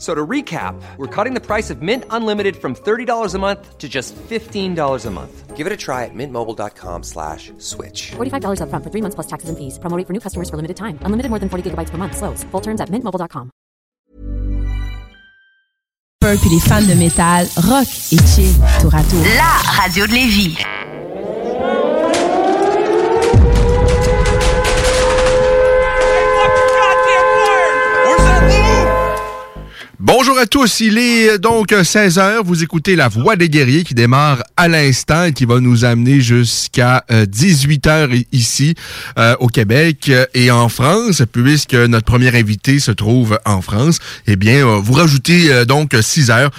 So to recap, we're cutting the price of Mint Unlimited from $30 a month to just $15 a month. Give it a try at mintmobile.com slash switch. $45 upfront for three months plus taxes and fees. Promo rate for new customers for limited time. Unlimited more than 40 gigabytes per month. Slows. Full terms at mintmobile.com. Puis les fans de métal, rock et chill, tour à tour. La radio de Lévis. Bonjour à tous, il est donc 16h, vous écoutez La Voix des guerriers qui démarre à l'instant et qui va nous amener jusqu'à 18h ici euh, au Québec et en France, puisque notre premier invité se trouve en France. Eh bien, euh, vous rajoutez euh, donc 6 heures.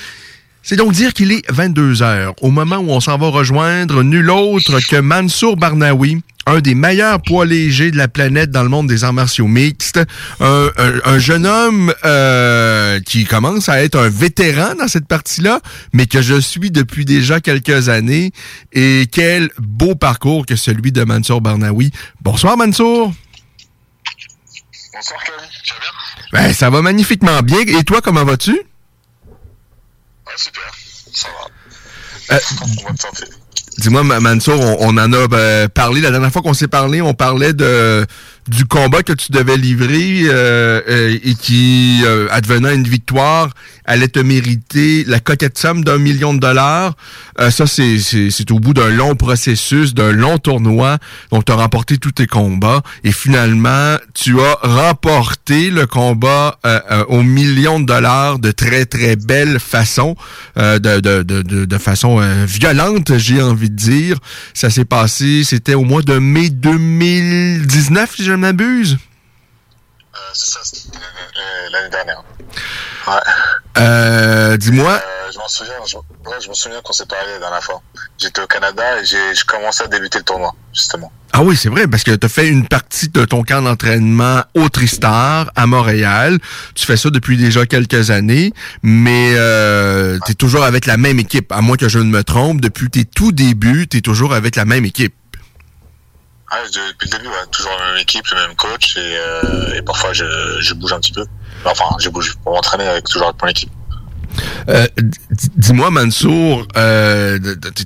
C'est donc dire qu'il est 22 heures, au moment où on s'en va rejoindre nul autre que Mansour Barnaoui, un des meilleurs poids légers de la planète dans le monde des arts martiaux mixtes, un, un- un jeune homme euh, qui commence à être un vétéran dans cette partie-là, mais que je suis depuis déjà quelques années. Et quel beau parcours que celui de Mansour Barnaoui. Bonsoir Mansour. Bonsoir Kevin, tu vas bien? Ben, ça va magnifiquement bien. Et toi, comment vas-tu? Ouais, super, ça va. Euh, On va te tenter. Dis-moi, Ma- Mansour, on, on en a euh, parlé. La dernière fois qu'on s'est parlé, on parlait de du combat que tu devais livrer euh, euh, et qui, euh, advenant une victoire, allait te mériter la coquette somme d'un million de dollars. Ça, c'est- c'est au bout d'un long processus, d'un long tournoi. Donc, tu as remporté tous tes combats. Et finalement, tu as remporté le combat au million de dollars de très, très belle façon, de, de, de, de, façon violente, j'ai envie de dire. Ça s'est passé, c'était au mois de mai 2019, si je m'abuse? Euh, c'est ça, c'était euh, l'année dernière. Ouais. Euh, Dis-moi, Euh, je m'en souviens, je, ouais, je me souviens qu'on s'est parlé la dernière fois. J'étais au Canada et j'ai j'ai commencé à débuter le tournoi, justement. Ah oui, c'est vrai, parce que tu as fait une partie de ton camp d'entraînement au Tristar, à Montréal. Tu fais ça depuis déjà quelques années, mais euh, tu es toujours avec la même équipe, à moins que je ne me trompe. Depuis tes tout débuts, tu es toujours avec la même équipe. De- depuis le début, ouais, toujours la même équipe, le même coach et, euh, et parfois je, je bouge un petit peu. Enfin, je bouge pour m'entraîner avec toujours mon équipe. Euh, Dis-moi, Mansour, euh,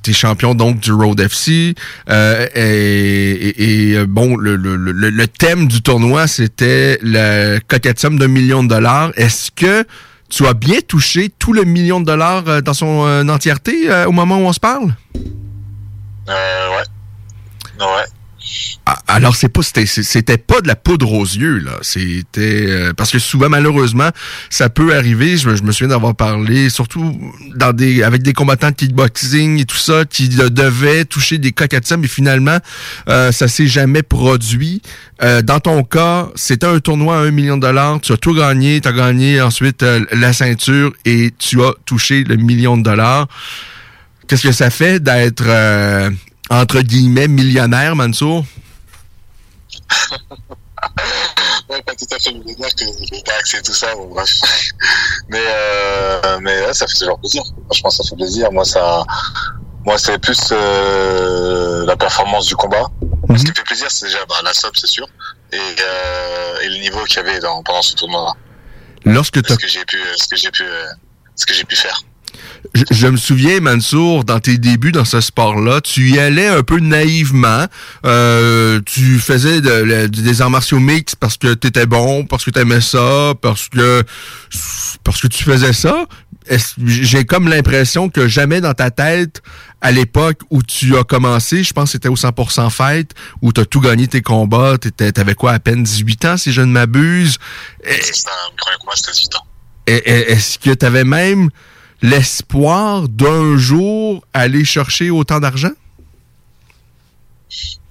tu es champion donc du Road FC euh, et, et- euh, bon, le, le, le, le thème du tournoi, c'était la coquette somme d'un million de dollars. Est-ce que tu as bien touché tout le million de dollars euh, dans son euh, entièreté euh, au moment où on se parle? Euh, ouais. Ouais. Ah, Alors c'est pas c'était pas de la poudre aux yeux là, c'était euh, parce que souvent malheureusement ça peut arriver. Je, me- souviens d'avoir parlé surtout dans des avec des combattants de kickboxing et tout ça qui devaient toucher des coquettes mais finalement euh, ça s'est jamais produit. Euh, dans ton cas, c'était un tournoi à un million de dollars. Tu as tout gagné, tu as gagné ensuite euh, la ceinture et tu as touché le million de dollars. Qu'est-ce que ça fait d'être entre guillemets millionnaire, Mansour? Ouais, pas tout à fait millionnaire que les taxes et tout ça, bon, bref. Mais, euh, mais ouais, ça fait toujours plaisir. Franchement, ça fait plaisir. Moi, ça, moi, c'est plus euh, la performance du combat. Ce qui me fait plaisir, c'est déjà bah, la somme, c'est sûr, et, euh, et le niveau qu'il y avait dans, pendant ce tournoi-là. Lorsque tu Ce que j'ai pu, ce que j'ai pu, euh, ce que j'ai pu faire. Je, je me souviens, Mansour, dans tes débuts dans ce sport-là, tu y allais un peu naïvement. Euh, tu faisais de- des arts martiaux mixtes parce que tu étais bon, parce que tu aimais ça, parce que parce que tu faisais ça. j'ai comme l'impression que jamais dans ta tête, à l'époque où tu as commencé, je pense que c'était au 100% fête, où tu as tout gagné tes combats, t'avais quoi, à peine 18 ans, si je ne m'abuse? C'est ça, premier combat, c'était 18 ans. Est-ce que tu avais même l'espoir d'un jour aller chercher autant d'argent?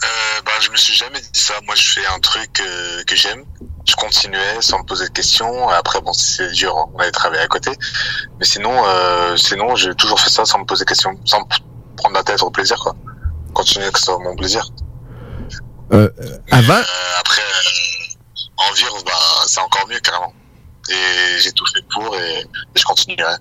Euh, bah, je me suis jamais dit ça. Moi, je fais un truc euh, que j'aime. Je continuais sans me poser de questions. Après, bon, si c'est dur, on allait travailler à côté. Mais sinon, euh, sinon, j'ai toujours fait ça sans me poser de questions, sans me prendre la tête au plaisir, quoi. Continuer que ça mon plaisir. Euh, avant. après, en vivre, bah, c'est encore mieux carrément. Et j'ai tout fait pour et, et je continuerai.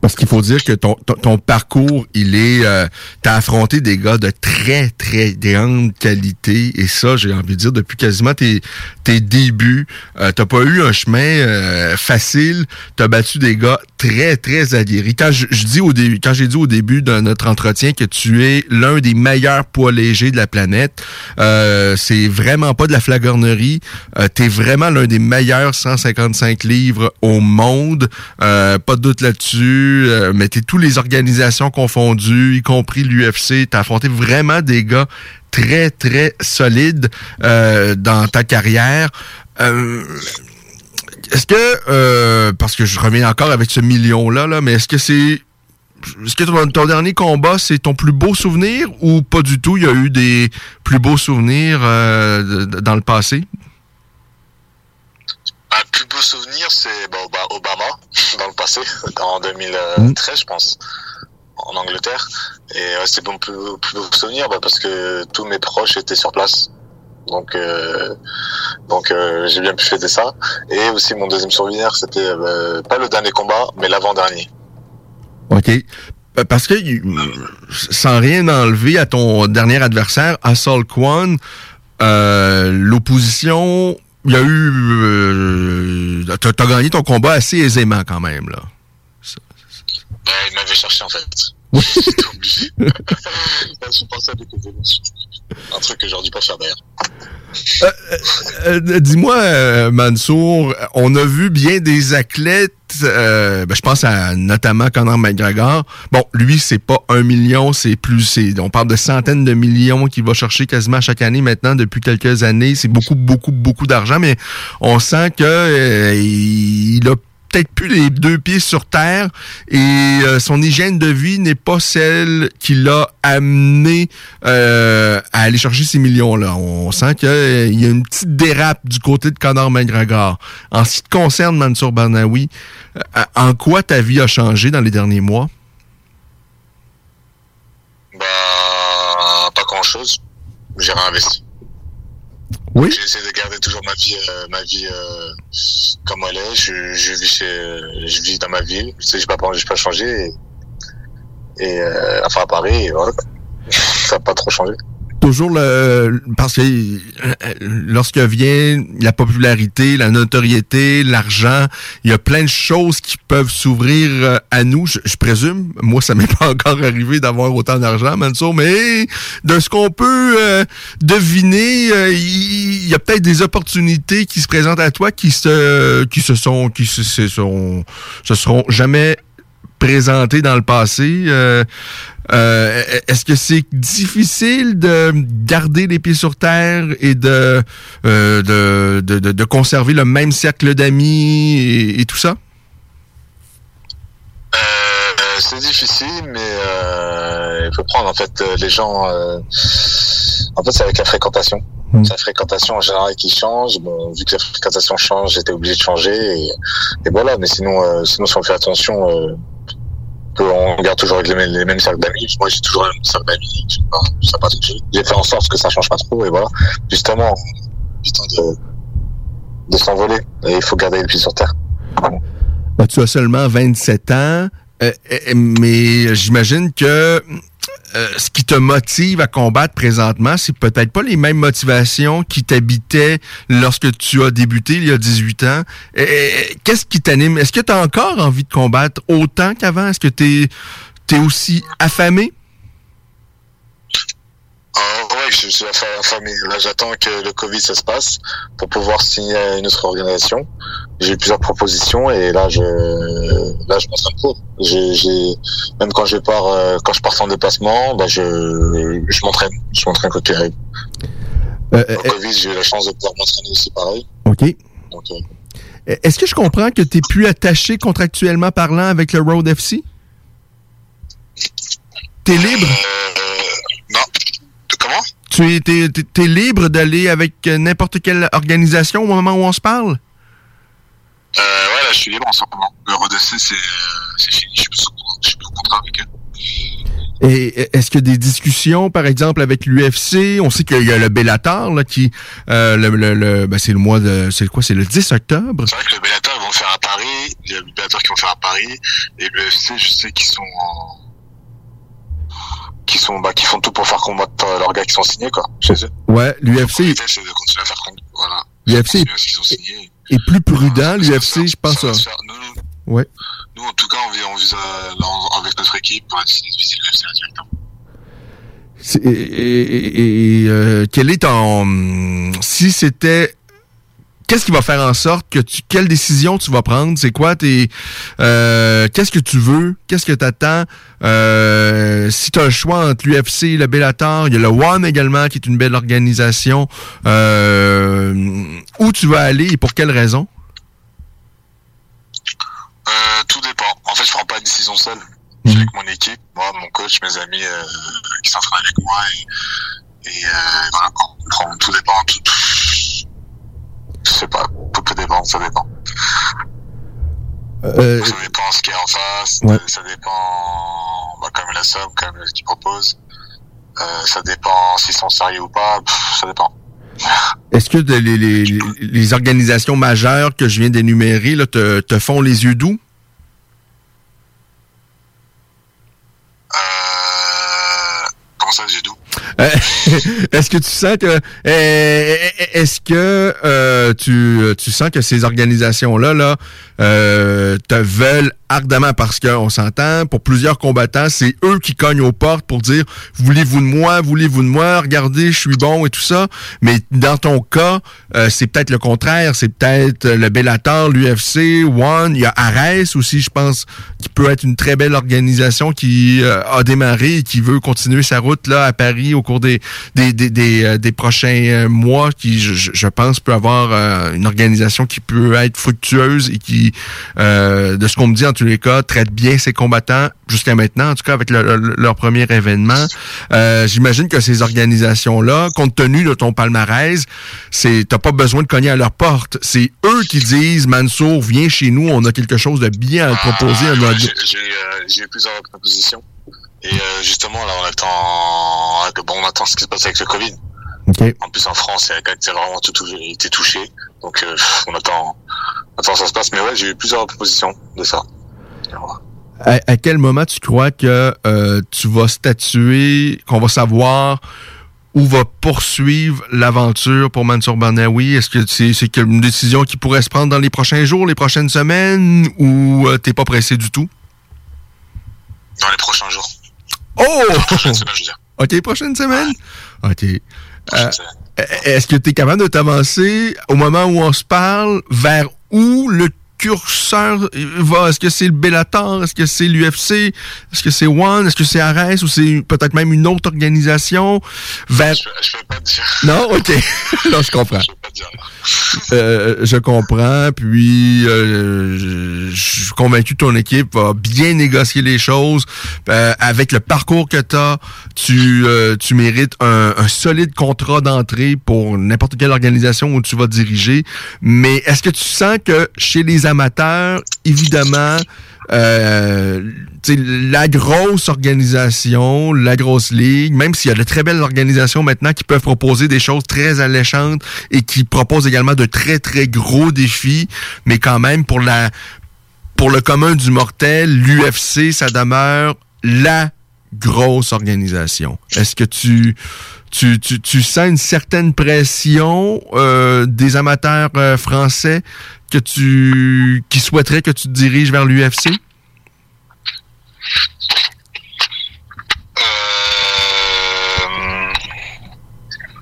Parce qu'il faut dire que ton, ton, parcours, il est... Euh, T'as affronté des gars de très, très grande qualité. Et ça, j'ai envie de dire, depuis quasiment tes, tes débuts, euh, t'as pas eu un chemin euh, facile. T'as battu des gars très, très aguerris. Quand je, dis au début, quand j'ai dit au début de notre entretien que tu es l'un des meilleurs poids légers de la planète, euh, c'est vraiment pas de la flagornerie. Euh, T'es vraiment l'un des meilleurs 155 livres au monde. pas de doute là-dessus. Euh, mettez toutes les organisations confondues, y compris l'UFC. Tu as affronté vraiment des gars très, très solides euh, dans ta carrière. Euh, est-ce que, parce que je reviens encore avec ce million-là, là, mais est-ce que c'est est-ce que ton, dernier combat, c'est ton plus beau souvenir ou pas du tout? Il y a eu des plus beaux souvenirs dans le passé? Un plus beau souvenir, c'est bah, Obama dans le passé, en 2013, je pense, en Angleterre. Et c'est mon plus, beau souvenir bah, parce que tous mes proches étaient sur place. Donc, euh, donc euh, j'ai bien pu fêter ça. Et aussi mon deuxième souvenir, c'était euh, pas le dernier combat, mais l'avant-dernier. Ok. Parce que sans rien enlever à ton dernier adversaire, Assault Kwan, l'opposition il y a eu. Euh, t'as as gagné ton combat assez aisément quand même, là. Ben, il m'avait cherché en fait. Oui. J'étais obligé. je pensais à des Un truc que j'aurais dû pas faire d'ailleurs. Euh, euh, euh, dis-moi, Mansour, on a vu bien des athlètes, ben, je pense à notamment Conor McGregor. Bon, lui, c'est pas un million, c'est plus, on parle de centaines de millions qu'il va chercher quasiment chaque année maintenant depuis quelques années. C'est beaucoup, beaucoup, beaucoup d'argent, mais on sent que il a peut-être plus les deux pieds sur terre et euh, son hygiène de vie n'est pas celle qui l'a amené euh, à aller chercher ces millions-là. On sent qu'il euh, y a une petite dérape du côté de Conor McGregor. En ce qui te concerne, Mansour Barnaoui, en quoi ta vie a changé dans les derniers mois? Bah, pas grand-chose. J'ai réinvesti. Oui. J'essaie de garder toujours ma vie, euh, ma vie euh, comme elle est. Je, je vis chez, je vis dans ma ville. Je sais, je pas, pas changer. Et, et euh, enfin à Paris, voilà. ça n'a pas trop changé toujours le parce que euh, lorsque vient la popularité, la notoriété, l'argent, il y a plein de choses qui peuvent s'ouvrir euh, à nous. Je, présume, moi ça m'est pas encore arrivé d'avoir autant d'argent, Mansour, mais de ce qu'on peut euh, deviner, il y, a peut-être des opportunités qui se présentent à toi qui se qui se sont qui se, se sont se seront jamais présentées dans le passé. Euh, est-ce que c'est difficile de garder les pieds sur terre et de, euh, de, de, de, conserver le même cercle d'amis et, tout ça? Euh, c'est difficile, mais il faut prendre en fait les gens. en fait, c'est avec la fréquentation. C'est la fréquentation en général qui change. Bon, vu que la fréquentation change, j'étais obligé de changer et, et voilà. Mais sinon, sinon, si on fait attention on garde toujours avec les, mêmes cercles d'amis. Moi, j'ai toujours un cercle d'amis. J'ai fait en sorte que ça change pas trop, et voilà. Justement, temps de, de s'envoler. Et il faut garder les pieds sur terre. Tu as seulement 27 ans, euh, euh, mais j'imagine que euh, ce qui te motive à combattre présentement, c'est peut-être pas les mêmes motivations qui t'habitaient lorsque tu as débuté il y a 18 ans. Qu'est-ce qui t'anime? Est-ce que tu as encore envie de combattre autant qu'avant? Est-ce que tu es, aussi affamé? Ah ouais, je suis affamé. Là, j'attends que le Covid ça se passe pour pouvoir signer une autre organisation. J'ai eu plusieurs propositions et là, je là, je m'entraîne pour. J'ai, j'ai même quand je pars, euh, quand je pars en déplacement, bah je je m'entraîne, je m'entraîne côté règles. Euh, Au Covid, j'ai eu la chance de pouvoir m'entraîner aussi pareil. OK. Donc, euh, Est-ce que je comprends que tu n'es plus attaché contractuellement parlant avec le Road FC? T'es libre? euh, non. Comment? Tu es, libre d'aller avec euh, n'importe quelle organisation au moment où on se parle? euh, Ouais, là, je suis libre en ce moment. Le c'est euh, c'est fini. Je suis plus au contrat avec eux. Et est-ce qu'il y a des discussions, par exemple, avec l'UFC? On sait qu'il y a le Bellator, là, qui, euh, le, le, le- ben, c'est le mois de, c'est quoi? C'est le 10 octobre? C'est vrai que le Bellator, ils vont le faire à Paris. Il y a le Bellator qui vont le faire à Paris. Et le UFC, je sais qu'ils sont en- qui sont bah, qui font tout pour faire combattre euh, leurs gars qui sont signés quoi chez eux. Ouais, l'UFC. Voilà. l'UFC est plus prudent, va l'UFC, je pense. va faire. Nous, Ouais. nous, en tout cas, on on vise euh, avec notre équipe essayer de viser l'UFC directement. Et- et, euh, quel est ton... Si c'était... Qu'est-ce qui va faire en sorte que tu... Quelle décision tu vas prendre? C'est quoi tes... euh, Qu'est-ce que tu veux? Qu'est-ce que tu attends? si tu as le choix entre l'UFC, le Bellator, il y a le One également, qui est une belle organisation. Euh, où tu vas aller et pour quelle raison? Euh, tout dépend. En fait, je prends pas de décision seule. Je suis avec mon équipe, moi, mon coach, mes amis euh, qui s'entraînent avec moi et, et euh, voilà. quoi. On prend- Tout dépend. Tout, tout- je sais pas. Tout peut dépendre. Ça dépend. Euh, Ça dépend ce qu'il y a en face. Ouais. Ça dépend bah, comme la somme, comme ce qu'ils proposent. Euh, ça dépend s'ils sont sérieux ou pas. Pff, ça dépend. Est-ce que de- les, les- les- les organisations majeures que je viens d'énumérer là, te, te font les yeux doux? Euh, comment ça, j'ai d'où Euh, est-ce que tu sens que euh, est-ce que euh, tu, tu sens que ces organisations là là euh, te veulent ardemment? Parce qu'on s'entend pour plusieurs combattants c'est eux qui cognent aux portes pour dire voulez-vous de moi? Voulez-vous de moi? Regardez je suis bon et tout ça. Mais dans ton cas euh, c'est peut-être le contraire. C'est peut-être le Bellator l'UFC One. Il y a Ares aussi je pense qui peut être une très belle organisation qui euh, a démarré et qui veut continuer sa route là à Paris au cours des des, des, des, euh, des prochains euh, mois qui je, je- pense peut avoir euh, une organisation qui peut être fructueuse et qui euh, de ce qu'on me dit en tous les cas traite bien ses combattants jusqu'à maintenant en tout cas avec le- le- leur premier événement Euh, j'imagine que ces organisations là compte tenu de ton palmarès c'est t'as pas besoin de cogner à leur porte c'est eux qui disent Mansour viens chez nous on a quelque chose de bien à te proposer Ah, J'ai j'ai, euh, j'ai eu plusieurs propositions. Et euh, justement, là, on attend, bon, on attend ce qui se passe avec le Covid. OK. En plus, en France, a vraiment tout, tout été touché. Donc, euh, on attend, on attend que ça se passe. Mais ouais, j'ai eu plusieurs propositions de ça. À, à quel moment tu crois que euh, tu vas statuer, qu'on va savoir où va poursuivre l'aventure pour Mansour Barnaoui? Est-ce que c'est c'est une décision qui pourrait se prendre dans les prochains jours, les prochaines semaines, ou euh, t'es pas pressé du tout? Dans les prochains jours. Oh! Prochaine semaine, je veux dire. OK, prochaine semaine? OK. Euh. Est-ce que tu es capable de t'avancer au moment où on se parle vers où le curseur va? Est-ce que c'est le Bellator? Est-ce que c'est l'UFC? Est-ce que c'est One? Est-ce que c'est Ares? Ou c'est peut-être même une autre organisation? Vers... Je, je peux pas te dire. Non? OK. non, je comprends. Je peux pas te dire. Euh, je comprends. Puis, euh, je, je suis convaincu que ton équipe va bien négocier les choses. Euh, avec le parcours que tu as, tu, euh, tu mérites un, un solide contrat d'entrée pour n'importe quelle organisation où tu vas diriger. Mais est-ce que tu sens que chez les évidemment, euh, la grosse organisation, la grosse ligue, même s'il y a de très belles organisations maintenant qui peuvent proposer des choses très alléchantes et qui proposent également de très très gros défis, mais quand même pour la pour le commun du mortel, l'UFC, ça demeure la grosse organisation. Est-ce que tu tu, tu, tu sens une certaine pression euh, des amateurs euh, français que tu qui souhaiteraient que tu te diriges vers l'UFC? Euh,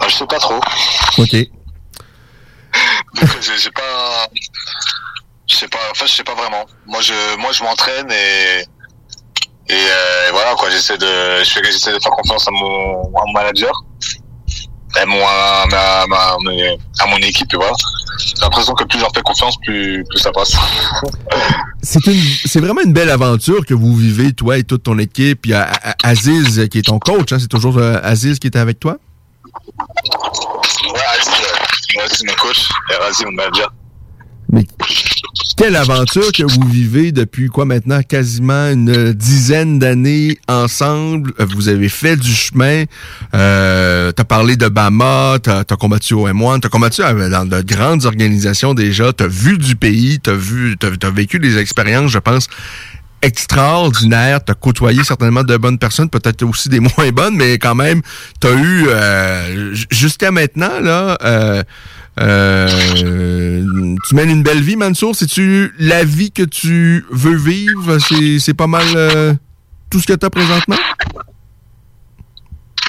je sais pas trop. OK. j'ai pas, je sais pas, enfin, je sais pas vraiment. Moi, je, moi, je m'entraîne et, et euh, voilà quoi. J'essaie de, je fais, j'essaie de faire confiance à mon, à mon manager, à mon, à, ma, ma, à mon équipe et voilà. J'ai l'impression que plus je leur fais confiance, plus, plus ça passe. c'est une, c'est vraiment une belle aventure que vous vivez, toi et toute ton équipe. Il y a Aziz qui est ton coach, hein, c'est toujours Aziz qui était avec toi? Ouais, Aziz, Aziz mon coach et Aziz mon manager. Mais quelle aventure que vous vivez depuis quoi maintenant quasiment une dizaine d'années ensemble? Vous avez fait du chemin. Euh, t'as parlé de Bama, t'as as combattu au M1, t'as combattu dans de grandes organisations déjà. T'as vu du pays, t'as vu, t'as as vécu des expériences, je pense extraordinaires. T'as côtoyé certainement de bonnes personnes, peut-être aussi des moins bonnes, mais quand même, t'as eu euh, jusqu'à maintenant là. Euh, euh, tu mènes une belle vie, Mansour. C'est-tu la vie que tu veux vivre? C'est pas mal euh, tout ce que tu as présentement?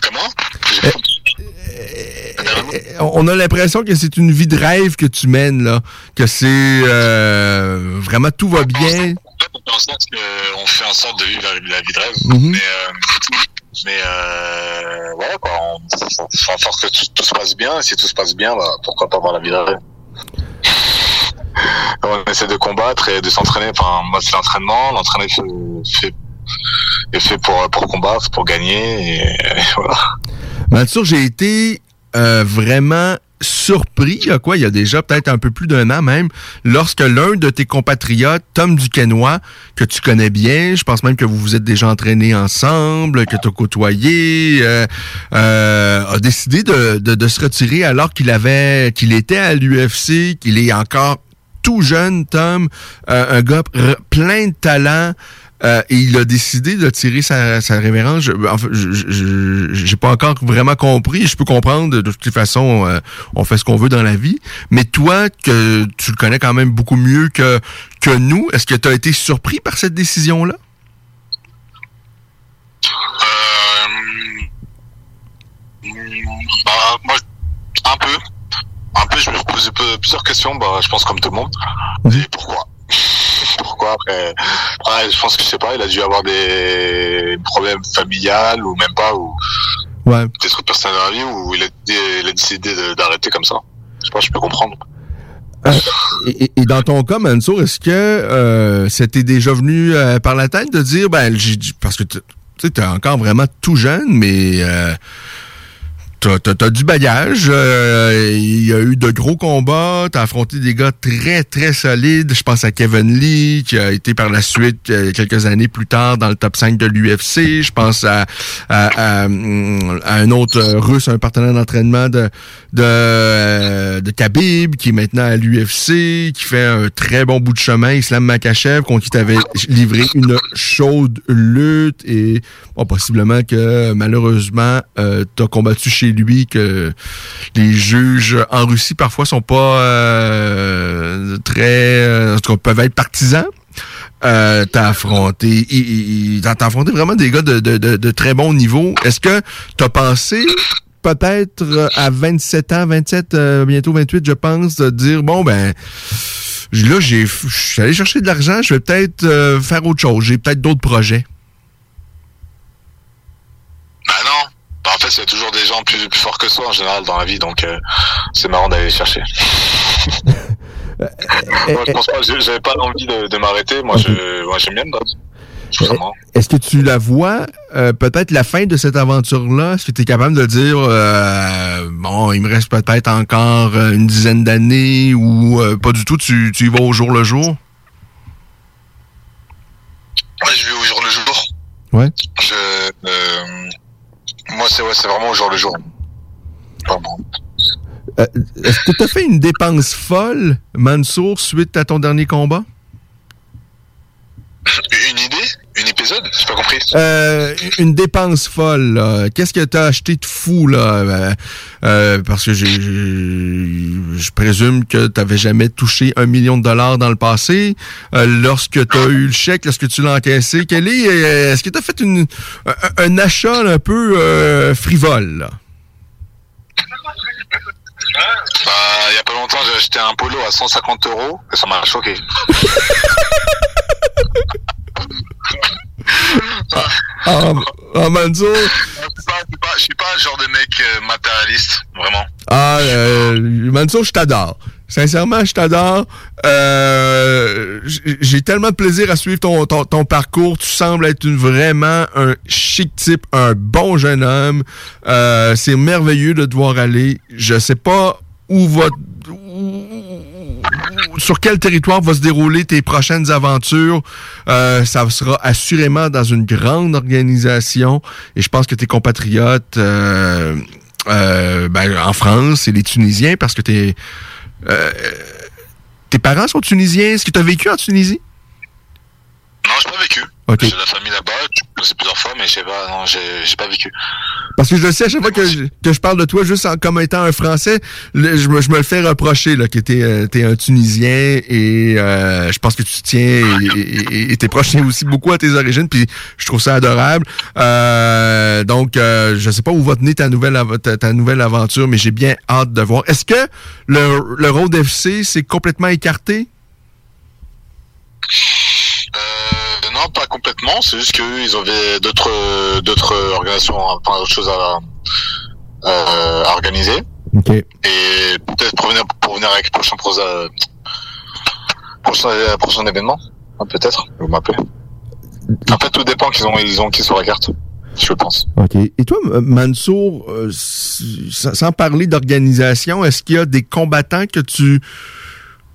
Comment? Euh, on a l'impression que c'est une vie de rêve que tu mènes, là. Que c'est vraiment tout va bien. On fait en sorte de vivre la, vie de rêve. Mm-hmm. Mais mais euh, voilà, quoi, on, on, force que tout, se passe bien. Et si tout se passe bien, bah, pourquoi pas avoir la vie rêve On essaie de combattre et de s'entraîner. Enfin, moi, c'est l'entraînement. L'entraînement est fait, pour, pour combattre, pour gagner. Et, sûr, j'ai été euh, vraiment surpris, il y a quoi, il y a déjà peut-être un peu plus d'un an même, lorsque l'un de tes compatriotes, Tom Duquesnoy, que tu connais bien, je pense même que vous vous êtes déjà entraînés ensemble, que tu as côtoyé, euh, euh, a décidé de, de, se retirer alors qu'il avait, qu'il était à l'UFC, qu'il est encore tout jeune, Tom, euh, un gars plein de talent, euh, et il a décidé de tirer sa, sa révérence. Je, enfin, j'ai pas encore vraiment compris. Je peux comprendre. De toute façon, euh, on fait ce qu'on veut dans la vie. Mais toi, que tu le connais quand même beaucoup mieux que, que nous, est-ce que tu as été surpris par cette décision-là? Euh, bah, moi, un peu. Un peu, je me pose plusieurs questions. Bah, je pense comme tout le monde. Et pourquoi? Pourquoi après, je pense que je sais pas, il a dû avoir des problèmes familiales ou même pas ou ouais. des trucs personnels dans la vie où il a, décidé d'arrêter comme ça. Je sais pas, je peux comprendre. Euh, et, dans ton cas, Mansour, est-ce que euh, c'était déjà venu euh, par la tête de dire, ben, parce que tu es encore vraiment tout jeune, mais t'as as, du bagage. Euh, il y a eu de gros combats. T'as affronté des gars très, très solides. Je pense à Kevin Lee, qui a été par la suite, euh, quelques années plus tard, dans le top 5 de l'UFC. Je pense à, à, un autre russe, un partenaire d'entraînement de, de, euh, de Khabib, qui est maintenant à l'UFC, qui fait un très bon bout de chemin. Islam Makachev, contre qui t'avais livré une chaude lutte. Et bon, possiblement que, malheureusement, t'as combattu chez lui que les juges en Russie parfois sont pas euh, très, euh, en tout cas, peuvent être partisans. Euh, t'as affronté, t'as affronté vraiment des gars de, de, très bon niveau. Est-ce que t'as pensé peut-être à 27 ans, 27, bientôt 28, je pense, de dire bon ben là j'ai, je suis allé chercher de l'argent, je vais peut-être faire autre chose, j'ai peut-être d'autres projets. Ben non, bah, en fait, il y a toujours des gens plus, plus forts que soi en général dans la vie, donc euh, c'est marrant d'aller les chercher. moi, je pense pas, j'avais pas envie de, de m'arrêter. Moi, je, moi, j'aime bien me Est-ce que tu la vois, euh, peut-être la fin de cette aventure-là? Est-ce que tu es capable de dire, euh, bon, il me reste peut-être encore une dizaine d'années ou pas du tout, tu, tu y vas au jour le jour? Ouais, je vais au jour le jour. Ouais. Je, moi, c'est ouais, vraiment au jour le jour. Euh, est-ce que tu as fait une dépense folle, Mansour, suite à ton dernier combat? Une idée? Une épisode? J'ai pas compris. Euh, une dépense folle. Qu'est-ce que tu as acheté de fou là? Euh, euh, Parce que je présume que tu n'avais jamais touché un million de dollars dans le passé. lorsque tu as eu le chèque, lorsque tu l'as encaissé, quel est Est-ce que tu as fait une, un, achat un peu frivole? Là? Bah, il y a pas longtemps, j'ai acheté un polo à 150 euros et ça m'a choqué. Ah, ah, Je suis pas, je suis pas- je suis pas le genre de mec euh, matérialiste, vraiment. ah, euh, Mansour, je t'adore. Sincèrement, je t'adore. Euh, J'ai tellement de plaisir à suivre ton, ton, ton parcours. Tu sembles être une, vraiment un chic type, un bon jeune homme. Euh, C'est merveilleux de te voir aller. Je sais pas où va... où- sur quel territoire va se dérouler tes prochaines aventures? Euh, ça sera assurément dans une grande organisation. Et je pense que tes compatriotes euh, euh, ben, en France et les Tunisiens, parce que t'es, euh, tes parents sont tunisiens. Est-ce que tu as vécu en Tunisie? Non, j'ai pas vécu. Ok. J'ai de la famille là-bas, je plusieurs fois, mais je sais pas, non, j'ai j'ai pas vécu. Parce que je sais, à chaque fois que je, que je parle de toi juste en, comme étant un Français, le- je, me, je me le fais reprocher là, que t'es euh, t'es un Tunisien et euh, je pense que tu tiens et- t'es proche aussi beaucoup à tes origines, puis je trouve ça adorable. Euh, donc, euh, je sais pas où va tenir ta nouvelle, ta, ta nouvelle aventure, mais j'ai bien hâte de voir. Est-ce que le, le rôle d'FC s'est complètement écarté? Complètement. C'est juste qu'ils avaient d'autres d'autres organisations, enfin d'autres choses à, euh, à organiser. Et peut-être pour venir pour venir avec le prochain prosa, prochain prochain événement, hein, peut-être. Vous m'appelez. En fait, tout dépend qu'ils ont ils ont qui sur la carte. Je pense. OK. Et toi, Mansour, euh, sans parler d'organisation, est-ce qu'il y a des combattants que tu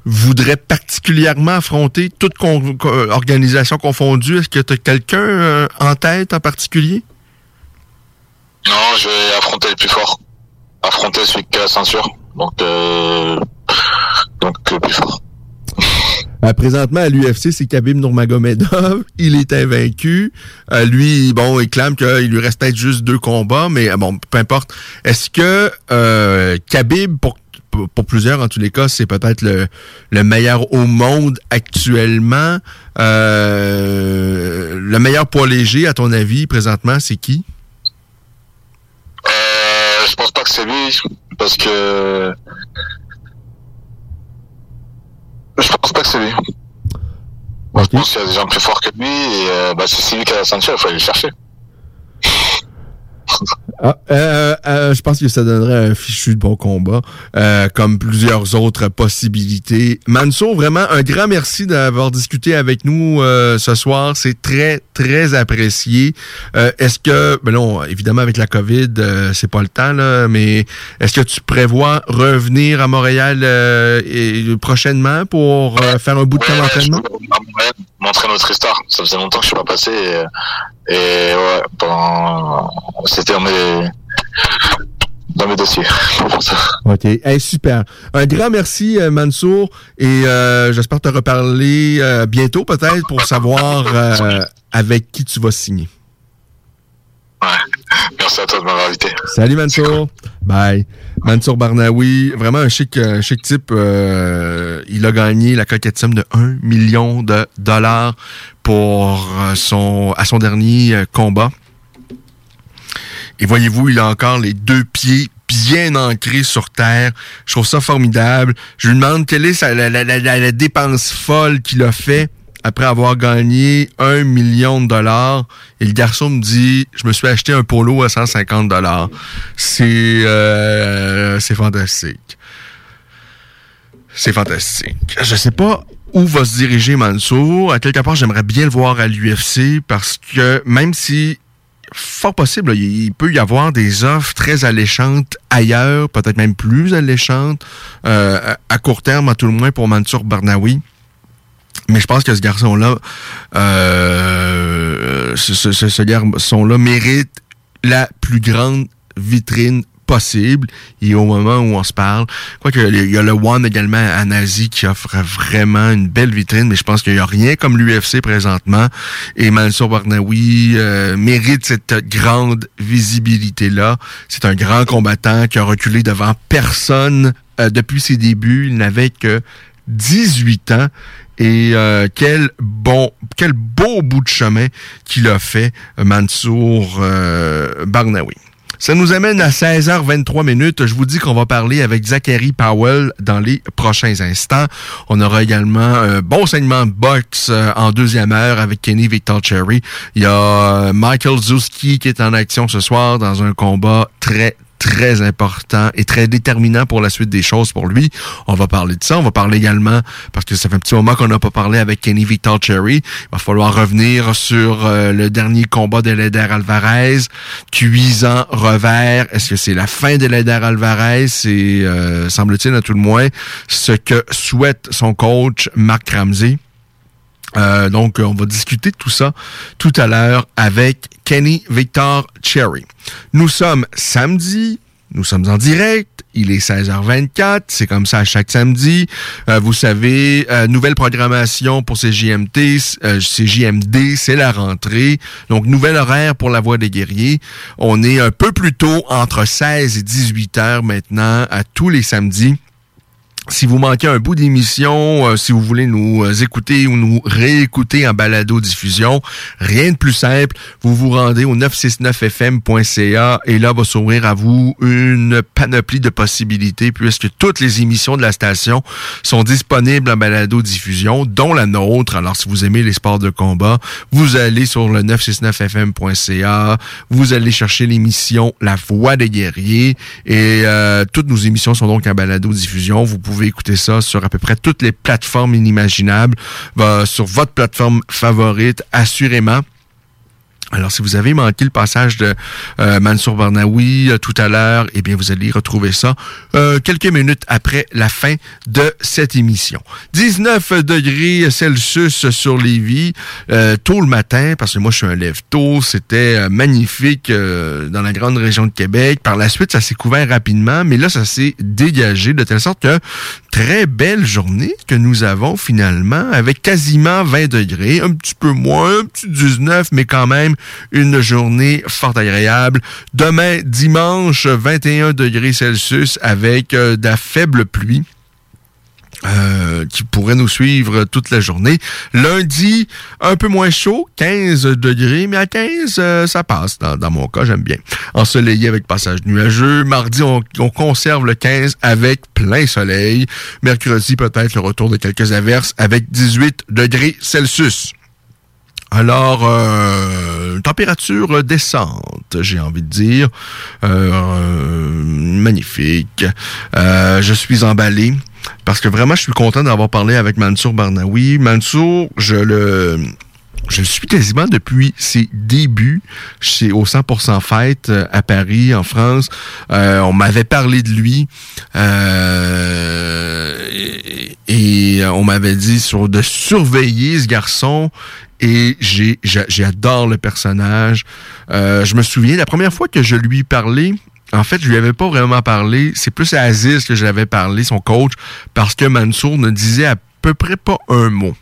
voudrais particulièrement affronter, toute con- co- organisation confondue? Est-ce que tu as quelqu'un euh, en tête en particulier? Non, je vais affronter le plus fort. Affronter celui qui a la ceinture. Donc euh, donc le plus fort. Euh, présentement, à l'UFC, c'est Khabib Nurmagomedov. Il est invaincu. Euh, lui, bon, il clame qu'il lui reste peut-être juste deux combats, mais euh, bon, peu importe. Est-ce que euh, Khabib, pour, pour, plusieurs, en tous les cas, c'est peut-être le, le meilleur au monde actuellement. Euh, le meilleur poids léger, à ton avis, présentement, c'est qui? Euh, je pense pas que c'est lui parce que je pense pas que c'est lui. Moi, Ok. Je pense qu'il y a des gens plus forts que lui et euh, bah, si c'est lui qui a la ceinture, il faut aller le chercher. Ah, euh, euh, je pense que ça donnerait un fichu de bon combat, euh, comme plusieurs autres possibilités. Mansour, vraiment un grand merci d'avoir discuté avec nous euh, ce soir. C'est très, très apprécié. Euh, est-ce que, ben non, évidemment avec la COVID, euh, c'est pas le temps, là, mais est-ce que tu prévois revenir à Montréal euh, et, prochainement pour faire un bout de temps d'entraînement? M'entraîner au Tristar. Ça faisait longtemps que je suis pas passé et, et ouais, pendant c'était dans mes dans mes dossiers. OK. Super. Un grand merci, euh, Mansour. Et euh, j'espère te reparler euh, bientôt, peut-être, pour savoir euh, avec qui tu vas signer. Merci à toi de m'avoir invité. Salut, Mansour. Bye. Mansour Barnaoui, vraiment un chic, euh, chic type. euh, il a gagné la coquette somme de 1 million de dollars pour euh, son, à son dernier euh, combat. Et voyez-vous, il a encore les deux pieds bien ancrés sur terre. Je trouve ça formidable. Je lui demande quelle est la dépense folle qu'il a fait après avoir gagné un million de dollars. Et le garçon me dit, je me suis acheté un polo à 150 dollars. C'est euh, c'est fantastique. C'est fantastique. Je sais pas où va se diriger Mansour. À quelque part, j'aimerais bien le voir à l'UFC parce que même si fort possible, il peut y avoir des offres très alléchantes ailleurs, peut-être même plus alléchantes, euh, à à court terme, à tout le moins pour Mansour Barnaoui. Mais je pense que ce garçon-là, euh, ce, ce- ce- garçon-là mérite la plus grande vitrine possible. Et au moment où on se parle, quoi que il y a le One également à Nazi qui offre vraiment une belle vitrine, mais je pense qu'il n'y a rien comme l'UFC présentement. Et Mansour Barnaoui euh, mérite cette grande visibilité-là. C'est un grand combattant qui a reculé devant personne euh, depuis ses débuts. Il n'avait que 18 ans. Et euh, quel bon, quel beau bout de chemin qu'il a fait, Mansour euh. Ça nous amène à 16h23 minutes. Je vous dis qu'on va parler avec Zachary Powell dans les prochains instants. On aura également un bon segment de boxe euh, en deuxième heure avec Kenny Victor Cherry. Il y a euh, Michael Zuski qui est en action ce soir dans un combat très très important et très déterminant pour la suite des choses pour lui. On va parler de ça. On va parler également, parce que ça fait un petit moment qu'on n'a pas parlé avec Kenny Victor Cherry. Il va falloir revenir sur euh, le dernier combat de Leder Alvarez. Cuisant revers. Est-ce que c'est la fin de Leder Alvarez? C'est, euh, semble-t-il, à tout le moins, ce que souhaite son coach Marc Ramsey. Euh, donc, on va discuter de tout ça tout à l'heure avec Kenny Victor Cherry. Nous sommes samedi, nous sommes en direct. Il est 16h24, c'est comme ça chaque samedi. Euh, vous savez, euh, nouvelle programmation pour ces JMT, c'est la rentrée. Donc, nouvel horaire pour la Voix des guerriers. On est un peu plus tôt, entre 16 et 18 heures maintenant, à tous les samedis. Si vous manquez un bout d'émission, euh, si vous voulez nous euh, écouter ou nous réécouter en balado-diffusion, rien de plus simple. Vous vous rendez au 969fm.ca et là va s'ouvrir à vous une panoplie de possibilités puisque toutes les émissions de la station sont disponibles en balado-diffusion, dont la nôtre. Alors si vous aimez les sports de combat, vous allez sur le 969fm.ca, vous allez chercher l'émission La Voix des guerriers et euh, toutes nos émissions sont donc en balado-diffusion. Vous écouter ça sur à peu près toutes les plateformes inimaginables, sur votre plateforme favorite, assurément. Alors, si vous avez manqué le passage de euh, Mansour Barnaoui euh, tout à l'heure, eh bien, vous allez retrouver ça euh, quelques minutes après la fin de cette émission. 19 degrés Celsius sur Lévis, tôt le matin, parce que moi, je suis un lève tôt. C'était magnifique dans la grande région de Québec. Par la suite, ça s'est couvert rapidement, mais là, ça s'est dégagé de telle sorte que très belle journée que nous avons finalement, avec quasiment 20 degrés, un petit peu moins, un petit 19, mais quand même une journée fort agréable. Demain, dimanche, 21 degrés Celsius avec euh, de la faible pluie. Euh, qui pourrait nous suivre toute la journée. Lundi, un peu moins chaud, 15 degrés, mais à 15, euh, ça passe. Dans, mon cas, j'aime bien. Ensoleillé avec passage nuageux. Mardi, on, on, conserve le 15 avec plein soleil. Mercredi, peut-être le retour de quelques averses avec 18 degrés Celsius. Alors, euh, température descente, j'ai envie de dire. Euh, magnifique. Euh, je suis emballé parce que vraiment, je suis content d'avoir parlé avec Mansour Barnaoui. Mansour, je le... Je le suis quasiment depuis ses débuts chez au 100% Fête euh, à Paris, en France. On m'avait parlé de lui et, on m'avait dit sur de surveiller ce garçon et j'ai j'adore le personnage. Euh, je me souviens, la première fois que je lui parlais, en fait, je lui avais pas vraiment parlé. C'est plus à Aziz que je l'avais parlé, son coach, parce que Mansour ne disait à peu près pas un mot.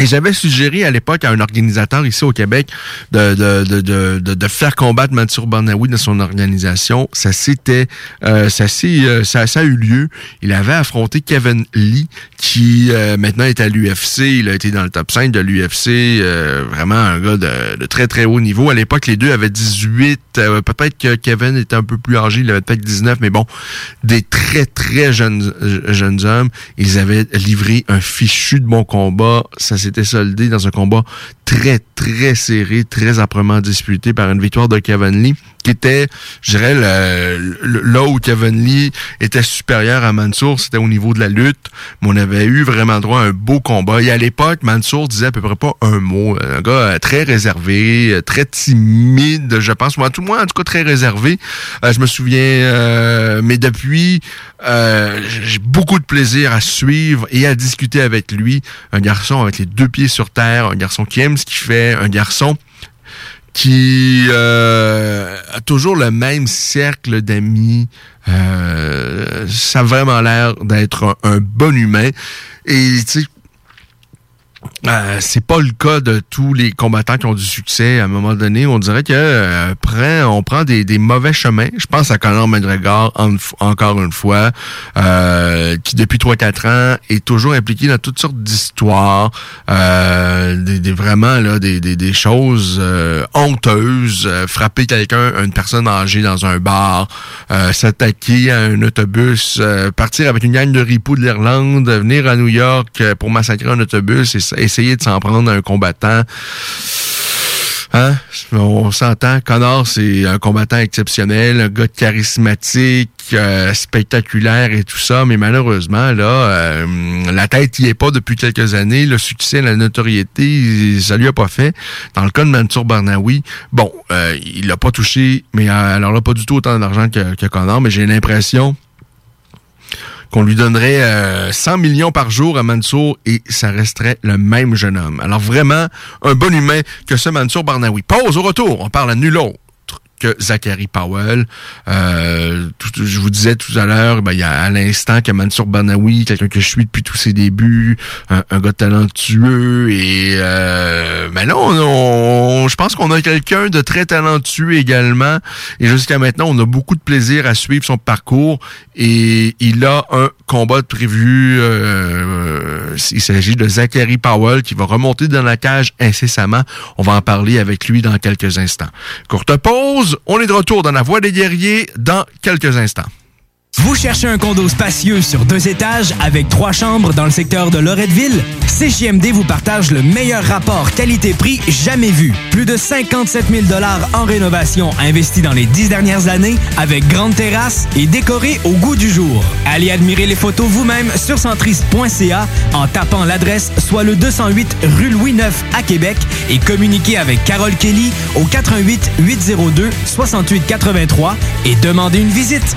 Et j'avais suggéré à l'époque à un organisateur ici au Québec de, de, de, de, de faire combattre Mansour Barnaoui dans son organisation. Ça s'était euh, ça, euh, ça, ça a eu lieu. Il avait affronté Kevin Lee, qui euh, maintenant est à l'UFC. Il a été dans le top 5 de l'UFC. Euh, vraiment un gars de, de, très très haut niveau. À l'époque, les deux avaient 18. peut-être que Kevin était un peu plus âgé, il avait peut-être 19, mais bon, des très très jeunes jeunes hommes. Ils avaient livré un fichu de bon combat. S'était soldé dans un combat très, très serré, très âprement disputé par une victoire de Kevin Lee, qui était, je dirais, là où Kevin Lee était supérieur à Mansour, c'était au niveau de la lutte, mais on avait eu vraiment droit à un beau combat. Et à l'époque, Mansour disait à peu près pas un mot. Un gars euh, très réservé, euh, très timide, je pense. Moi, tout moins, en tout cas, très réservé. Euh, je me souviens, mais depuis, j'ai beaucoup de plaisir à suivre et à discuter avec lui. Un garçon avec les deux pieds sur terre, un garçon qui aime ce qu'il fait, un garçon qui euh, a toujours le même cercle d'amis. Euh, ça a vraiment l'air d'être un, bon humain. Et tu sais, euh, c'est pas le cas de tous les combattants qui ont du succès. À un moment donné, on dirait que euh, prend, on prend des, des, mauvais chemins. Je pense à Conor McGregor encore une fois, euh, qui depuis 3-4 ans est toujours impliqué dans toutes sortes d'histoires, euh, des, des, vraiment là des, des, des choses honteuses, frapper quelqu'un, une personne âgée dans un bar, s'attaquer à un autobus, partir avec une gang de ripoux de l'Irlande, venir à New York pour massacrer un autobus et, et essayer de s'en prendre à un combattant. Hein? On s'entend, Connor, c'est un combattant exceptionnel, un gars charismatique, euh, spectaculaire et tout ça, mais malheureusement, là, euh, la tête y est pas depuis quelques années. Le succès, la notoriété, ça lui a pas fait. Dans le cas de Mansour Barnaoui, bon, euh, il a pas touché, mais alors là, pas du tout autant d'argent que, que Connor, mais j'ai l'impression qu'on lui donnerait 100 euh, millions par jour à Mansour et ça resterait le même jeune homme. Alors vraiment, un bon humain que ce Mansour Barnaoui. Pause au retour, on parle à nul autre que Zachary Powell. Euh, je vous disais tout à l'heure, ben, il y a à l'instant que Mansour Banawi, quelqu'un que je suis depuis tous ses débuts, un, gars talentueux et euh, ben là, je pense qu'on a quelqu'un de très talentueux également. Et jusqu'à maintenant, on a beaucoup de plaisir à suivre son parcours et il a un combat prévu. Euh, il s'agit de Zachary Powell qui va remonter dans la cage incessamment. On va en parler avec lui dans quelques instants. Courte pause on est de retour dans la voie des guerriers dans quelques instants. Vous cherchez un condo spacieux sur deux étages avec trois chambres dans le secteur de Loretteville? CJMD vous partage le meilleur rapport qualité-prix jamais vu. Plus de 57 000 en rénovation investis dans les dix dernières années avec grande terrasse et décoré au goût du jour. Allez admirer les photos vous-même sur centris.ca en tapant l'adresse soit le 208 rue Louis IX à Québec et communiquez avec Carole Kelly au 88 802 68 83 et demandez une visite.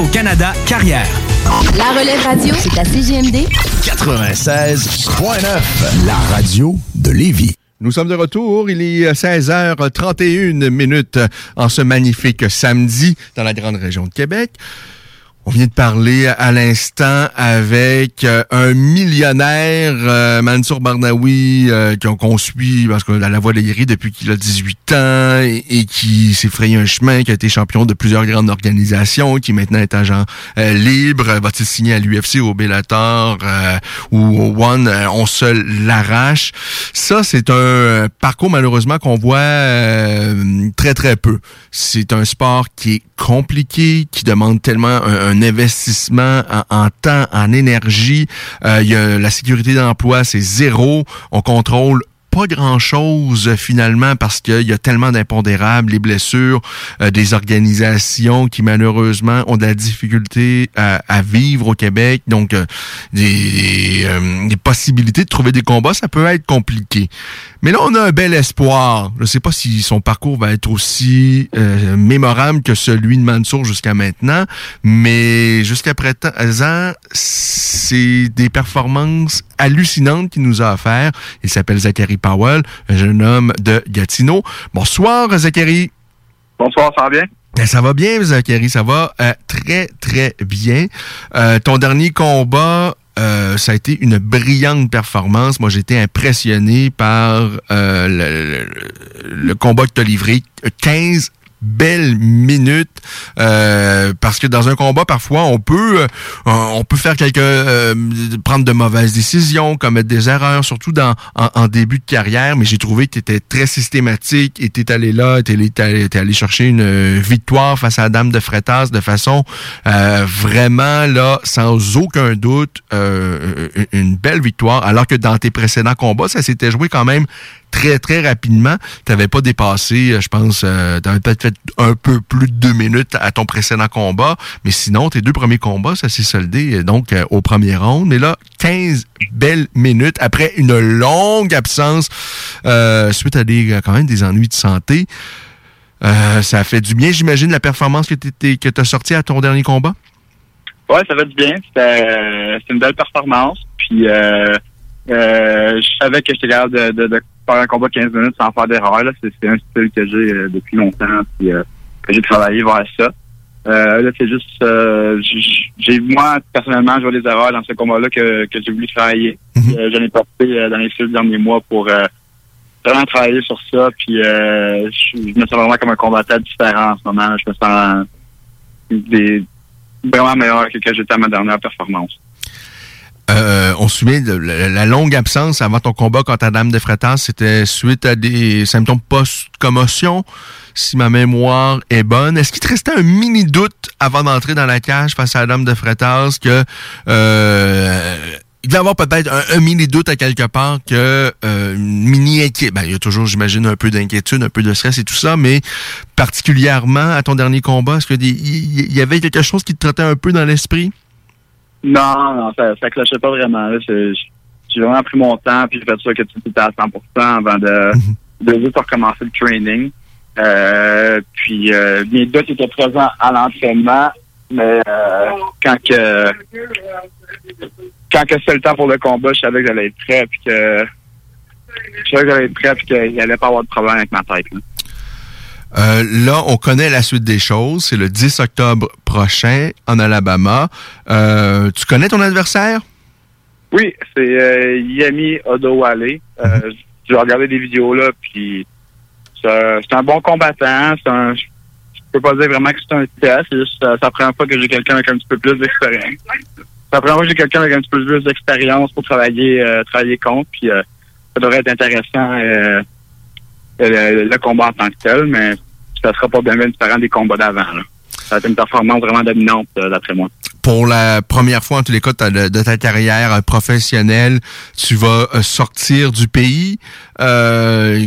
au Canada Carrière. La relève radio, c'est à CGMD 96.9, la radio de Lévis. Nous sommes de retour. Il est 16h31 minutes en ce magnifique samedi dans la grande région de Québec. On vient de parler à l'instant avec euh, un millionnaire, euh, Mansour Barnaoui, euh, qu'on suit parce que la voie de depuis qu'il a 18 ans et, qui s'est frayé un chemin, qui a été champion de plusieurs grandes organisations, qui maintenant est agent libre, va-t-il signer à l'UFC, au Bellator ou au One, on se l'arrache. Ça, c'est un parcours malheureusement qu'on voit très très peu. C'est un sport qui est compliqué, qui demande tellement un, investissement en, temps, en énergie. Euh, y a, la sécurité d'emploi, c'est zéro. On contrôle pas grand-chose finalement parce qu'il y a tellement d'impondérables, les blessures, euh, des organisations qui malheureusement ont de la difficulté à, vivre au Québec. Donc, euh, des, des, possibilités de trouver des combats, ça peut être compliqué. Mais là, on a un bel espoir. Je ne sais pas si son parcours va être aussi euh, mémorable que celui de Mansour jusqu'à maintenant, mais jusqu'à présent, c'est des performances hallucinantes qu'il nous a offert. Il s'appelle Zachary Powell, un jeune homme de Gatineau. Bonsoir, Zachary. Bonsoir, ça va bien? Ben, ça va bien, Zachary, ça va euh, très, très bien. Euh, ton dernier combat euh, ça a été une brillante performance. Moi, j'ai été impressionné par euh, le, combat que tu as livré. 15 belles minutes euh, parce que dans un combat parfois on peut euh, on peut faire quelques euh, prendre de mauvaises décisions commettre des erreurs surtout dans en, début de carrière mais j'ai trouvé que tu étais très systématique et tu allé là tu es, allé chercher une victoire face à la dame de Frétas de façon vraiment là sans aucun doute une belle victoire alors que dans tes précédents combats ça s'était joué quand même très, très rapidement. Tu n'avais pas dépassé, euh, je pense, euh, tu avais peut-être fait un peu plus de deux minutes à ton précédent combat, mais sinon, tes deux premiers combats, ça s'est soldé euh, donc au premier round. Mais là, 15 belles minutes après une longue absence suite à des quand même des ennuis de santé. ça a fait du bien, j'imagine, la performance que tu as sortie à ton dernier combat? Ouais, ça fait du bien. C'était une belle performance. Puis je savais que j'étais capable de, de, faire un combat 15 minutes sans faire d'erreur. C'est un style que j'ai euh, depuis longtemps, puis euh, que j'ai travaillé vers ça. Euh, là, c'est juste, j'ai moi personnellement joué des erreurs dans ce combat-là que, que j'ai voulu travailler. Mm J'en ai porté dans les six derniers mois pour vraiment travailler sur ça. Puis je, me sens vraiment comme un combattant différent en ce moment. Je me sens des, vraiment meilleur que, que j'étais à ma dernière performance. Euh, on se souvient de la, longue absence avant ton combat contre Dame de Fretas, c'était suite à des symptômes post-commotion, si ma mémoire est bonne. Est-ce qu'il te restait un mini doute avant d'entrer dans la cage face à Dame de Fretas que euh, il devait avoir peut-être un, mini doute à quelque part que euh, mini inquiétude? Ben, il y a toujours, j'imagine, un peu d'inquiétude, un peu de stress et tout ça, mais particulièrement à ton dernier combat, est-ce qu'il y, y avait quelque chose qui te trottait un peu dans l'esprit? Non, non, ça, ça clochait pas vraiment. J'ai vraiment pris mon temps, puis j'ai fait ça que tu étais à 100% avant de, mhm. de juste recommencer le training. Euh, puis euh, mes doutes étaient présents à l'entraînement, mais euh, quand que quand que c'était le temps pour le combat, je savais que j'allais être prêt, puis que je savais que j'allais être prêt, puis qu'il allait pas avoir de problème avec ma tête. Euh, là, on connaît la suite des choses. C'est le 10 octobre prochain en Alabama. Euh, tu connais ton adversaire? Oui, c'est euh, Yami Odowale. Euh, mhm. J'ai regardé des vidéos là, puis c'est un bon combattant. Un, je peux pas dire vraiment que c'est un test. C'est juste ça, ça prend pas que j'ai quelqu'un avec un petit peu plus d'expérience. Ça prend pas que j'ai quelqu'un avec un petit peu plus d'expérience pour travailler travailler contre. Puis ça devrait être intéressant le, combat en tant que tel, mais ça sera pas bien, bien différent des combats d'avant. Ça va être une performance vraiment dominante, euh, d'après moi. Pour la première fois, en tous les cas, de ta carrière euh, professionnelle, tu vas euh, sortir du pays.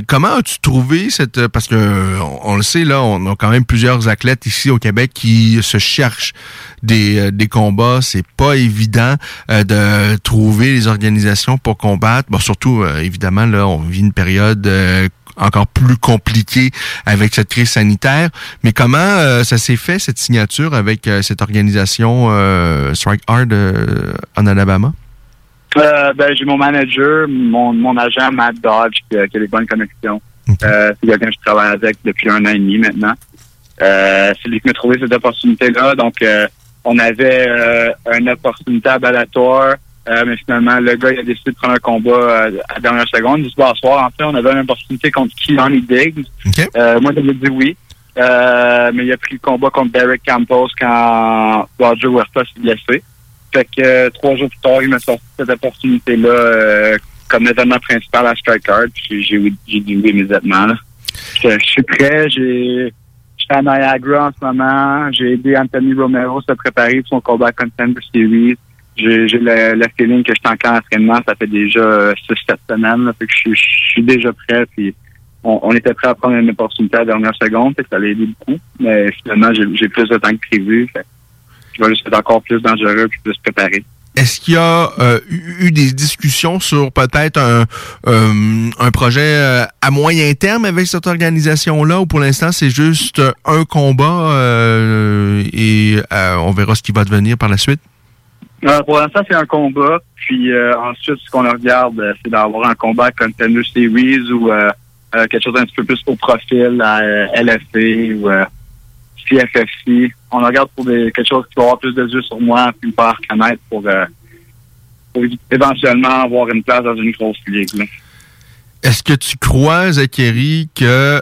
comment as-tu trouvé cette... Parce que on, le sait, là, on a quand même plusieurs athlètes ici au Québec qui se cherchent des, des combats. C'est pas évident de trouver les organisations pour combattre. Surtout, évidemment, là, on vit une période encore plus compliqué avec cette crise sanitaire. Mais comment euh, ça s'est fait, cette signature avec euh, cette organisation euh, Strike Hard en Alabama? ben, j'ai mon manager, mon, mon agent Matt Dodge, qui, a des bonnes connexions. c'est quelqu'un que je travaille avec depuis un an et demi maintenant. c'est lui qui m'a trouvé cette opportunité-là. Donc, on avait une opportunité à euh, mais finalement, le gars il a décidé de prendre un combat euh, à la dernière seconde. Il dit, soir, en fait, on avait une opportunité contre Keelan Diggs. Euh, moi, j'avais dit oui. Euh, mais il a pris le combat contre Derek Campos quand Roger Huerta s'est blessé. Fait que trois jours plus tard, il m'a sorti cette opportunité-là comme événement principal à Strike Card. Puis j'ai dit oui immédiatement. Je, suis prêt. J'ai je suis à Niagara en ce moment. J'ai aidé Anthony Romero à se préparer pour son combat Contender Series j'ai le, le, feeling que je suis encore en entraînement. Ça fait déjà 6 7 semaines. fait que je, suis déjà prêt. Puis on, était prêt à prendre une opportunité à la dernière seconde. Fait que ça allait aider beaucoup. Mais finalement, j'ai plus de temps que prévu. Fait je vais juste être encore plus dangereux puis plus préparé. Est-ce qu'il y a euh, eu des discussions sur peut-être un, euh, un projet euh, à moyen terme avec cette organisation-là ou pour l'instant c'est juste un combat et on verra ce qui va devenir par la suite? Euh, pour l'instant, c'est un combat. Puis euh, ensuite, ce qu'on regarde, euh, c'est d'avoir un combat Contender Series ou quelque chose d'un petit peu plus au profil à LFC ou CFFC. On regarde pour des, quelque chose qui va avoir plus de yeux sur moi puis me faire connaître pour, pour éventuellement avoir une place dans une grosse ligue. Est-ce que tu crois, Zachary, que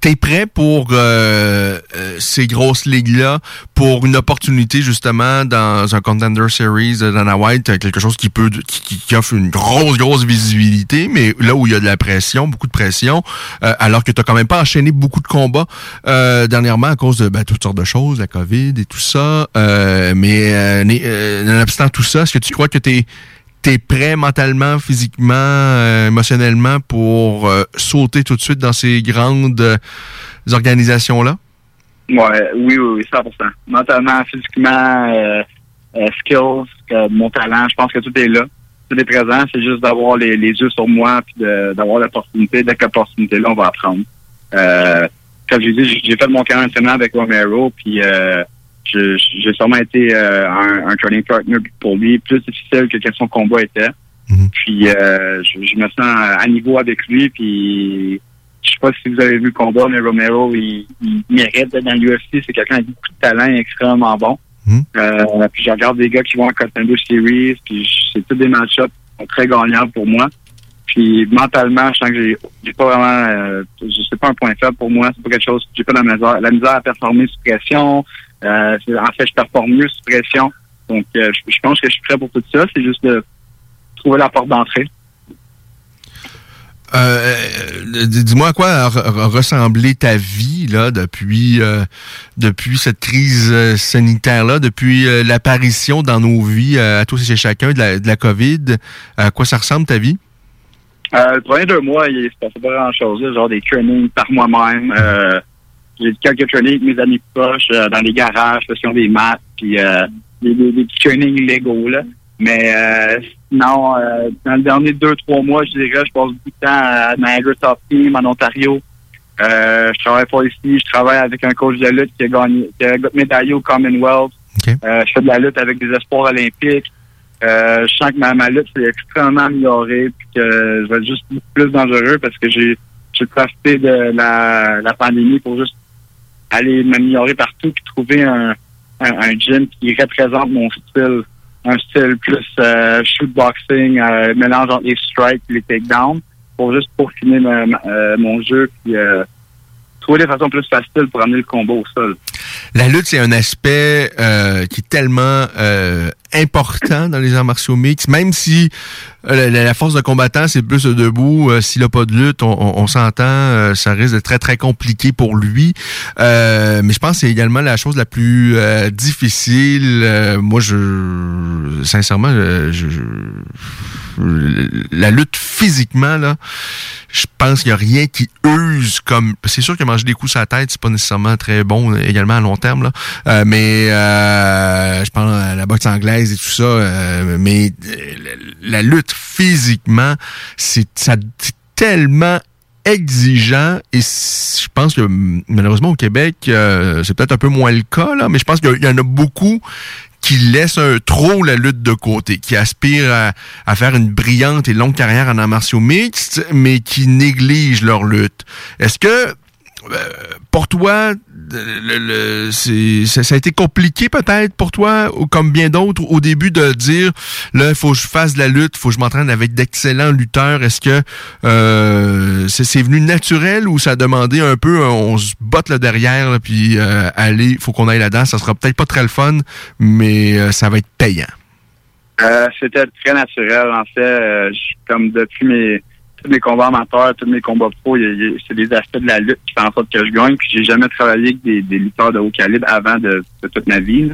T'es prêt pour euh, euh, ces grosses ligues-là, pour une opportunité justement dans un Contender Series Dana White, quelque chose qui peut qui, qui offre une grosse, grosse visibilité, mais là où il y a de la pression, beaucoup de pression, euh, alors que tu quand même pas enchaîné beaucoup de combats dernièrement à cause de ben, toutes sortes de choses, la COVID et tout ça. mais nonobstant tout ça, est-ce que tu crois que tu es prêt mentalement, physiquement, émotionnellement pour sauter tout de suite dans ces grandes organisations-là? Ouais, oui, oui, oui, 100%. Mentalement, physiquement, euh, euh, skills, mon talent, je pense que tout est là. Tout est présent. C'est juste d'avoir les, yeux sur moi puis d'avoir l'opportunité. Dès que l'opportunité là, on va apprendre. Euh, comme j'ai dit, j'ai fait mon carrière entraînement avec Romero, puis euh, j'ai sûrement été euh, un, un, training partner pour lui, plus difficile que quel son combat était. Mm-hmm. Puis euh, je, je, me sens à niveau avec lui, puis je sais pas si vous avez vu le combat, mais Romero, il, mérite d'être dans l'UFC. C'est quelqu'un avec beaucoup de talent et extrêmement bon. Hmm. Euh, puis je regarde des gars qui vont en Contender Series, puis c'est tous des match-ups très gagnants pour moi. Puis mentalement, je sens que j'ai pas vraiment, euh, je sais pas un point faible pour moi. C'est pas quelque chose, j'ai pas la misère, la misère à performer sous pression. Euh, en fait, je performe mieux sous pression. Donc, euh, je, je pense que je suis prêt pour tout ça. C'est juste de trouver la porte d'entrée. Euh, dis-moi à quoi a, ressemblé ta vie là depuis depuis cette crise sanitaire là, depuis l'apparition dans nos vies à tous et chez chacun de la, de la COVID? À quoi ça ressemble ta vie? Le premier deux mois, il se passait pas grand chose, genre des trainings par moi-même. J'ai quelques trainings avec mes amis proches dans les garages, faisant des maths, puis des, des, des, petits trainings légaux là. Mais non, euh, dans les derniers deux, trois mois, je dirais, je passe beaucoup de temps à Niagara Top Team en Ontario. Euh, je travaille pas ici, je travaille avec un coach de lutte qui a gagné, qui a médaillé au Commonwealth. Euh, je fais de la lutte avec des espoirs olympiques. Euh, je sens que ma, ma lutte s'est extrêmement améliorée puis que je vais être juste plus dangereux parce que j'ai j'ai profité de la, la pandémie pour juste aller m'améliorer partout puis trouver un, un, un gym qui représente mon style. Un style plus euh, shootboxing, euh, mélange entre les strikes et les takedowns, pour juste pour finir euh, mon jeu puis euh, trouver des façons plus faciles pour amener le combat au sol. La lutte, c'est un aspect euh, qui est tellement euh, important dans les arts martiaux mixtes, même si euh, la, force de combattant, c'est plus debout. S'il n'a pas de lutte, on, s'entend, ça risque d'être très, très compliqué pour lui. mais je pense que c'est également la chose la plus difficile. moi, je sincèrement, je, la lutte physiquement, là, je pense qu'il n'y a rien qui use comme... C'est sûr que manger des coups sur la tête, c'est pas nécessairement très bon également à long terme, là. Euh, mais euh, je pense à la boxe anglaise et tout ça. Euh, mais la, lutte physiquement, c'est tellement exigeant et je pense que malheureusement au Québec c'est peut-être un peu moins le cas là mais je pense qu'il y en a beaucoup qui laissent un, trop la lutte de côté, qui aspirent à, faire une brillante et longue carrière en arts martiaux mixtes, mais qui négligent leur lutte. Est-ce que euh, pour toi, ça a été compliqué peut-être pour toi, comme bien d'autres, au début de dire, là, il faut que je fasse de la lutte, il faut que je m'entraîne avec d'excellents lutteurs. Est-ce que euh, c'est venu naturel ou ça a demandé un peu, on se botte le derrière, puis euh, allez, faut qu'on aille là-dedans. Ça sera peut-être pas très le fun, mais euh, ça va être payant. C'était très naturel, en fait. comme depuis mes tous mes combats amateurs, tous mes combats pro, c'est des aspects de la lutte qui font en sorte que je gagne. Puis j'ai jamais travaillé avec des, des lutteurs de haut calibre avant de, toute ma vie.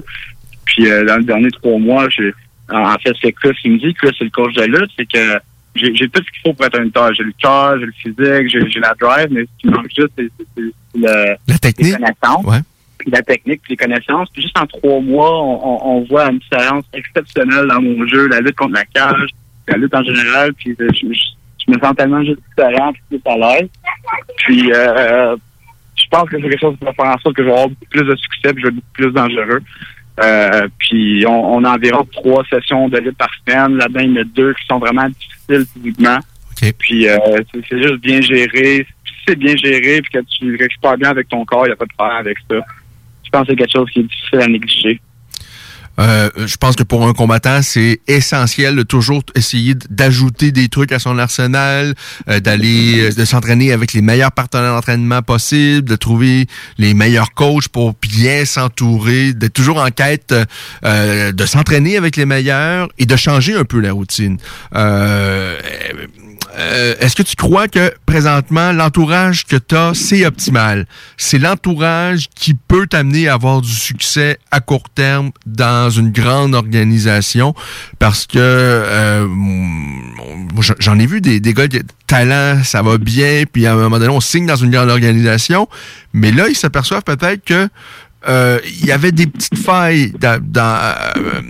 Puis euh, dans les derniers trois mois, j'ai en fait c'est Chris qui me dit, Chris c'est le coach de lutte, c'est que j'ai tout ce qu'il faut pour être un lutteur. J'ai le cœur, j'ai le physique, j'ai la drive, mais ce qui manque juste, c'est le la technique. les connaissances. Puis la technique, puis les connaissances. Puis juste en trois mois, on, on, voit une différence exceptionnelle dans mon jeu, la lutte contre la cage, la lutte en général. Puis je, je, je me sens tellement juste différent, plus à l'aise. Puis, euh, je pense que c'est quelque chose qui va faire en sorte que je vais avoir plus de succès puis je vais être plus dangereux. Euh, puis, on, a environ trois sessions de lutte par semaine. Là-dedans, il y en a deux qui sont vraiment difficiles physiquement. Puis, euh, c'est juste bien géré. Si c'est bien géré puis que tu récupères bien avec ton corps, il n'y a pas de problème avec ça. Je pense que c'est quelque chose qui est difficile à négliger. Euh, je pense que pour un combattant, c'est essentiel de toujours essayer d'ajouter des trucs à son arsenal, euh, d'aller, de s'entraîner avec les meilleurs partenaires d'entraînement possibles, de trouver les meilleurs coachs pour bien s'entourer, d'être toujours en quête euh, de s'entraîner avec les meilleurs et de changer un peu la routine. Euh, est-ce que tu crois que présentement, l'entourage que tu as, c'est optimal? C'est l'entourage qui peut t'amener à avoir du succès à court terme dans une grande organisation? Parce que euh, j'en ai vu des, des gars qui talent, ça va bien, puis à un moment donné, on signe dans une grande organisation, mais là, ils s'aperçoivent peut-être que euh, il y avait des petites failles dans, euh,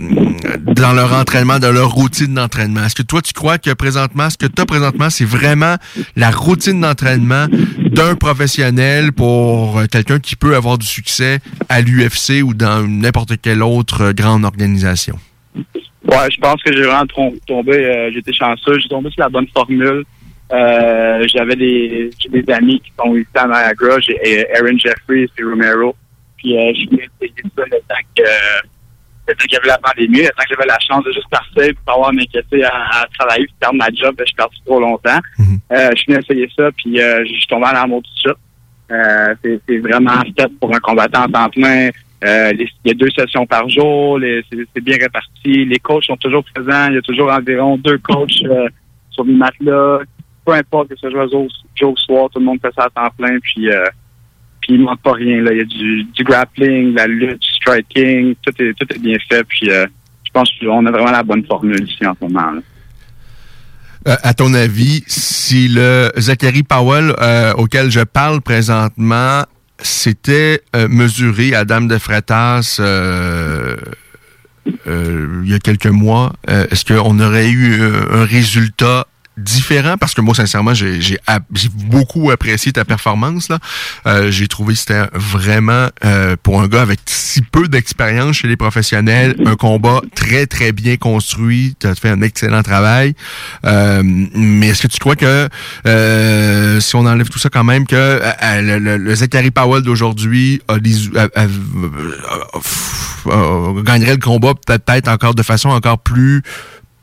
dans, leur entraînement, dans leur routine d'entraînement. Est-ce que toi, tu crois que présentement, ce que tu as présentement, c'est vraiment la routine d'entraînement d'un professionnel pour quelqu'un qui peut avoir du succès à l'UFC ou dans n'importe quelle autre grande organisation? Ouais, je pense que j'ai vraiment tombé, euh, j'étais chanceux, j'ai tombé sur la bonne formule. j'avais des, des amis qui sont ici à Niagara, j'ai Aaron Jeffries et Romero puis euh, je venais essayer ça le temps que le temps qu'il y avait la pandémie, le temps que j'avais la chance de juste partir pour pas avoir m'inquiéter à, à, travailler puis perdre ma job, ben, je suis parti trop longtemps. Mhm. euh, je venais essayer ça, puis euh, je suis tombé en amour tout ça. Euh, c'est vraiment fait pour un combattant en temps plein. Euh, il y a deux sessions par jour, c'est bien réparti. Les coachs sont toujours présents. Il y a toujours environ deux coachs euh, sur le matelas. Peu importe que ce soit jour, jour soir, tout le monde fait ça à temps plein. Puis euh, puis il manque pas rien. Là. Il y a du, grappling, la lutte, du striking, tout est, tout est bien fait. Puis euh, je pense qu'on a vraiment la bonne formule ici en ce moment. Euh, à ton avis, si le Zachary Powell euh, auquel je parle présentement s'était euh, mesuré à Dame de euh, il y a quelques mois, est-ce qu'on aurait eu un résultat différent parce que moi sincèrement j'ai j'ai beaucoup apprécié ta performance là. Euh, j'ai trouvé que c'était vraiment euh, pour un gars avec si peu d'expérience chez les professionnels un combat très très bien construit tu as fait un excellent travail. Euh, mais est-ce que tu crois que euh, si on enlève tout ça quand même que euh, le, le, le, Zachary Powell d'aujourd'hui a, gagnerait le combat peut-être encore de façon encore plus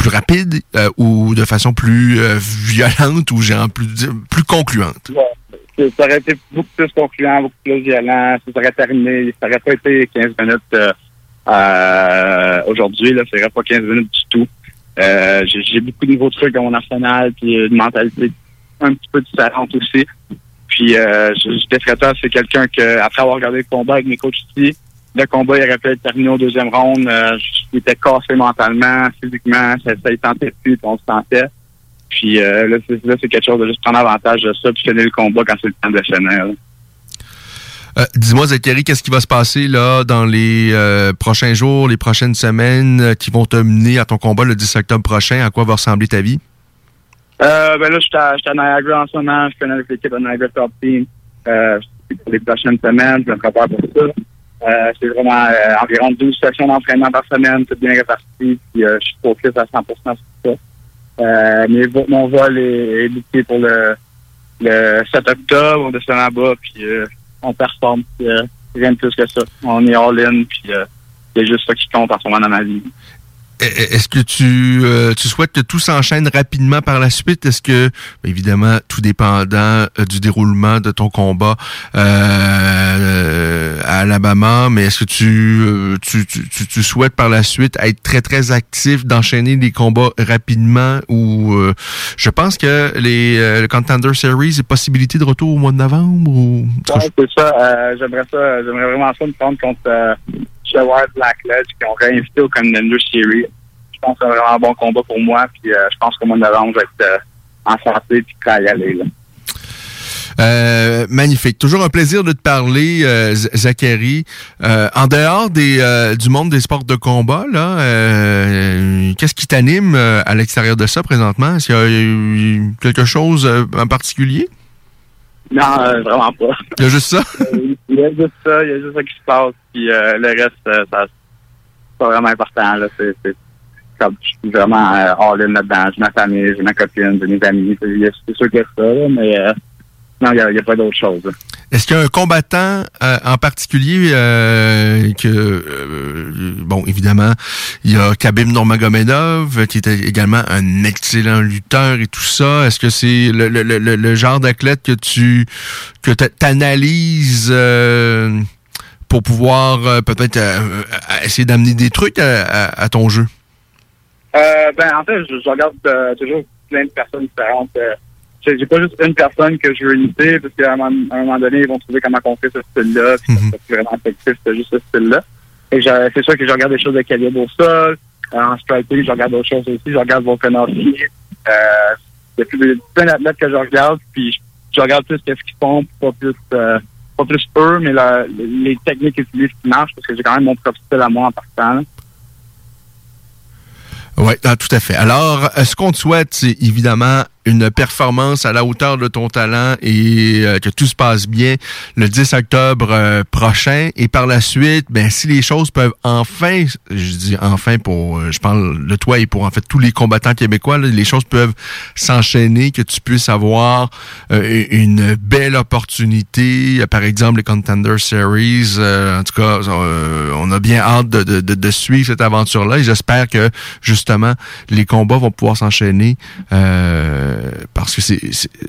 plus rapide euh, ou de façon plus euh, violente ou genre plus, plus concluante? Ça aurait été beaucoup plus concluant, beaucoup plus violent. Ça aurait terminé. Ça aurait pas été 15 minutes euh, aujourd'hui. Ça aurait pas 15 minutes du tout. J'ai beaucoup de nouveaux trucs dans mon arsenal, puis une mentalité un petit peu différente aussi. Puis euh, j'étais c'est quelqu'un que, après avoir regardé le combat avec mes coachs ici, le combat il aurait pu être terminé au deuxième round. Euh, était cassé mentalement, physiquement, ça, y tentait plus, on se sentait. Puis euh, là, c'est, quelque chose de juste prendre avantage de ça, puis finir le combat quand c'est le temps de finir. Euh, dis-moi, Zachary, qu'est-ce qui va se passer là dans les euh, prochains jours, les prochaines semaines euh, qui vont te mener à ton combat le 10 octobre prochain? À quoi va ressembler ta vie? Euh, ben là, je suis à, à, Niagara en ce moment. Je connais l'équipe de Niagara Top Team. Euh, pour les prochaines semaines, je me prépare pour ça. Euh, c'est vraiment euh, environ 12 sessions d'entraînement par semaine, tout bien réparti. Puis euh, je suis focus à 100% sur ça. Euh, mais mon vol est, est pour le, le 7 octobre. On descend là-bas, puis euh, on performe. Puis, euh, rien de plus que ça. On est all-in, puis c'est juste ça qui compte en ce moment dans ma vie. Est-ce que tu, euh, tu souhaites que tout s'enchaîne rapidement par la suite? Est-ce que, évidemment, tout dépendant euh, du déroulement de ton combat euh, à Alabama, mais est-ce que tu, tu, tu, tu, souhaites par la suite être très, très actif, d'enchaîner les combats rapidement? Ou je pense que les le Contender Series, est possibilité de retour au mois de novembre? Ou... Ouais, c'est ça. j'aimerais ça. J'aimerais vraiment ça me prendre contre Black Blackledge qui ont réinvité au Contender Series. Je pense que c'est vraiment un bon combat pour moi. Puis euh, je pense que de novembre, je vais être euh, en santé puis prêt à y aller. Là. Euh, magnifique. Toujours un plaisir de te parler, euh, Zachary. Euh, en dehors des, du monde des sports de combat, là, qu'est-ce qui t'anime à l'extérieur de ça présentement? Est-ce qu'il y a quelque chose en particulier? Non, vraiment pas. Il y a juste ça? Il y a juste ça, il y a juste ça qui se passe. Puis euh, le reste, euh, ça, c'est pas vraiment important. Là. C'est, c'est, comme, je suis vraiment euh, all-in là-dedans. J'ai ma famille, j'ai ma copine, j'ai mes amis. C'est, c'est sûr a ça, là, mais euh, non, il n'y a, a, pas d'autre chose. Est-ce qu'il y a un combattant euh, en particulier euh, que euh, bon évidemment il y a Khabib Nurmagomedov qui était également un excellent lutteur et tout ça. Est-ce que c'est le, genre d'athlète que tu que t'analyses pour pouvoir peut-être essayer d'amener des trucs à, ton jeu? ben en fait je regarde toujours plein de personnes différentes j'ai pas juste une personne que je veux imiter, parce qu'à un, moment donné, ils vont trouver comment on fait ce style-là, puis mm c'est vraiment effectif, c'est juste ce style-là. Et c'est sûr que je regarde des choses de calibre au sol, euh, en striking, je regarde d'autres choses aussi, je regarde Volkanovski, euh, il y a plus, plein d'athlètes que je regarde, puis je, regarde plus qu'est-ce qu'ils font, pas plus, euh, pas plus eux, mais les techniques utilisées qui marchent, parce que j'ai quand même mon propre style à moi en partant. Oui, ah, tout à fait. Alors, ce qu'on te souhaite, c'est évidemment une performance à la hauteur de ton talent et euh, que tout se passe bien le 10 octobre euh, prochain. Et par la suite, ben si les choses peuvent enfin, je dis enfin pour, euh, je parle de toi et pour en fait tous les combattants québécois, les choses peuvent s'enchaîner, que tu puisses avoir une belle opportunité, par exemple les Contender Series. en tout cas, on a bien hâte de, de, de, de suivre cette aventure-là et j'espère que justement les combats vont pouvoir s'enchaîner. Euh, euh, parce que c'est,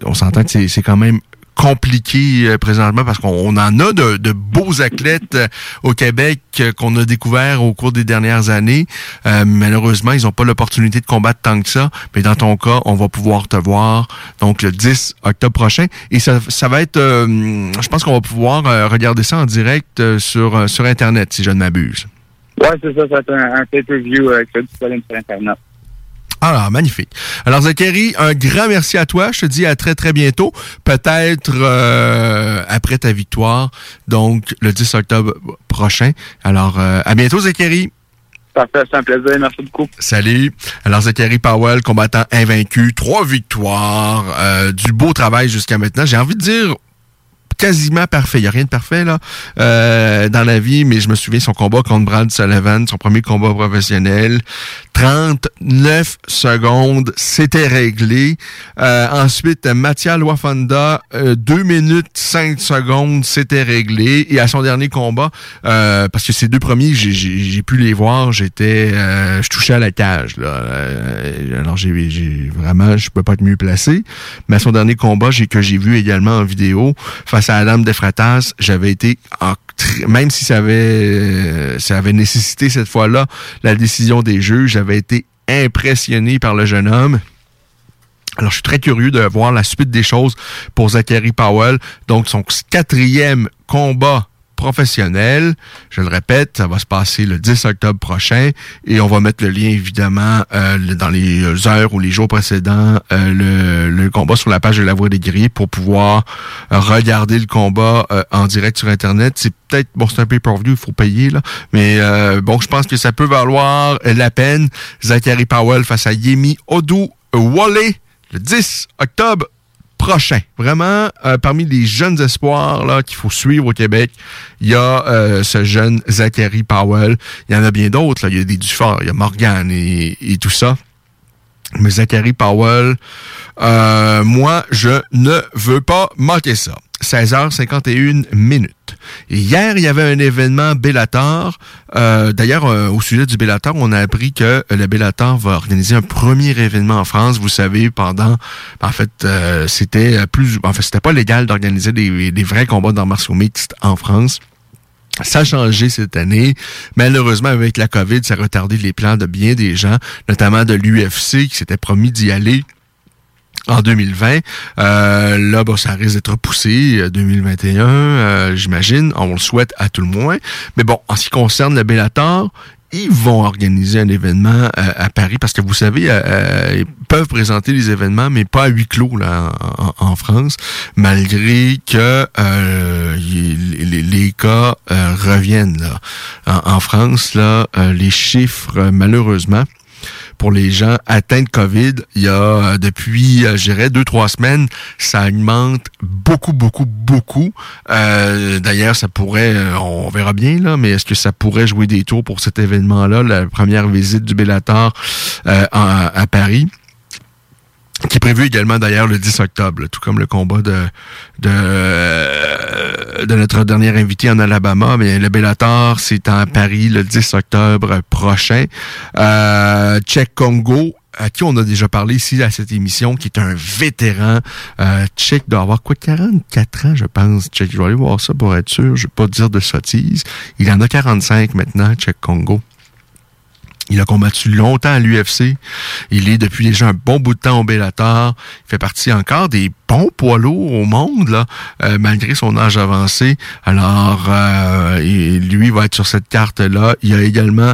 on s'entend que c'est quand même compliqué euh, présentement parce qu'on en a de, beaux athlètes euh, au Québec qu'on a découvert au cours des dernières années. malheureusement, ils n'ont pas l'opportunité de combattre tant que ça. Mais dans ton cas, on va pouvoir te voir donc le 10 octobre prochain. Et ça, ça va être, je pense qu'on va pouvoir regarder ça en direct sur sur Internet, si je ne m'abuse. Oui, c'est ça. Ça être un, pay-per-view sur Internet. Ah, magnifique. Alors, Zachary, un grand merci à toi. Je te dis à très, très bientôt. Peut-être euh, après ta victoire, donc le 10 octobre prochain. Alors, euh, à bientôt, Zachary. Parfait, c'est un plaisir. Merci beaucoup. Salut. Alors, Zachary Powell, combattant invaincu, trois victoires, euh, du beau travail jusqu'à maintenant. J'ai envie de dire quasiment parfait. Il n'y a rien de parfait là euh, dans la vie, mais je me souviens son combat contre Brad Sullivan, son premier combat professionnel. 39 secondes, c'était réglé. Euh, ensuite, Mathia Loafonda, euh, 2 minutes 5 secondes, c'était réglé. Et à son dernier combat, euh, parce que ces deux premiers, j'ai pu les voir, j'étais, euh, je touchais à la cage. Là. Euh, alors j'ai vraiment, je peux pas être mieux placé. Mais à son dernier combat, j'ai que j'ai vu également en vidéo face à la dame de Fratas, j'avais été même si ça avait euh, ça avait nécessité cette fois-là la décision des juges, j'avais été impressionné par le jeune homme. Alors, je suis très curieux de voir la suite des choses pour Zachary Powell. Donc, son quatrième combat professionnel. Je le répète, ça va se passer le 10 octobre prochain et on va mettre le lien évidemment euh, dans les heures ou les jours précédents euh, le, combat sur la page de la Voix des guerriers pour pouvoir regarder le combat euh, en direct sur internet. C'est peut-être bon, c'est un pay-per-view, il faut payer là, mais bon, je pense que ça peut valoir la peine. Zachary Powell face à Yemi Odu Wale le 10 octobre prochain. Vraiment, euh, parmi les jeunes espoirs là qu'il faut suivre au Québec, il y a euh, ce jeune Zachary Powell. Il y en a bien d'autres. Il y a des Dufort, il y a Morgan et, et tout ça. Mais Zachary Powell, euh, moi, je ne veux pas manquer ça. 16h51 minutes. hier, il y avait un événement Bellator. Euh, d'ailleurs, euh, au sujet du Bellator, on a appris que le Bellator va organiser un premier événement en France. Vous savez, pendant, en fait, c'était plus, en fait, c'était pas légal d'organiser des, vrais combats d'arts martiaux mixtes en France. Ça a changé cette année. Malheureusement, avec la COVID, ça a retardé les plans de bien des gens, notamment de l'UFC qui s'était promis d'y aller en 2020. Euh, là, bon, ça risque d'être repoussé 2021, euh, euh, j'imagine. On le souhaite à tout le moins. Mais bon, en ce qui concerne le Bellator, ils vont organiser un événement euh, à Paris parce que vous savez, euh, euh, ils peuvent présenter les événements, mais pas à huis clos là en, France, malgré que les, cas reviennent là. En, en, France là, les chiffres malheureusement pour les gens atteints de COVID. Il y a euh, depuis, euh, je dirais, deux, trois semaines, ça augmente beaucoup, beaucoup, beaucoup. Euh, D'ailleurs, ça pourrait, euh, on verra bien, là, mais est-ce que ça pourrait jouer des tours pour cet événement-là, la première visite du Bellator à Paris? Qui est prévu également d'ailleurs le 10 octobre, tout comme le combat de, de de notre dernier invité en Alabama, mais le Bellator, c'est en Paris le 10 octobre prochain. Euh, Czech Congo, à qui on a déjà parlé ici à cette émission, qui est un vétéran. Euh, Tchèque doit avoir quoi, 44 ans, je pense. Tchèque, je vais aller voir ça pour être sûr. Je vais pas dire de sottises. Il en a 45 maintenant, Tchèque Congo. Il a combattu longtemps à l'UFC. Il est depuis déjà un bon bout de temps au Bellator. Il fait partie encore des bons poids lourds au monde, là, euh, malgré son âge avancé. Alors, euh, lui va être sur cette carte-là. Il y a également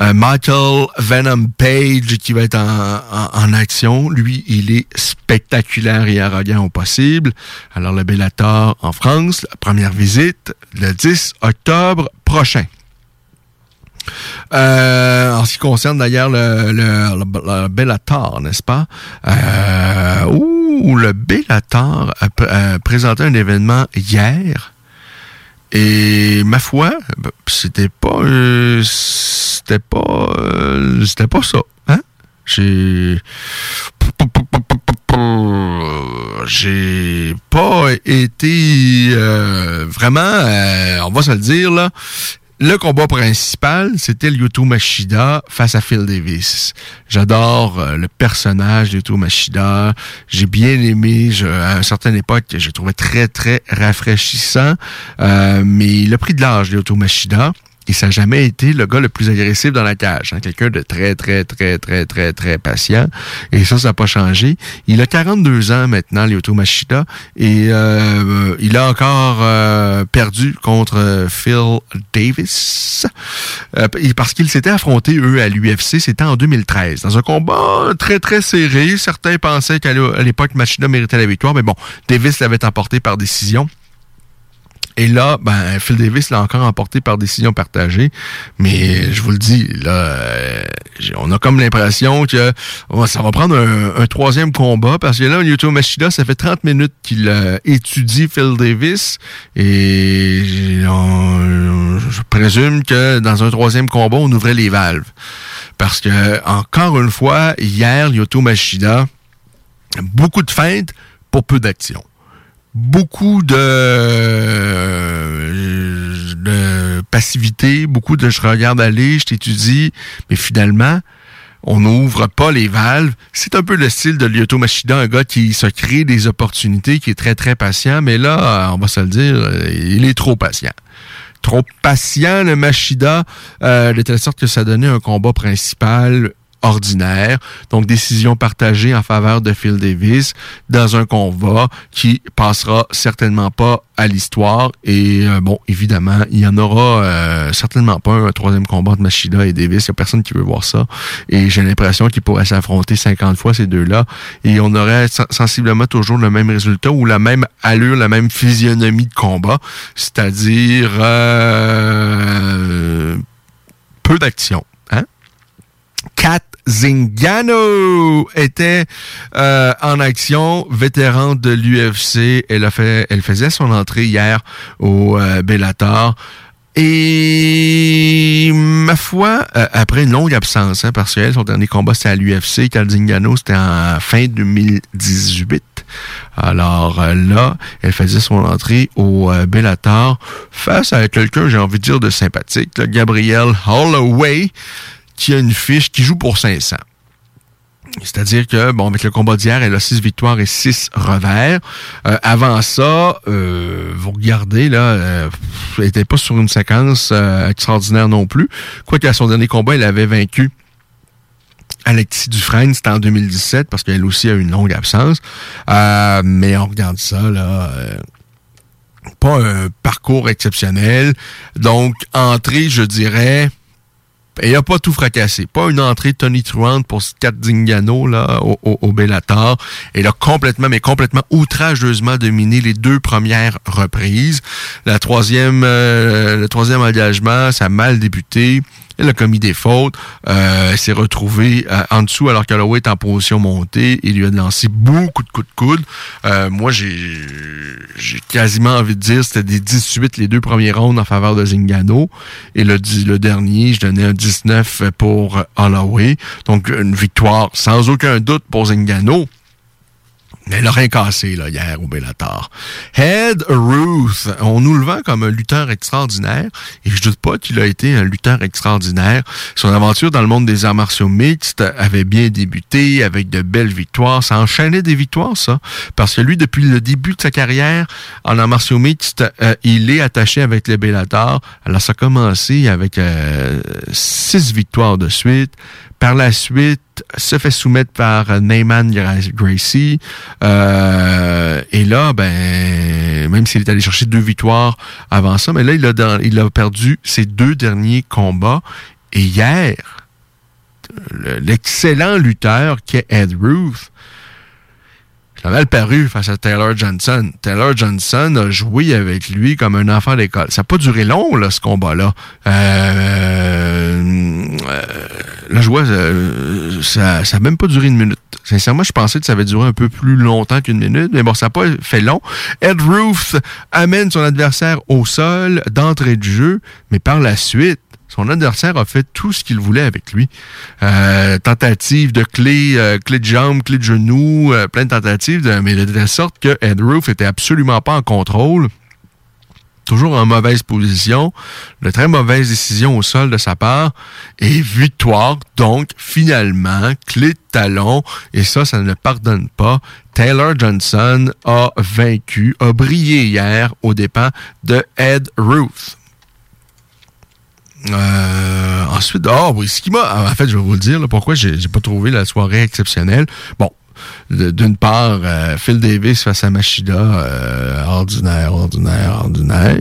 euh, Michael Venom Page qui va être en, action. Lui, il est spectaculaire et arrogant au possible. Alors, le Bellator en France, première visite, le 10 octobre prochain. Euh, en ce qui concerne d'ailleurs le, le, Bellator, n'est-ce pas? Euh, ouh, le Bellator a, présenté un événement hier. Et ma foi, c'était pas euh, c'était pas euh, c'était pas ça. Hein? J'ai j'ai pas été euh, vraiment, on va se le dire là, le combat principal, c'était Lyoto Machida face à Phil Davis. J'adore euh, le personnage de Lyoto Machida. J'ai bien aimé. à une certaine époque, j'ai trouvé très, très rafraîchissant. Euh, mais il a pris de l'âge, Lyoto Machida et ça n'a jamais été le gars le plus agressif dans la cage. Hein. Quelqu'un de très, très, très, très, très, très patient. Et ça, ça n'a pas changé. Il a 42 ans maintenant, Lyoto Machida, et euh, il a encore euh, perdu contre Phil Davis. Euh, parce qu'ils s'étaient affrontés, eux, à l'UFC, c'était en 2013. Dans un combat très, très serré. Certains pensaient qu'à l'époque, Machida méritait la victoire, mais bon, Davis l'avait emporté par décision. Et là, ben, Phil Davis l'a encore emporté par décision partagée. Mais je vous le dis, là, euh, on a comme l'impression que ça va prendre un, troisième combat parce que là, Yuto Machida, ça fait 30 minutes qu'il étudie Phil Davis. Et je présume que dans un troisième combat, on ouvrait les valves. Parce que, encore une fois, hier, Yuto Machida, beaucoup de feintes pour peu d'action beaucoup de, de passivité, beaucoup de je regarde aller, je t'étudie, mais finalement, on n'ouvre pas les valves. C'est un peu le style de Lyoto Machida, un gars qui se crée des opportunités, qui est très, très patient, mais là, on va se le dire, il est trop patient. Trop patient, le Machida, euh, de telle sorte que ça donnait un combat principal ordinaire. Donc, décision partagée en faveur de Phil Davis dans un combat qui passera certainement pas à l'histoire. Et euh, bon, évidemment, il y en aura euh, certainement pas un troisième combat de Machida et Davis. Il y a personne qui veut voir ça. Et j'ai l'impression qu'ils pourraient s'affronter 50 fois ces deux-là. Et on aurait sensiblement toujours le même résultat ou la même allure, la même physionomie de combat. C'est-à-dire euh, peu d'action. Hein? Kat Zingano était euh, en action, vétéran de l'UFC. Elle a fait, elle faisait son entrée hier au euh, Bellator. Et ma foi, euh, après une longue absence, hein, parce que son dernier combat c'était à l'UFC, Zingano, c'était en fin 2018. Alors là, elle faisait son entrée au Bellator face à quelqu'un, j'ai envie de dire, de sympathique, Gabriel Holloway qui a une fiche qui joue pour 500. C'est-à-dire que, bon, avec le combat d'hier, elle a 6 victoires et 6 revers. Euh, avant ça, euh, vous regardez, là, euh, elle n'était pas sur une séquence extraordinaire non plus. Quoique à son dernier combat, elle avait vaincu Alexis Dufresne, c'était en 2017, parce qu'elle aussi a eu une longue absence. mais on regarde ça, là pas un parcours exceptionnel. Donc, entrée, je dirais, il a pas tout fracassé. Pas une entrée Tony Truant pour Kat Zingano là, au, au, Bellator. Elle a complètement, mais complètement outrageusement dominé les deux premières reprises. La troisième, euh, le troisième engagement, ça a mal débuté. Elle a commis des fautes. Euh, elle s'est retrouvée euh, en dessous alors qu'Holloway est en position montée. Il lui a lancé beaucoup de coups de coude. Euh, moi, j'ai quasiment envie de dire c'était des 18 les deux premiers rounds en faveur de Zingano. Et le, le dernier, je donnais un 19 pour Holloway. Donc, une victoire sans aucun doute pour Zingano. Elle a rien cassé là, hier au Bellator. Head Ruth, on nous le vend comme un lutteur extraordinaire, et je doute pas qu'il a été un lutteur extraordinaire. Son aventure dans le monde des arts martiaux mixtes avait bien débuté avec de belles victoires. Ça enchaînait des victoires, ça, parce que lui, depuis le début de sa carrière en arts martiaux mixtes, euh, il est attaché avec les Bellator. Alors ça a commencé avec euh, six victoires de suite. Par la suite, se fait soumettre par Neyman Gracie. Euh, et là, ben, même s'il est allé chercher deux victoires avant ça, mais là, il a, perdu ses deux derniers combats. Et hier, l'excellent lutteur qui est Ed Ruth, il mal paru face à Taylor Johnson. Taylor Johnson a joué avec lui comme un enfant d'école. Ça n'a pas duré long, là, ce combat-là. Euh, euh, vois, euh, ça n'a même pas duré une minute. Sincèrement, je pensais que ça avait duré un peu plus longtemps qu'une minute, mais bon, ça n'a pas fait long. Ed Ruth amène son adversaire au sol d'entrée de jeu, mais par la suite, son adversaire a fait tout ce qu'il voulait avec lui. Euh, tentative de clé, euh, clé de jambe, clé de genou, euh, plein de tentatives, mais de telle sorte que Ed Roof était absolument pas en contrôle. Toujours en mauvaise position, de très mauvaise décision au sol de sa part, et victoire, donc finalement, clé de talon, et ça, ça ne pardonne pas. Taylor Johnson a vaincu, a brillé hier aux dépens de Ed Ruth. Euh, ensuite, oh oui, ce qui m'a. En fait, je vais vous le dire, pourquoi j'ai pas trouvé la soirée exceptionnelle. Bon, d'une part, euh, Phil Davis face à Machida, euh, ordinaire, ordinaire, ordinaire.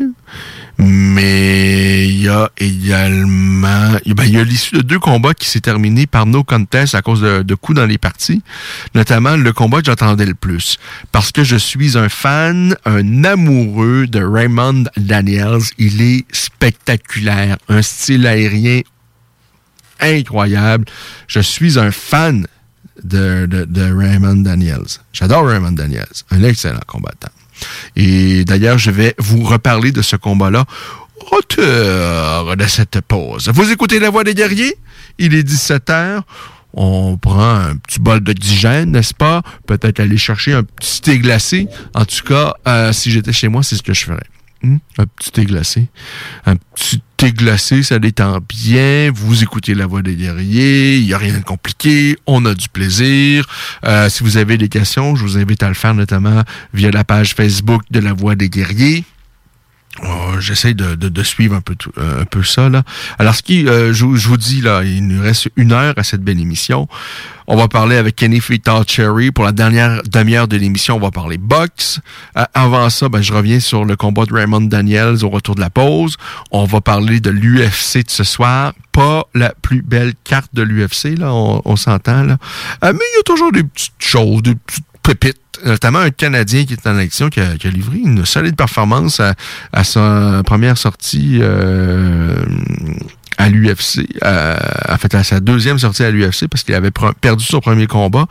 Mais il y a également... Ben, il y a l'issue de deux combats qui s'est terminé par no contest à cause de, coups dans les parties. Notamment le combat que j'attendais le plus. Parce que je suis un fan, un amoureux de Raymond Daniels. Il est spectaculaire. Un style aérien incroyable. Je suis un fan de, de, de Raymond Daniels. J'adore Raymond Daniels. Un excellent combattant. Et d'ailleurs, je vais vous reparler de ce combat-là au de cette pause. Vous écoutez La Voix des guerriers? Il est 17 heures. On prend un petit bol d'oxygène, n'est-ce pas? Peut-être aller chercher un petit thé glacé. En tout cas, euh, si j'étais chez moi, c'est ce que je ferais. Hmm? Un petit thé glacé. Un petit glacé, ça détend bien. Vous écoutez la voix des guerriers. Il n'y a rien de compliqué. On a du plaisir. Euh, si vous avez des questions, je vous invite à le faire notamment via la page Facebook de la voix des guerriers. Oh, J'essaie de, suivre un peu tout, un peu ça là. Alors ce qui, euh, je, vous dis là, il nous reste une heure à cette belle émission. On va parler avec Kenny Vital Cherry pour la dernière demi-heure de l'émission. On va parler box. Euh, avant ça, ben, je reviens sur le combat de Raymond Daniels au retour de la pause. On va parler de l'UFC de ce soir. Pas la plus belle carte de l'UFC là, on, s'entend là. Euh, mais il y a toujours des petites choses, des petites notamment un Canadien qui est en action, qui a, livré une solide performance à, sa première sortie euh, à l'UFC, en fait à sa deuxième sortie à l'UFC parce qu'il avait perdu son premier combat,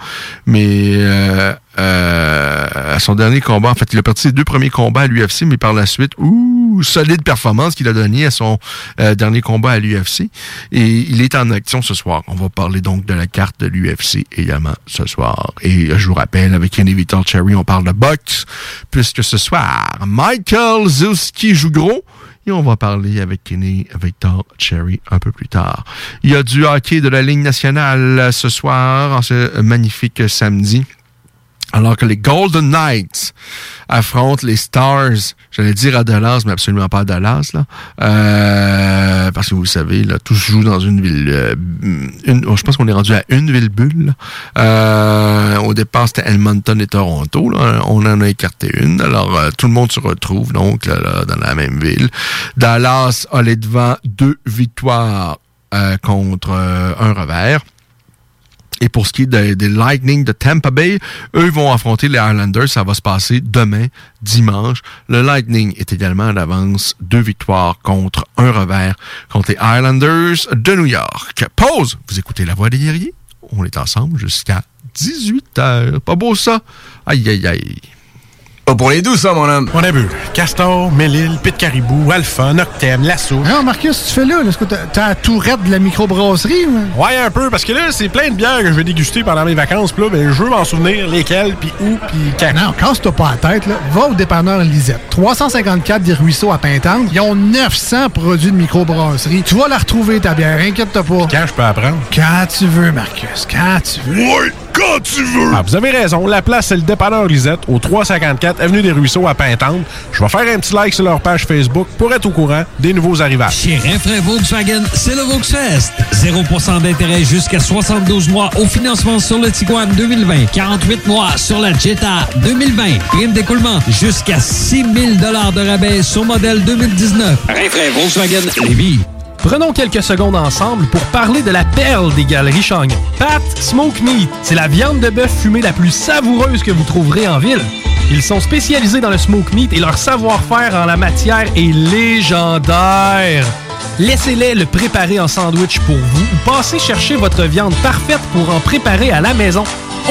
mais euh, euh, à son dernier combat, en fait il a perdu ses deux premiers combats à l'UFC, mais par la suite, ouh, solide performance qu'il a donnée à son euh, dernier combat à l'UFC et il est en action ce soir. On va parler donc de la carte de l'UFC également ce soir. Et je vous rappelle, avec Kenny Vitor Cherry, on parle de boxe puisque ce soir, Michael Zuski joue gros. Et on va parler avec Kenny Victor Cherry un peu plus tard. Il y a du hockey de la Ligue nationale ce soir, en ce magnifique samedi alors que les Golden Knights affrontent les Stars, j'allais dire à Dallas, mais absolument pas à Dallas. Euh, parce que vous le savez, là, tout se dans une ville. Euh, je pense qu'on est rendu à une ville bulle. Euh, au départ, c'était Edmonton et Toronto. On en a écarté une. Alors, tout le monde se retrouve donc dans la même ville. Dallas a les devant deux victoires contre un revers. Et pour ce qui est des Lightning de Tampa Bay, eux vont affronter les Islanders. Ça va se passer demain, dimanche. Le Lightning est également en avance. Deux victoires contre un revers contre les Islanders de New York. Pause! Vous écoutez La Voix des guerriers? On est ensemble jusqu'à 18h. Pas beau ça? Aïe, aïe, aïe. Pas pour les douces, ça, mon homme. On a vu. Castor, Mélile, Pit Caribou, Alpha, Noctem, Lasso. Non, Marcus, tu fais là? Est-ce que t'as t'as la tourette de la microbrasserie? ou? Ouais, un peu, parce que là, c'est plein de bières que je vais déguster pendant mes vacances. Puis là, ben, je veux m'en souvenir lesquelles, puis où, puis quand. Non, casse-toi pas la tête, là. Va au dépanneur Lisette. 354 des Ruisseaux à Pintante. Ils ont 900 produits de microbrasserie. Tu vas la retrouver, ta bière. Inquiète-toi pas. Quand je peux apprendre? Quand tu veux, Marcus. Quand tu veux. Ouais, quand tu veux! Ah, vous avez raison. La place, c'est le dépanneur Lisette, au 354 Avenue des Ruisseaux à Pintante. Je vais faire un petit like sur leur page Facebook pour être au courant des nouveaux arrivages. Chez Renfrais Volkswagen, c'est le Volksfest. 0% d'intérêt jusqu'à 72 mois au financement sur le Tiguan 2020. 48 mois sur la Jetta 2020. Prime d'écoulement jusqu'à 6 000 de rabais sur modèle 2019. Renfrais Volkswagen Lévis. Prenons quelques secondes ensemble pour parler de la perle des galeries Chagnon. Pat Smoke Meat, c'est la viande de bœuf fumée la plus savoureuse que vous trouverez en ville. Ils sont spécialisés dans le smoke meat et leur savoir-faire en la matière est légendaire. Laissez-les le préparer en sandwich pour vous ou passez chercher votre viande parfaite pour en préparer à la maison,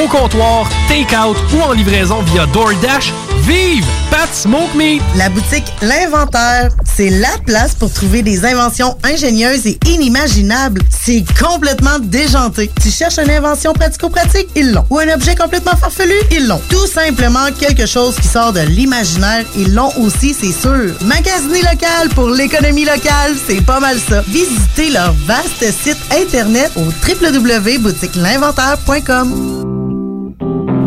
au comptoir, take-out ou en livraison via DoorDash. Vive Pat Smoke Meat! La boutique L'Inventaire, c'est la place pour trouver des inventions ingénieuses et inimaginables. C'est complètement déjanté. Tu cherches une invention pratico-pratique? Ils l'ont. Ou un objet complètement farfelu? Ils l'ont. Tout simplement quelque chose qui sort de l'imaginaire? Ils l'ont aussi, c'est sûr. Magasiner local pour l'économie locale, c'est pas mal ça. Visitez leur vaste site internet au www.boutiquelinventaire.com.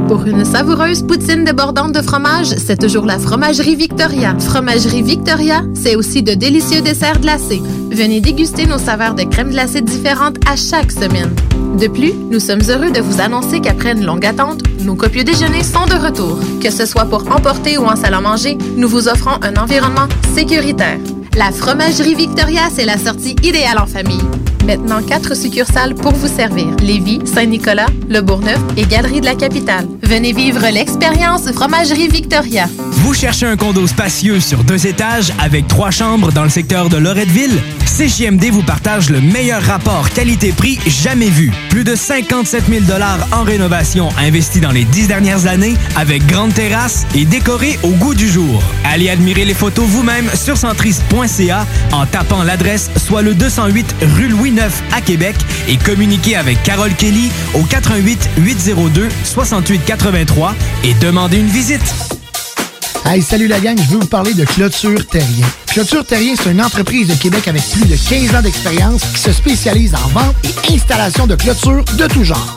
Pour une savoureuse poutine débordante de fromage, c'est toujours la Fromagerie Victoria. Fromagerie Victoria, c'est aussi de délicieux desserts glacés. Venez déguster nos saveurs de crème glacée différentes à chaque semaine. De plus, nous sommes heureux de vous annoncer qu'après une longue attente, nos copieux déjeuners sont de retour. Que ce soit pour emporter ou en salle à manger, nous vous offrons un environnement sécuritaire. La Fromagerie Victoria, c'est la sortie idéale en famille. Maintenant, quatre succursales pour vous servir. Lévis, Saint-Nicolas, Le Bourgneuf et Galerie de la Capitale. Venez vivre l'expérience Fromagerie Victoria. Vous cherchez un condo spacieux sur deux étages avec trois chambres dans le secteur de Loretteville? CJMD vous partage le meilleur rapport qualité-prix jamais vu. Plus de 57 000 en rénovation investis dans les dix dernières années avec grande terrasse et décoré au goût du jour. Allez admirer les photos vous-même sur centris.ca en tapant l'adresse soit le 208 rue Louis À Québec et communiquez avec Carole Kelly au 88 802 68 83 et demandez une visite. Hey, salut la gang, je veux vous parler de Clôture Terrien. Clôture Terrien, c'est une entreprise de Québec avec plus de 15 ans d'expérience qui se spécialise en vente et installation de clôtures de tout genre.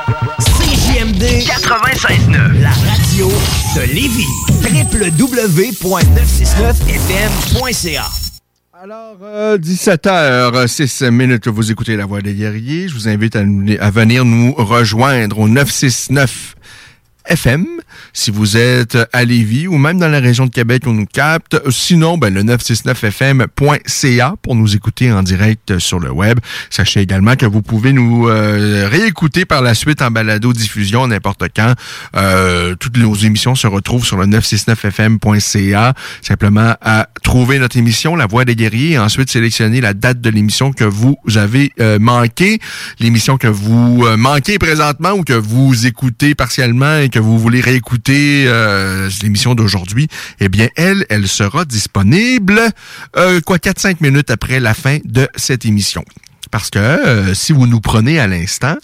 CJMD 96.9, la radio de Lévis. www.969fm.ca Alors, euh, 17h, 6 minutes, vous écoutez La Voix des Guerriers. Je vous invite à, nous- à venir nous rejoindre au 969 FM, si vous êtes à Lévis ou même dans la région de Québec, on nous capte. Sinon, ben, le 969fm.ca pour nous écouter en direct sur le web. Sachez également que vous pouvez nous euh, réécouter par la suite en balado-diffusion n'importe quand. Euh, toutes nos émissions se retrouvent sur le 969fm.ca. Simplement à trouver notre émission, La Voix des Guerriers, et ensuite sélectionner la date de l'émission que vous avez euh, manquée, l'émission que vous euh, manquez présentement ou que vous écoutez partiellement et que vous voulez réécouter euh, l'émission d'aujourd'hui, eh bien, elle, elle sera disponible, euh, quoi, 4-5 minutes après la fin de cette émission. Parce que euh, si vous nous prenez à l'instant,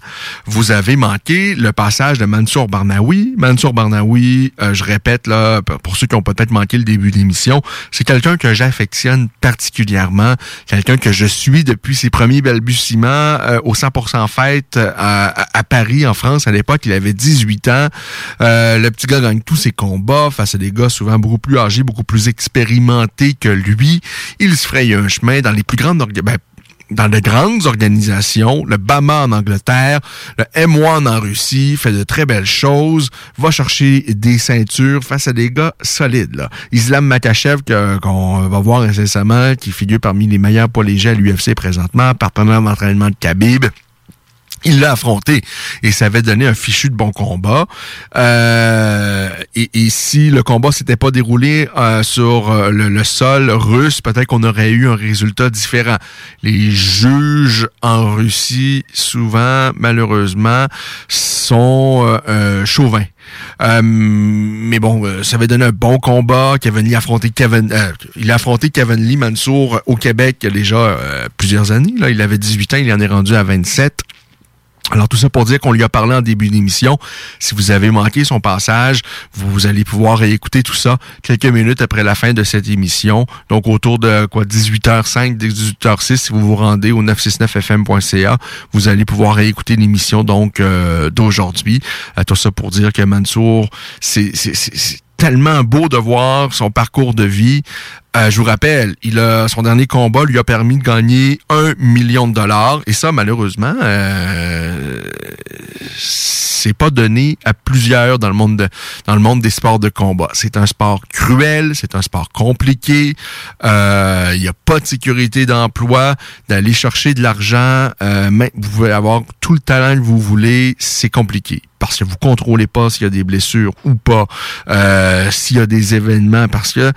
vous avez manqué le passage de Mansour Barnaoui. Mansour Barnaoui, euh, je répète là, pour ceux qui ont peut-être manqué le début de l'émission, c'est quelqu'un que j'affectionne particulièrement, quelqu'un que je suis depuis ses premiers balbutiements euh, au 100% fête à, à, Paris, en France. À l'époque, il avait 18 ans. le petit gars gagne tous ses combats face à des gars souvent beaucoup plus âgés, beaucoup plus expérimentés que lui. Il se fraye un chemin dans les plus grandes ben, dans de grandes organisations, le BAMA en Angleterre, le M1 en Russie, fait de très belles choses, va chercher des ceintures face à des gars solides. Là. Islam Makachev, qu'on va voir incessamment, qui figure parmi les meilleurs poids légers à l'UFC présentement, partenaire d'entraînement de Khabib il l'a affronté et ça avait donné un fichu de bon combat. Euh, et, si le combat s'était pas déroulé euh, sur euh, le, sol russe, peut-être qu'on aurait eu un résultat différent. Les juges en Russie, souvent, malheureusement, sont chauvins. mais bon, ça avait donné un bon combat. Kevin Lee affronté Kevin, il a affronté Kevin Lee Mansour au Québec déjà plusieurs années. Là, il avait 18 ans, il en est rendu à 27. Alors tout ça pour dire qu'on lui a parlé en début d'émission. Si vous avez manqué son passage, vous allez pouvoir écouter tout ça quelques minutes après la fin de cette émission. Donc autour de quoi 18h05, 18h06, si vous vous rendez au 969fm.ca, vous allez pouvoir réécouter l'émission donc euh, d'aujourd'hui. Euh, tout ça pour dire que Mansour, c'est tellement beau de voir son parcours de vie. Euh, je vous rappelle, il a son dernier combat lui a permis de gagner un million de dollars et ça malheureusement euh, c'est pas donné à plusieurs dans le monde de, dans le monde des sports de combat. C'est un sport cruel, c'est un sport compliqué. Euh, il n'y a pas de sécurité d'emploi, d'aller chercher de l'argent. Euh, vous pouvez avoir tout le talent que vous voulez, c'est compliqué parce que vous contrôlez pas s'il y a des blessures ou pas, euh, s'il y a des événements, parce que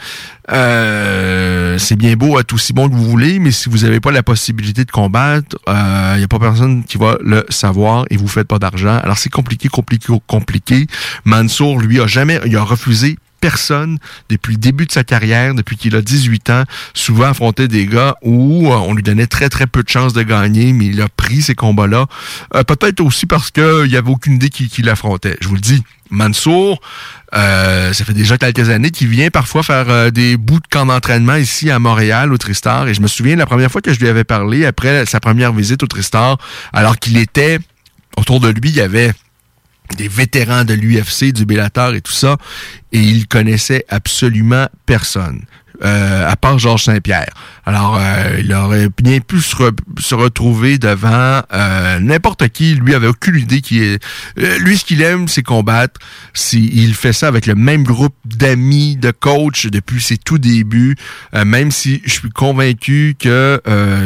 euh, c'est bien beau être aussi bon que vous voulez, mais si vous n'avez pas la possibilité de combattre, il euh, n'y a pas personne qui va le savoir et vous faites pas d'argent. Alors c'est compliqué, compliqué, compliqué. Mansour, lui, a jamais, il a refusé personne depuis le début de sa carrière, depuis qu'il a 18 ans, souvent affronté des gars où euh, on lui donnait très très peu de chances de gagner, mais il a pris ces combats-là. Euh, peut-être aussi parce qu'il n'y avait aucune idée qui, l'affrontait. Je vous le dis, Mansour, euh, ça fait déjà quelques années qu'il vient parfois faire des bouts de camp d'entraînement ici à Montréal, au Tristar. Et je me souviens la première fois que je lui avais parlé après sa première visite au Tristar, alors qu'il était autour de lui, il y avait des vétérans de l'UFC, du Bellator et tout ça, et il connaissait absolument personne. Euh, à part Georges Saint-Pierre. Alors, euh, il aurait bien pu se, retrouver devant euh, n'importe qui. Lui avait aucune idée qui est. lui, ce qu'il aime, c'est combattre. il fait ça avec le même groupe d'amis, de coachs depuis ses tout débuts. même si je suis convaincu que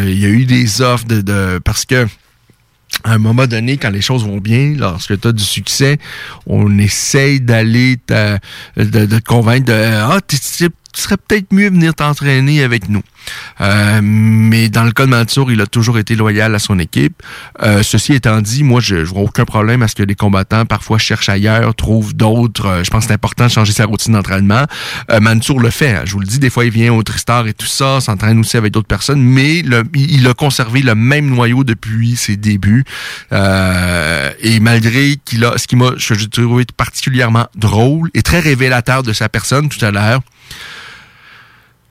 il y a eu des offres de, de parce que à un moment donné, quand les choses vont bien, lorsque tu as du succès, on essaye d'aller de, de, te convaincre de Ah, tu serais peut-être mieux venir t'entraîner avec nous. Euh, mais dans le cas de Mansour, il a toujours été loyal à son équipe. Euh, ceci étant dit, moi, je, vois aucun problème à ce que les combattants parfois cherchent ailleurs, trouvent d'autres. Euh, je pense que c'est important de changer sa routine d'entraînement. Mansour le fait. Hein. je vous le dis, des fois, il vient au Tristar et tout ça, s'entraîne aussi avec d'autres personnes, mais il a conservé le même noyau depuis ses débuts. et malgré qu'il a, ce qui m'a, je trouvé particulièrement drôle et très révélateur de sa personne tout à l'heure,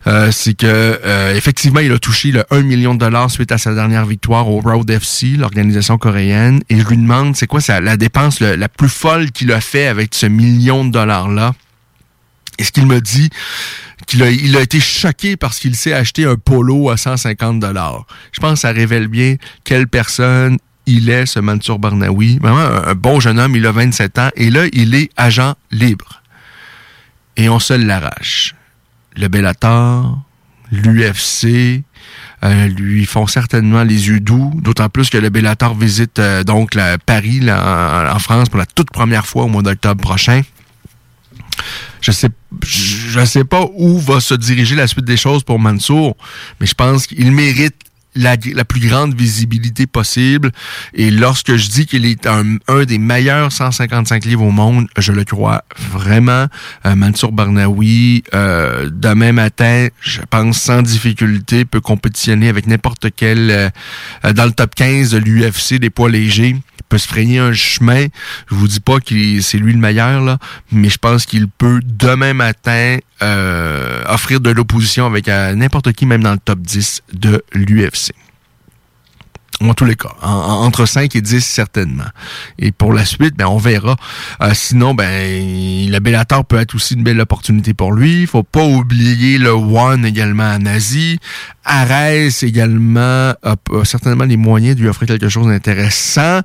euh, c'est que euh, effectivement, il a touché le 1 million de dollars suite à sa dernière victoire au Road FC, l'organisation coréenne. Et je lui demande, c'est quoi la dépense la plus folle qu'il a fait avec ce million de dollars-là? Et ce qu'il me dit, qu'il a, il a été choqué parce qu'il s'est acheté un polo à 150 dollars? Je pense que ça révèle bien quelle personne il est, ce Mansour Barnaoui. Vraiment un, bon jeune homme, il a 27 ans. Et là, il est agent libre. Et on se l'arrache le Bellator, l'UFC, euh, lui font certainement les yeux doux, d'autant plus que le Bellator visite euh, donc la Paris en, France pour la toute première fois au mois d'octobre prochain. Je sais je sais pas où va se diriger la suite des choses pour Mansour, mais je pense qu'il mérite la, plus grande visibilité possible. Et lorsque je dis qu'il est un, des meilleurs 155 livres au monde, je le crois vraiment. Euh, Mansour Barnaoui, euh, demain matin, je pense sans difficulté, peut compétitionner avec n'importe quel euh, dans le top 15 de l'UFC des poids légers peut se frayer un chemin. Je vous dis pas que c'est lui le meilleur, là, mais je pense qu'il peut demain matin offrir de l'opposition avec n'importe qui, même dans le top 10 de l'UFC. En tous les cas, en- en- entre 5 et 10 certainement. Et pour la suite, ben on verra. Euh, sinon, ben le Bellator peut être aussi une belle opportunité pour lui. Faut pas oublier le One également en Asie. Arès également a certainement les moyens de lui offrir quelque chose d'intéressant.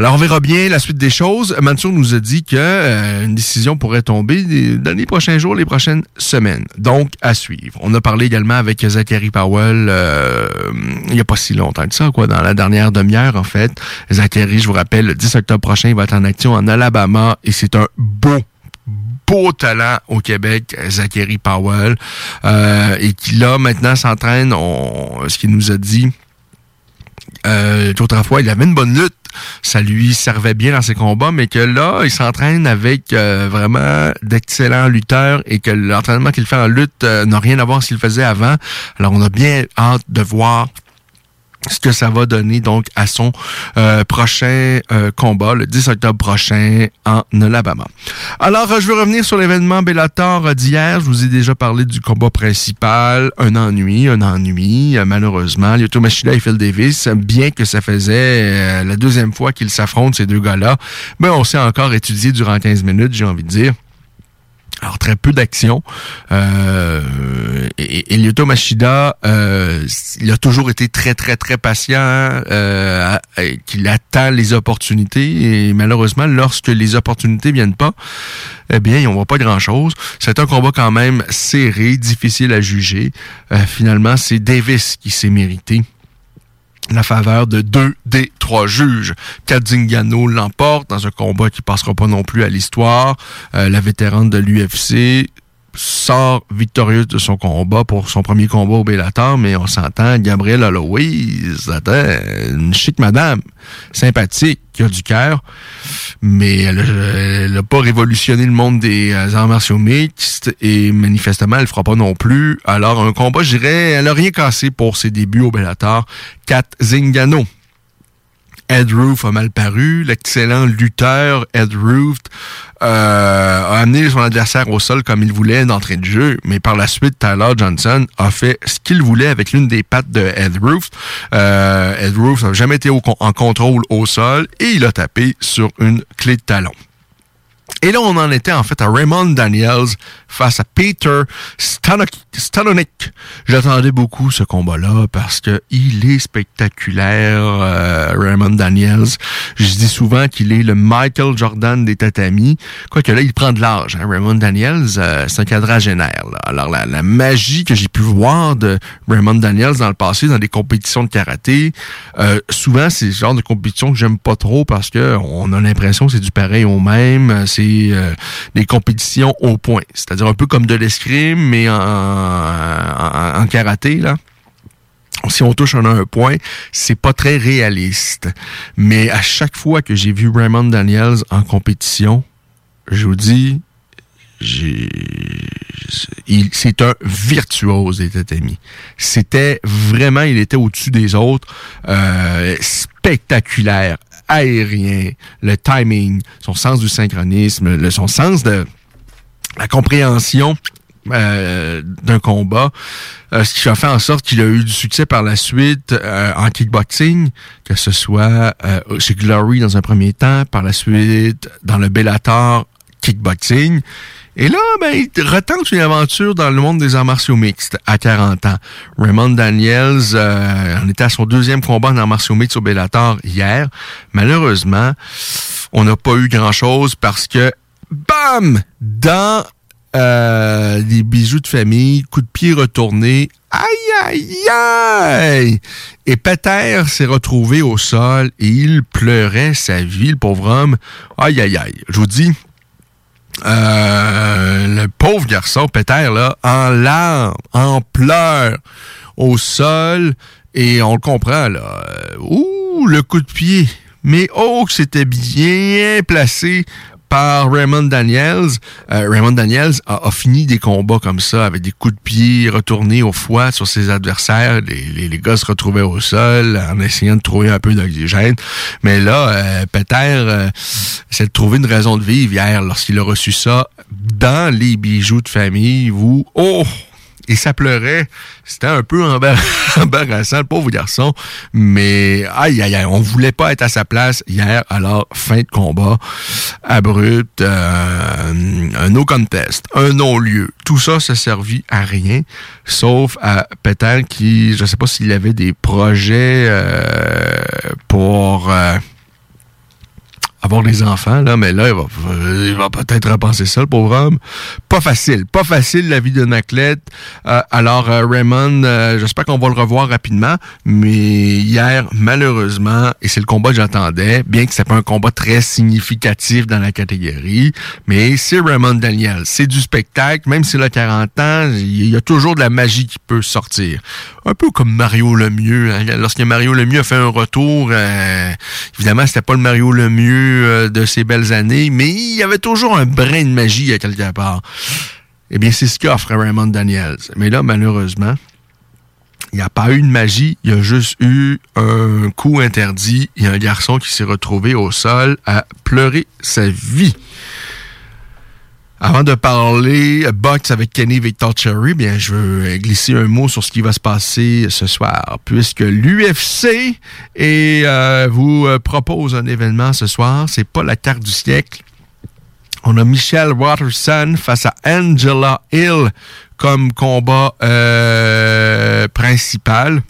Alors, on verra bien la suite des choses. Mansour nous a dit que euh, décision pourrait tomber dans les prochains jours, les prochaines semaines. Donc, à suivre. On a parlé également avec Zachary Powell euh, il n'y a pas si longtemps que ça, quoi, dans la dernière demi-heure, en fait. Zachary, je vous rappelle, le 10 octobre prochain, il va être en action en Alabama et c'est un beau beau talent au Québec, Zachary Powell, euh, et qui là maintenant s'entraîne, ce qu'il nous a dit, euh, autrefois, il avait une bonne lutte. Ça lui servait bien dans ses combats, mais que là, il s'entraîne avec euh, vraiment d'excellents lutteurs et que l'entraînement qu'il fait en lutte euh, n'a rien à voir s'il faisait avant. Alors, on a bien hâte de voir ce que ça va donner donc à son euh, prochain euh, combat le 10 octobre prochain en Alabama. Alors, euh, je veux revenir sur l'événement Bellator d'hier. Je vous ai déjà parlé du combat principal. Un ennui, un ennui, euh, malheureusement. Lyoto Machida et Phil Davis, bien que ça faisait euh, la deuxième fois qu'ils s'affrontent, ces deux gars-là, ben, on s'est encore étudié durant 15 minutes, j'ai envie de dire. Alors, très peu d'action. Euh, et, Lyoto Machida, euh, il a toujours été très, très, très patient, euh, à- à- qu'il attend les opportunités. Et malheureusement, lorsque les opportunités viennent pas, eh bien, on voit pas grand-chose. C'est un combat quand même serré, difficile à juger. Euh, finalement, c'est Davis qui s'est mérité la faveur de deux des trois juges. Kadzingano l'emporte dans un combat qui passera pas non plus à l'histoire. Euh, la vétérane de l'UFC sort victorieuse de son combat pour son premier combat au Bellator, mais on s'entend, Gabrielle attends, une chic madame, sympathique, qui a du cœur, mais elle n'a pas révolutionné le monde des euh, arts martiaux mixtes et manifestement, elle fera pas non plus. Alors, un combat, je dirais, elle a rien cassé pour ses débuts au Bellator. Kat Zingano. Ed Roof a mal paru. L'excellent lutteur Ed Roof euh, a amené son adversaire au sol comme il voulait d'entrée de jeu, mais par la suite, Tyler Johnson a fait ce qu'il voulait avec l'une des pattes de Ed Roof. Euh, Ed Roof n'a jamais été en contrôle au sol et il a tapé sur une clé de talon. Et là, on en était en fait à Raymond Daniels face à Peter Stanonik. J'attendais beaucoup ce combat-là parce que il est spectaculaire, euh, Raymond Daniels. Je dis souvent qu'il est le Michael Jordan des tatamis. Quoique là, il prend de l'âge. Hein. Raymond Daniels, euh, c'est un quadragénaire. là. Alors, la, la magie que j'ai pu voir de Raymond Daniels dans le passé, dans des compétitions de karaté, euh, souvent, c'est ce genre de compétition que j'aime pas trop parce que on a l'impression que c'est du pareil au même. C'est euh, des compétitions au point. C'est-à-dire un peu comme de l'escrime, mais en, en, karaté, là si on touche en un point, c'est pas très réaliste. Mais à chaque fois que j'ai vu Raymond Daniels en compétition, je vous dis, c'est un virtuose des tatamis. C'était vraiment, il était au-dessus des autres, euh, spectaculaire, aérien, le timing, son sens du synchronisme, le, son sens de la compréhension euh, d'un combat, euh, ce qui a fait en sorte qu'il a eu du succès par la suite euh, en kickboxing, que ce soit chez Glory dans un premier temps, par la suite dans le Bellator kickboxing. Et là, ben, il retente une aventure dans le monde des arts martiaux mixtes à 40 ans. Raymond Daniels euh, en était à son deuxième combat en arts martiaux mixtes au Bellator hier. Malheureusement, on n'a pas eu grand-chose parce que, bam, dans euh, des bijoux de famille, coup de pied retourné. Aïe, aïe, aïe! Et Peter s'est retrouvé au sol et il pleurait sa vie, le pauvre homme. Aïe, aïe, aïe. Je vous dis, euh, le pauvre garçon, Peter, là, en larmes, en pleurs, au sol et on le comprend, là. Euh, Ouh, le coup de pied. Mais oh, que c'était bien placé par Raymond Daniels. Euh, Raymond Daniels a, fini des combats comme ça, avec des coups de pied retournés au foie sur ses adversaires. Les, les, les gars se retrouvaient au sol en essayant de trouver un peu d'oxygène. Mais là, euh, Peter euh, de trouver une raison de vivre hier lorsqu'il a reçu ça dans les bijoux de famille. Vous, oh! Et ça pleurait. C'était un peu embar- embarrassant, le pauvre garçon. Mais aïe, aïe, aïe, on voulait pas être à sa place hier. Alors, fin de combat, abrupt, euh, un no contest, un non-lieu. Tout ça, ça servit à rien, sauf à Pétain qui, je sais pas s'il avait des projets euh, pour... euh, avoir des enfants, là, mais là, il va, il va peut-être repenser ça, le pauvre homme. Pas facile, pas facile la vie d'un athlète. Euh, alors, euh, Raymond, euh, j'espère qu'on va le revoir rapidement, mais hier, malheureusement, et c'est le combat que j'attendais, bien que c'est pas un combat très significatif dans la catégorie, mais c'est Raymond Daniel. C'est du spectacle, même s'il a 40 ans, il y a toujours de la magie qui peut sortir. Un peu comme Mario Lemieux. Hein. Lorsque Mario Lemieux a fait un retour, évidemment, c'était pas le Mario Lemieux euh, de ses belles années, mais il y avait toujours un brin de magie à quelque part. Eh bien, c'est ce qu'offre Raymond Daniels. Mais là, malheureusement, il n'y a pas eu de magie, il y a juste eu un coup interdit. Il y a un garçon qui s'est retrouvé au sol à pleurer sa vie. Avant de parler box avec Kenny Victor Cherry, bien, je veux glisser un mot sur ce qui va se passer ce soir, puisque l'UFC euh, vous euh, propose un événement ce soir. C'est pas la carte du siècle. On a Michelle Watterson face à Angela Hill comme combat euh, principal.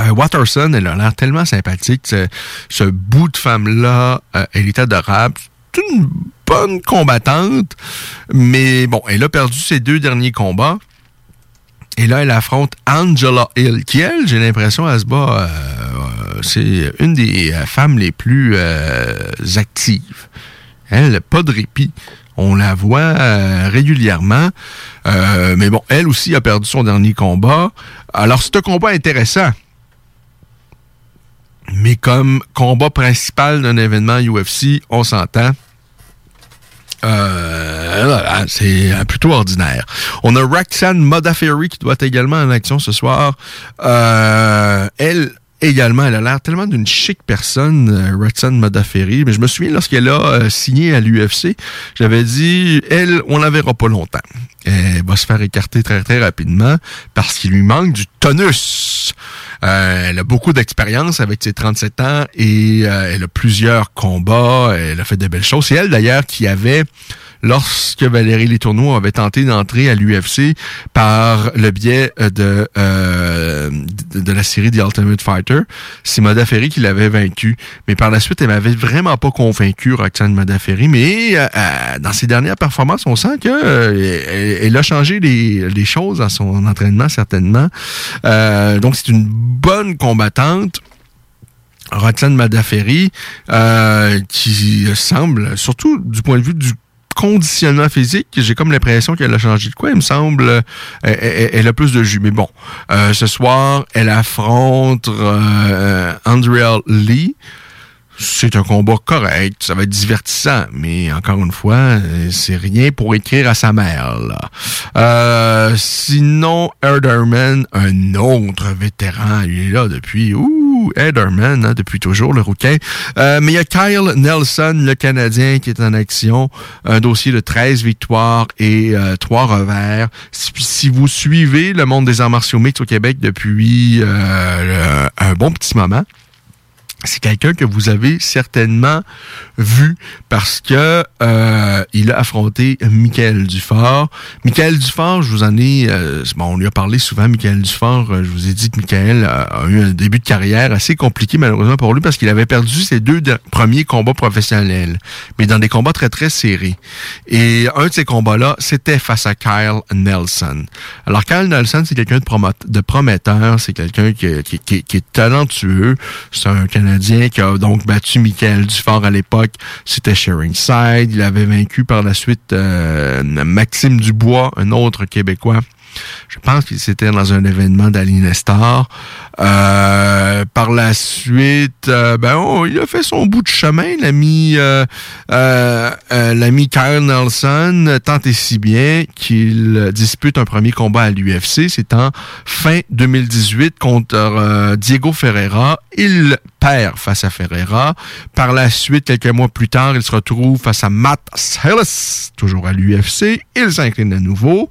Euh, Watterson, elle a l'air tellement sympathique. Ce, ce bout de femme-là, euh, elle est adorable. C'est une bonne combattante, mais bon, elle a perdu ses deux derniers combats. Et là, elle affronte Angela Hill, qui, elle, j'ai l'impression, elle se bat. euh, c'est une des euh, femmes les plus euh, actives. Elle, pas de répit. On la voit euh, régulièrement. Euh, mais bon, elle aussi a perdu son dernier combat. Alors, c'est un combat intéressant. Mais comme combat principal d'un événement UFC, on s'entend. Euh, c'est euh, plutôt ordinaire. On a Roxanne Modafferi qui doit être également en action ce soir. Euh, elle également, elle a l'air tellement d'une chic personne, euh, Roxanne Modafferi. Mais je me souviens lorsqu'elle a signé à l'UFC, j'avais dit, elle, on la verra pas longtemps. Elle va se faire écarter très très rapidement parce qu'il lui manque du tonus. Euh, elle a beaucoup d'expérience avec ses 37 ans et euh, elle a plusieurs combats. Elle a fait de belles choses. C'est elle d'ailleurs qui avait, lorsque Valérie Letourneau avait tenté d'entrer à l'UFC par le biais euh, de, euh, de, la série The Ultimate Fighter, c'est Modafferi qui l'avait vaincu. Mais par la suite, elle m'avait vraiment pas convaincu, Roxane Modafferi. Mais euh, dans ses dernières performances, on sent que a changé les, choses dans son entraînement, certainement. Donc, c'est une bonne combattante. Roxane Modafferi, euh, qui semble, surtout du point de vue du conditionnement physique, j'ai comme l'impression qu'elle a changé de quoi. Il me semble, euh, elle, a plus de jus. Mais bon, euh, ce soir, elle affronte euh, Andrea Lee. C'est un combat correct, ça va être divertissant, mais encore une fois, c'est rien pour écrire à sa mère. Sinon, Erderman, un autre vétéran, il est là depuis, ouh, Erderman, hein, depuis toujours, le rouquin. Euh, mais il y a Kyle Nelson, le Canadien, qui est en action, un dossier de 13 victoires et euh, 3 revers. Si, vous suivez le monde des arts martiaux mixtes au Québec depuis euh, un bon petit moment, c'est quelqu'un que vous avez certainement vu parce que euh, il a affronté Michael Dufort. Michael Dufort, je vous en ai... euh, bon, on lui a parlé souvent, Michael Dufort. euh, je vous ai dit que Michael a, a eu un début de carrière assez compliqué malheureusement pour lui parce qu'il avait perdu ses deux de- premiers combats professionnels, mais dans des combats très très serrés. Et un de ces combats-là, c'était face à Kyle Nelson. Alors Kyle Nelson, c'est quelqu'un de, prometteur, c'est quelqu'un qui- qui est talentueux, c'est un Canadien qui a donc battu Michael Dufort à l'époque, c'était Side. Il avait vaincu par la suite euh, Maxime Dubois, un autre Québécois. Je pense qu'il c'était dans un événement d'Ali Nestor. Euh, par la suite, euh, ben oh, il a fait son bout de chemin, l'ami euh, euh, l'ami Kyle Nelson, tant et si bien qu'il dispute un premier combat à l'UFC. C'est en fin 2018 contre Diego Ferreira. Il perd face à Ferreira. Par la suite, quelques mois plus tard, il se retrouve face à Matt Hillis, toujours à l'UFC. Il s'incline à nouveau.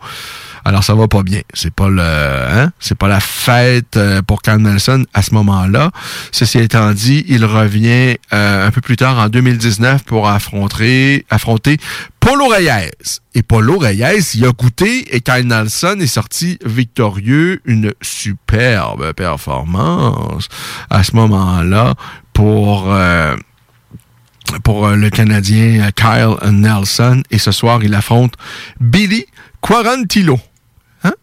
Alors ça va pas bien. C'est pas le, hein? c'est pas la fête euh, pour Kyle Nelson à ce moment-là. Ceci étant dit, il revient euh, un peu plus tard en 2019 pour affronter, affronter Paulo Reyes. Et Paulo Reyes, il a goûté et Kyle Nelson est sorti victorieux. Une superbe performance à ce moment-là pour euh, pour euh, le Canadien euh, Kyle Nelson. Et ce soir, il affronte Billy Quarantillo.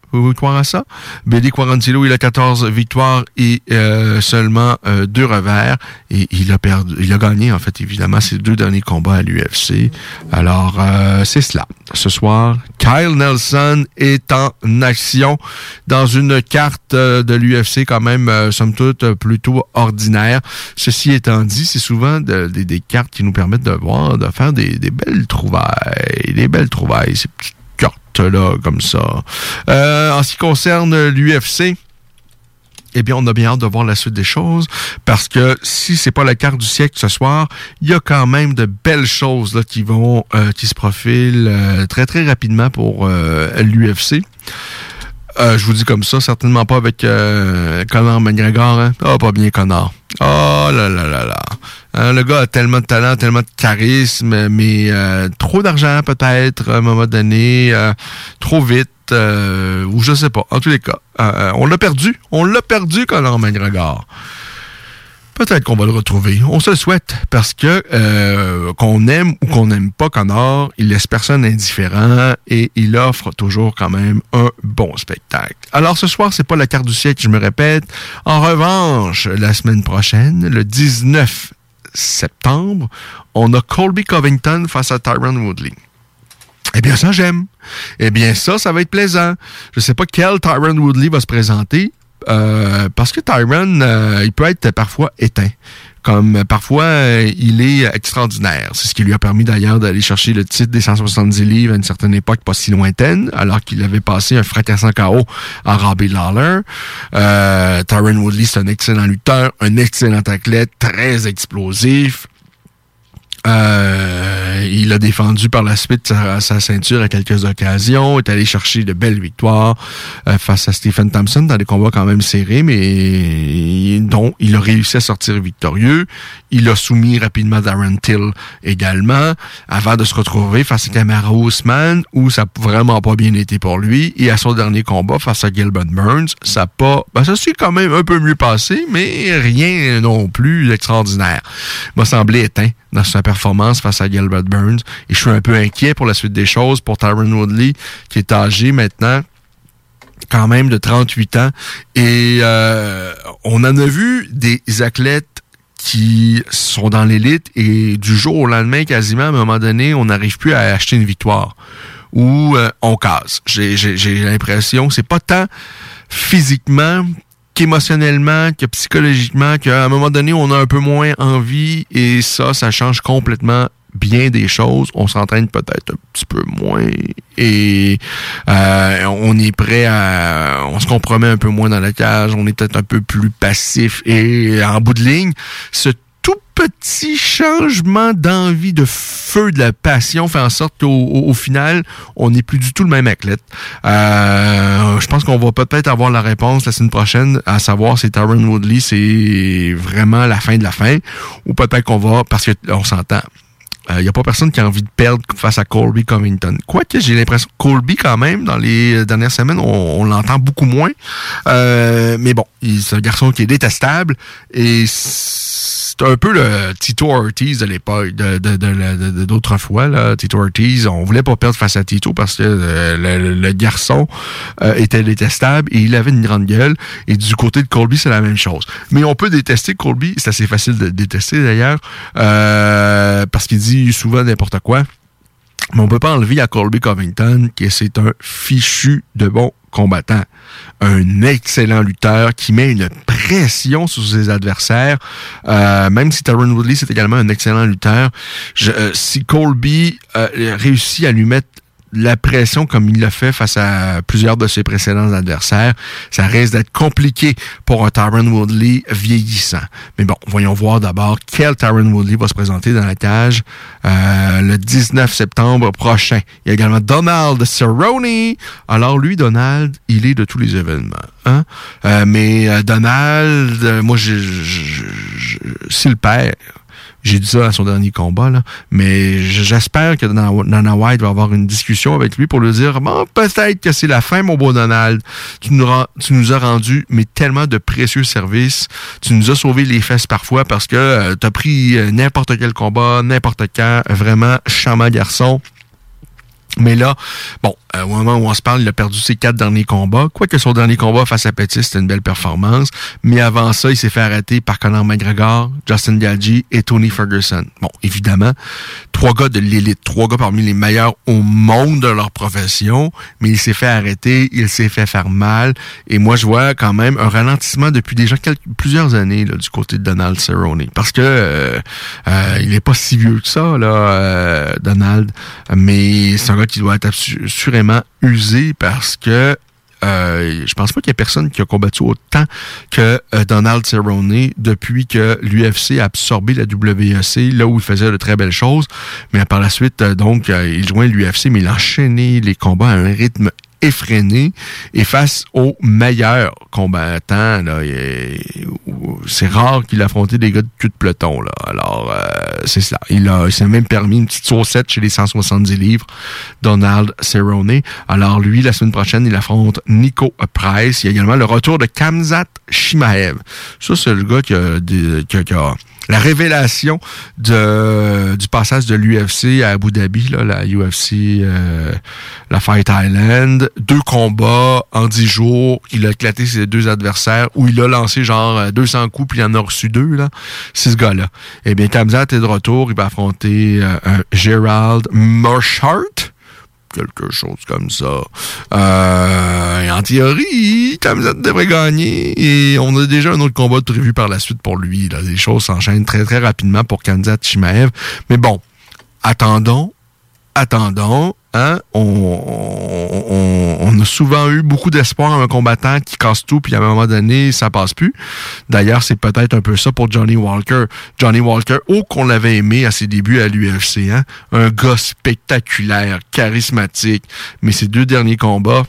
Hein? Vous vous croire à ça? Billy Quarantillo, il a 14 victoires et euh, seulement euh, deux revers. Et il a perdu, il a gagné, en fait, évidemment, ses deux derniers combats à l'UFC. Alors, euh, c'est cela. Ce soir, Kyle Nelson est en action dans une carte euh, de l'UFC quand même, euh, somme toute, plutôt ordinaire. Ceci étant dit, c'est souvent de- des- des cartes qui nous permettent de voir, de faire des, des belles trouvailles, des belles trouvailles, ces petites cartes-là, comme ça. Euh, en ce qui concerne l'UFC, eh bien, on a bien hâte de voir la suite des choses parce que si c'est pas la carte du siècle ce soir, il y a quand même de belles choses là, qui vont, euh, qui se profilent euh, très très rapidement pour l'UFC. Je vous dis comme ça, certainement pas avec Conor McGregor. Hein? Ah, pas bien Conor. Oh là là là là. Hein, le gars a tellement de talent, tellement de charisme, mais euh, trop d'argent peut-être à un moment donné, euh, trop vite, euh, ou je sais pas. En tous les cas, euh, on l'a perdu. On l'a perdu, Conor McGregor. Peut-être qu'on va le retrouver. On se le souhaite parce que euh, qu'on aime ou qu'on n'aime pas Connor, il laisse personne indifférent et il offre toujours quand même un bon spectacle. Alors ce soir, c'est pas la carte du siècle, je me répète. En revanche, la semaine prochaine, le 19 septembre, on a Colby Covington face à Tyron Woodley. Eh bien, ça, j'aime. Eh bien, ça, ça va être plaisant. Je sais pas quel Tyron Woodley va se présenter, euh, parce que Tyron, euh, il peut être parfois éteint. Comme euh, parfois, euh, il est extraordinaire. C'est ce qui lui a permis d'ailleurs d'aller chercher le titre des 170 livres à une certaine époque pas si lointaine, alors qu'il avait passé un fracassant KO à Robbie Lawler. Euh, Tyron Woodley, c'est un excellent lutteur, un excellent athlète, très explosif. Euh, il a défendu par la suite sa, ceinture à quelques occasions, est allé chercher de belles victoires euh, face à Stephen Thompson dans des combats quand même serrés, mais dont il a réussi à sortir victorieux. Il a soumis rapidement Darren Till également, avant de se retrouver face à Camara Ousmane, où ça n'a vraiment pas bien été pour lui. Et à son dernier combat face à Gilbert Burns, ça pas, ben ça s'est quand même un peu mieux passé, mais rien non plus d'extraordinaire. M'a semblé éteint dans sa performance face à Gilbert Burns. Et je suis un peu inquiet pour la suite des choses pour Tyron Woodley, qui est âgé maintenant quand même de 38 ans. Et euh, on en a vu des athlètes qui sont dans l'élite et du jour au lendemain, quasiment, à un moment donné, on n'arrive plus à acheter une victoire. Ou euh, on casse. J'ai l'impression, c'est pas tant physiquement qu'émotionnellement, que psychologiquement, qu'à un moment donné, on a un peu moins envie et ça, ça change complètement bien des choses. On s'entraîne peut-être un petit peu moins et euh, on est prêt à... On se compromet un peu moins dans la cage, on est peut-être un peu plus passif et en bout de ligne, ce tout petit changement d'envie, de feu, de la passion fait en sorte qu'au au, au final, on n'est plus du tout le même athlète. Euh, je pense qu'on va peut-être avoir la réponse la semaine prochaine, à savoir si Tyron Woodley, c'est vraiment la fin de la fin, ou peut-être qu'on va, parce que on s'entend, il n'y a pas personne qui a envie de perdre face à Colby Covington. Quoique j'ai l'impression que Colby, quand même, dans les dernières semaines, on, on l'entend beaucoup moins. Euh, mais bon, c'est un garçon qui est détestable et c'est un peu le Tito Ortiz de l'époque, de, de, de, d'autrefois. Tito Ortiz, on voulait pas perdre face à Tito parce que euh, le, garçon euh, était détestable et il avait une grande gueule. Et du côté de Colby, c'est la même chose. Mais on peut détester Colby, c'est assez facile de détester d'ailleurs, euh, parce qu'il dit souvent n'importe quoi. Mais on peut pas enlever à Colby Covington que c'est un fichu de bon combattant. Un excellent lutteur qui met une pression sur ses adversaires. Euh, même si Tyron Woodley, c'est également un excellent lutteur. Euh, si Colby euh, réussit à lui mettre la pression comme il l'a fait face à plusieurs de ses précédents adversaires, ça risque d'être compliqué pour un Tyron Woodley vieillissant. Mais bon, voyons voir d'abord quel Tyron Woodley va se présenter dans la cage euh, le 19 septembre prochain. Il y a également Donald Cerrone. Alors lui, Donald, il est de tous les événements. Hein? Euh, mais euh, Donald, moi, s'il perd, j'ai dit ça à son dernier combat, là. Mais j'espère que Dana White va avoir une discussion avec lui pour lui dire Bon, peut-être que c'est la fin, mon beau Donald. Tu nous, as rendu mais tellement de précieux services. Tu nous as sauvé les fesses parfois parce que tu as pris euh, n'importe quel combat, n'importe quand. Vraiment, charmant garçon. Mais là, bon, euh, au moment où on se parle, il a perdu ses quatre derniers combats. Quoique son dernier combat face à Petit, c'était une belle performance. Mais avant ça, il s'est fait arrêter par Conor McGregor, Justin Gaggi et Tony Ferguson. Bon, évidemment, trois gars de l'élite, trois gars parmi les meilleurs au monde de leur profession, mais il s'est fait arrêter, il s'est fait faire mal. Et moi, je vois quand même un ralentissement depuis déjà plusieurs années du côté de Donald Cerrone. Parce que euh, euh, il est pas si vieux que ça, Donald. Mais c'est un gars qui doit être assu- usé parce que euh, je pense pas qu'il y ait personne qui a combattu autant que euh, Donald Cerrone depuis que l'UFC a absorbé la WEC, là où il faisait de très belles choses. Mais par la suite, euh, donc, il joint l'UFC, mais il a enchaîné les combats à un rythme effréné et face aux meilleurs combattants, là, c'est rare qu'il affrontait des gars de cul de peloton. Là. Alors, euh, c'est ça. Il, a, s'est même permis une petite saucette chez les 170 livres, Donald Cerrone. Alors, lui, la semaine prochaine, il affronte Nico Price. Il y a également le retour de Kamzat Shimaev. Ça, c'est le gars qui a- qui a la révélation du passage de l'UFC à Abu Dhabi, là, la UFC, euh, la Fight Island. Deux combats en dix jours. Il a éclaté ses deux adversaires où il a lancé genre euh, 200 coups puis il en a reçu deux. là. C'est ce gars-là. Eh bien, Kamzat est de retour. Il va affronter euh, Gerald Marshart quelque chose comme ça. Euh, en théorie, Kamzat devrait gagner et on a déjà un autre combat prévu par la suite pour lui. Là. Les choses s'enchaînent très très rapidement pour Kamzat Chimaev. Mais bon, attendons, attendons. Hein? On, a souvent eu beaucoup d'espoir en un combattant qui casse tout, puis à un moment donné, ça passe plus. D'ailleurs, c'est peut-être un peu ça pour Johnny Walker. Johnny Walker, oh qu'on l'avait aimé à ses débuts à l'UFC, hein? un gars spectaculaire, charismatique, mais ses deux derniers combats,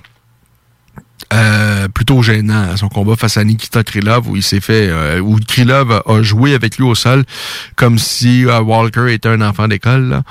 euh, plutôt gênant. Son combat face à Nikita Krylov où il s'est fait, euh, où Krylov a, a joué avec lui au sol comme si euh, Walker était un enfant d'école.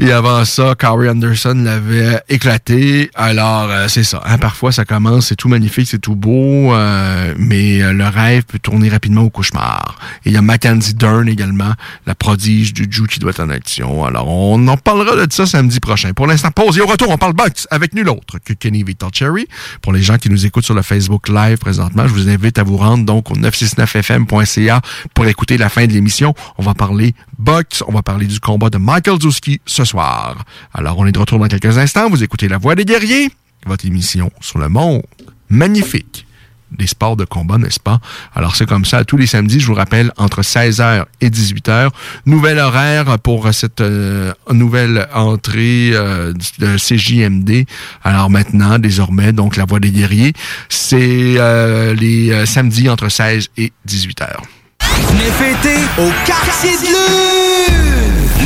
Et avant ça, Corey Anderson l'avait éclaté. Alors, euh, c'est ça. hein, parfois, ça commence, c'est tout magnifique, c'est tout beau, euh, mais euh, le rêve peut tourner rapidement au cauchemar. Et il y a Mackenzie Dern également, la prodige du Jiu qui doit être en action. Alors, on en parlera de ça samedi prochain. Pour l'instant, pause et au retour, on parle boxe avec nul autre que Kenny Victor Cherry. Pour les gens qui nous écoutent sur le Facebook Live présentement, je vous invite à vous rendre donc au 969fm.ca pour écouter la fin de l'émission. On va parler boxe, on va parler du combat de Michael Zuski ce Alors, on est de retour dans quelques instants. Vous écoutez La Voix des guerriers, votre émission sur le monde magnifique des sports de combat, n'est-ce pas? Alors, c'est comme ça, tous les samedis, je vous rappelle, entre 16h et 18h. Nouvel horaire pour cette euh, nouvelle entrée euh, de CJMD. Alors maintenant, désormais, donc La Voix des guerriers, c'est euh, les samedis entre 16 et 18h. Venez fêter au Quartier de Lune!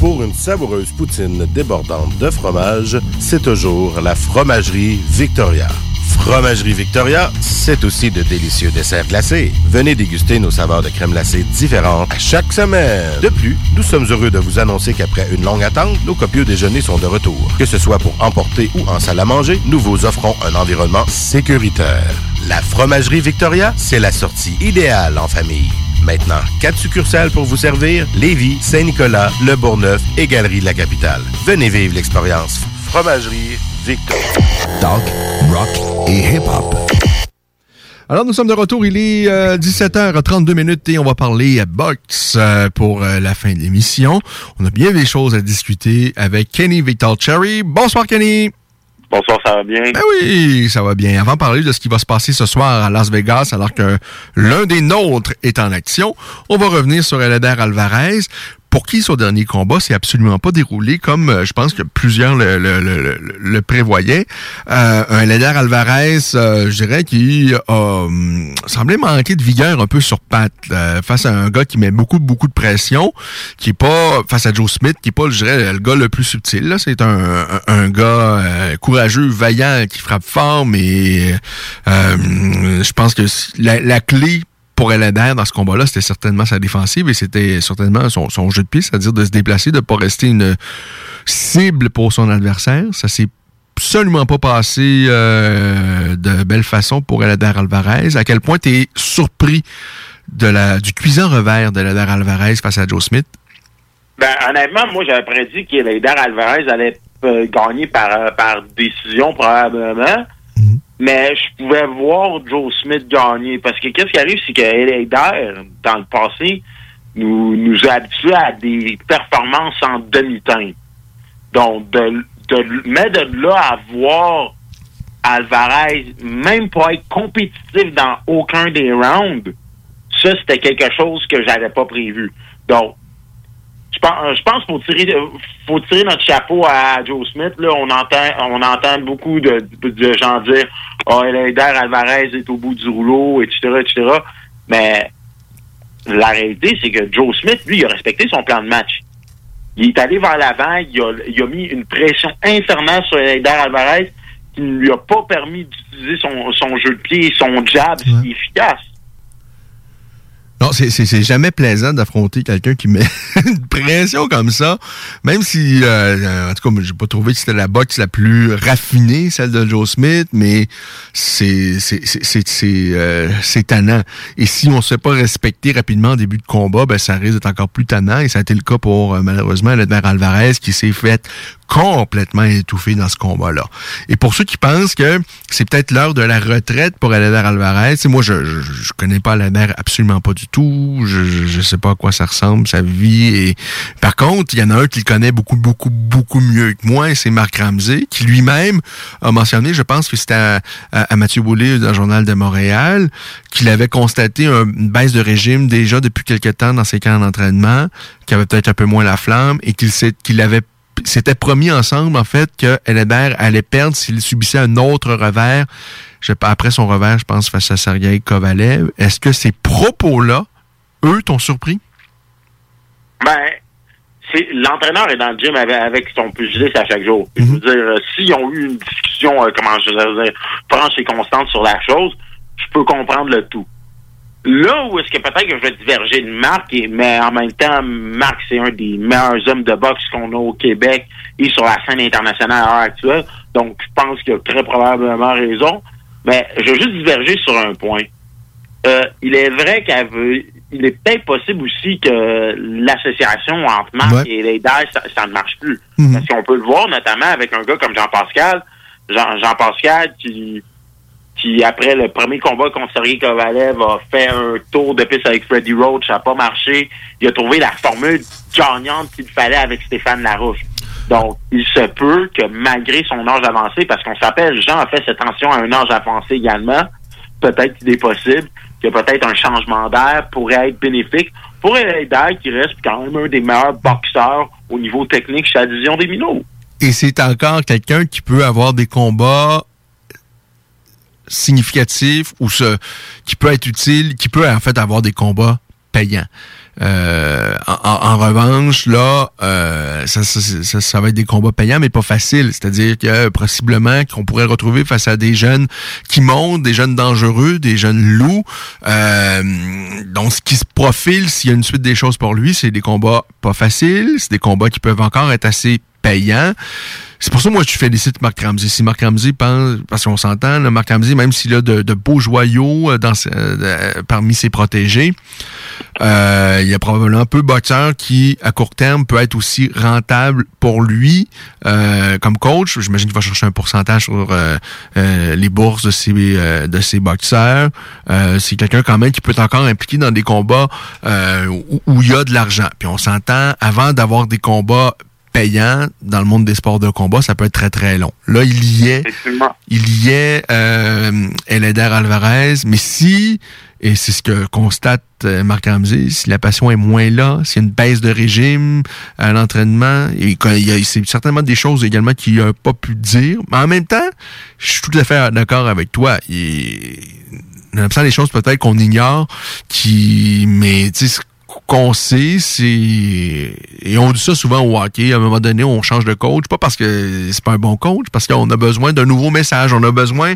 Pour une savoureuse poutine débordante de fromage, c'est toujours la Fromagerie Victoria. Fromagerie Victoria, c'est aussi de délicieux desserts glacés. Venez déguster nos saveurs de crème glacée différentes à chaque semaine. De plus, nous sommes heureux de vous annoncer qu'après une longue attente, nos copieux déjeuners sont de retour. Que ce soit pour emporter ou en salle à manger, nous vous offrons un environnement sécuritaire. La Fromagerie Victoria, c'est la sortie idéale en famille. Maintenant, quatre succursales pour vous servir Lévis, Saint-Nicolas, Le Bourgneuf et Galerie de la Capitale. Venez vivre l'expérience Fromagerie Victoria. Talk, rock et hip-hop. Alors, nous sommes de retour. Il est 17h32 minutes et on va parler à box euh, pour euh, la fin de l'émission. On a bien des choses à discuter avec Kenny Victor Cherry. Bonsoir, Kenny. Bonsoir, ça va bien? Ben oui, ça va bien. Avant de parler de ce qui va se passer ce soir à Las Vegas, alors que l'un des nôtres est en action, on va revenir sur Eleder Alvarez pour qui son dernier combat s'est absolument pas déroulé comme euh, je pense que plusieurs le, le, prévoyaient. Euh, un Leder Alvarez, euh, je dirais, qui a hum, semblé manquer de vigueur un peu sur patte face à un gars qui met beaucoup, beaucoup de pression, qui est pas face à Joe Smith, qui est pas, je dirais, le gars le plus subtil. C'est un, gars courageux, vaillant, qui frappe fort, mais euh, je pense que la, la clé pour Eleder dans ce combat-là, c'était certainement sa défensive et c'était certainement son, jeu de pied, c'est-à-dire de se déplacer, de ne pas rester une cible pour son adversaire. Ça s'est absolument pas passé euh, de belle façon pour Eleder Alvarez. À quel point tu es surpris de la, du cuisant revers de Eleder Alvarez face à Joe Smith? Ben, honnêtement, moi, j'avais prédit qu'Eleder Alvarez allait euh, gagner par, euh, par décision, probablement mais je pouvais voir Joe Smith gagner. Parce que qu'est-ce qui arrive, c'est que dans le passé, nous, nous a habitués à des performances en demi-teinte. Donc, de, de, mais de là à voir Alvarez même pas être compétitif dans aucun des rounds, ça, c'était quelque chose que j'avais pas prévu. Donc, pense, je pense faut tirer, faut tirer notre chapeau à Joe Smith. Là, on entend, on entend beaucoup de, de gens dire, oh, Elder Alvarez est au bout du rouleau, etc., etc. Mais la réalité, c'est que Joe Smith, lui, il a respecté son plan de match. Il est allé vers l'avant, il a, il a mis une pression infernale sur Elder Alvarez qui ne lui a pas permis d'utiliser son, son jeu de pied son jab ouais. efficace. Non, c'est jamais plaisant d'affronter quelqu'un qui met une pression comme ça, même si, euh, en tout cas, j'ai pas trouvé que c'était la boxe la plus raffinée, celle de Joe Smith, mais c'est c'est euh, tannant. Et si on se fait pas respecter rapidement au début de combat, ben ça risque d'être encore plus tannant, et ça a été le cas pour, euh, malheureusement, Edmer Alvarez, qui s'est fait complètement étouffé dans ce combat-là. Et pour ceux qui pensent que c'est peut-être l'heure de la retraite pour Alader Alvarez, moi, je, je, connais pas Alader absolument pas du tout. Je, je, sais pas à quoi ça ressemble, sa vie. Et Par contre, il y en a un qui le connaît beaucoup, beaucoup, beaucoup mieux que moi, c'est Marc Ramsey, qui lui-même a mentionné, je pense que c'était à, à, Mathieu Boulay dans le Journal de Montréal, qu'il avait constaté une baisse de régime déjà depuis quelques temps dans ses camps d'entraînement, qu'il avait peut-être un peu moins la flamme, et qu'il qu'il avait s'était promis ensemble, en fait, que Elébert allait perdre s'il subissait un autre revers. Je, après son revers, je pense, face à Sergei Kovalev. Est-ce que ces propos-là, eux, t'ont surpris? Ben, l'entraîneur est dans le gym avec, avec son pugiliste à chaque jour. Mm -hmm. Je veux dire, euh, s'ils ont eu une discussion, euh, comment je veux dire, franche et constante sur la chose, je peux comprendre le tout. Là où est-ce que peut-être que je vais diverger de Marc, mais en même temps, Marc, c'est un des meilleurs hommes de boxe qu'on a au Québec et sur la scène internationale à l'heure actuelle. Donc, je pense qu'il a très probablement raison. Mais je veux juste diverger sur un point. Euh, il est vrai qu'il est peut-être possible aussi que l'association entre Marc ouais. et les ça, ça, ne marche plus. Mm -hmm. Parce qu'on peut le voir notamment avec un gars comme Jean-Pascal. Jean, Jean-Pascal qui qui, après le premier combat contre Sergei Kovalev, a fait un tour de piste avec Freddie Roach, ça n'a pas marché. Il a trouvé la formule gagnante qu'il fallait avec Stéphane Larouche. Donc, il se peut que malgré son âge avancé, parce qu'on s'appelle, Jean a fait cette tension à un âge avancé également, peut-être qu'il est possible que peut-être un changement d'air pourrait être bénéfique pour Elder, qui reste quand même un des meilleurs boxeurs au niveau technique chez la division des minots. Et c'est encore quelqu'un qui peut avoir des combats significatif ou ce qui peut être utile, qui peut en fait avoir des combats payants. Euh, en, en- revanche, là, euh, ça, ça, ça- ça va être des combats payants, mais pas faciles. C'est-à-dire que possiblement qu'on pourrait retrouver face à des jeunes qui montent, des jeunes dangereux, des jeunes loups. Euh, donc, ce qui se profile, s'il y a une suite des choses pour lui, c'est des combats pas faciles, c'est des combats qui peuvent encore être assez payants. C'est pour ça, moi, je félicite Marc Ramsey. Si Marc Ramsey pense, parce qu'on s'entend, Marc Ramsey, même s'il a de, beaux joyaux euh, dans, ses- euh, parmi ses protégés, euh, il y a probablement peu de boxeurs qui, à court terme, peut être aussi rentable pour lui euh, comme coach. J'imagine qu'il va chercher un pourcentage sur euh, euh, les bourses de ses, euh, de ses boxeurs. Euh, c'est quelqu'un quand même qui peut être encore impliqué dans des combats euh, où, où il y a de l'argent. Puis on s'entend, avant d'avoir des combats payants dans le monde des sports de combat, ça peut être très très long. Là, il y est, il y est euh, Eleder Alvarez, mais si, et c'est ce que constate euh, Marc Ramsey, si la passion est moins là, s'il y a une baisse de régime à l'entraînement, et qu'il y a c'est certainement des choses également qu'il n'a pas pu dire, mais en même temps, je suis tout à fait d'accord avec toi. Il, il y a des choses peut-être qu'on ignore, qui, mais tu sais, qu'on sait, c'est et on dit ça souvent au hockey. À un moment donné, on change de coach, pas parce que c'est pas un bon coach, parce qu'on a besoin d'un nouveau message. On a besoin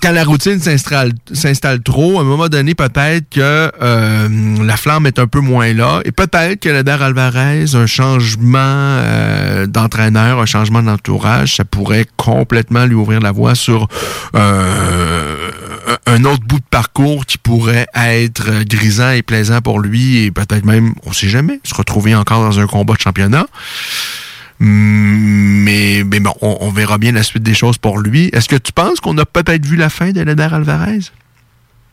quand la routine s'installe s'installe trop, à un moment donné, peut-être que euh, la flamme est un peu moins là. Et peut-être que Leder Alvarez, un changement euh, d'entraîneur, un changement d'entourage, ça pourrait complètement lui ouvrir la voie sur euh, un autre bout de parcours qui pourrait être grisant et plaisant pour lui et peut-être même, on sait jamais, se retrouver encore dans un combat de championnat. Mm, Mais, bon, on, verra bien la suite des choses pour lui. Est-ce que tu penses qu'on a peut-être vu la fin de Leder Alvarez?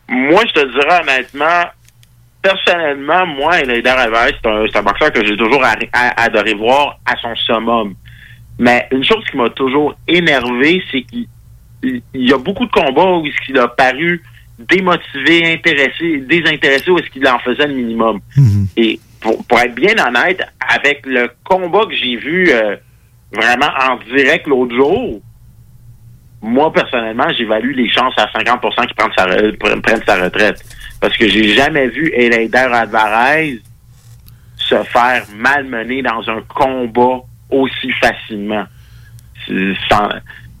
Moi, je te dirais honnêtement, personnellement, moi, Elder Alvarez, c'est un, boxeur que j'ai toujours adoré voir à son summum. Mais une chose qui m'a toujours énervé, c'est qu'il il y a beaucoup de combats où est-ce qu'il a paru démotivé, intéressé, désintéressé, où est-ce qu'il en faisait le minimum. Et pour, pour être bien honnête, avec le combat que j'ai vu euh, vraiment en direct l'autre jour, moi, personnellement, j'évalue les chances à 50% qu'il prenne sa, sa retraite. Parce que j'ai jamais vu Eleider Alvarez se faire malmener dans un combat aussi facilement.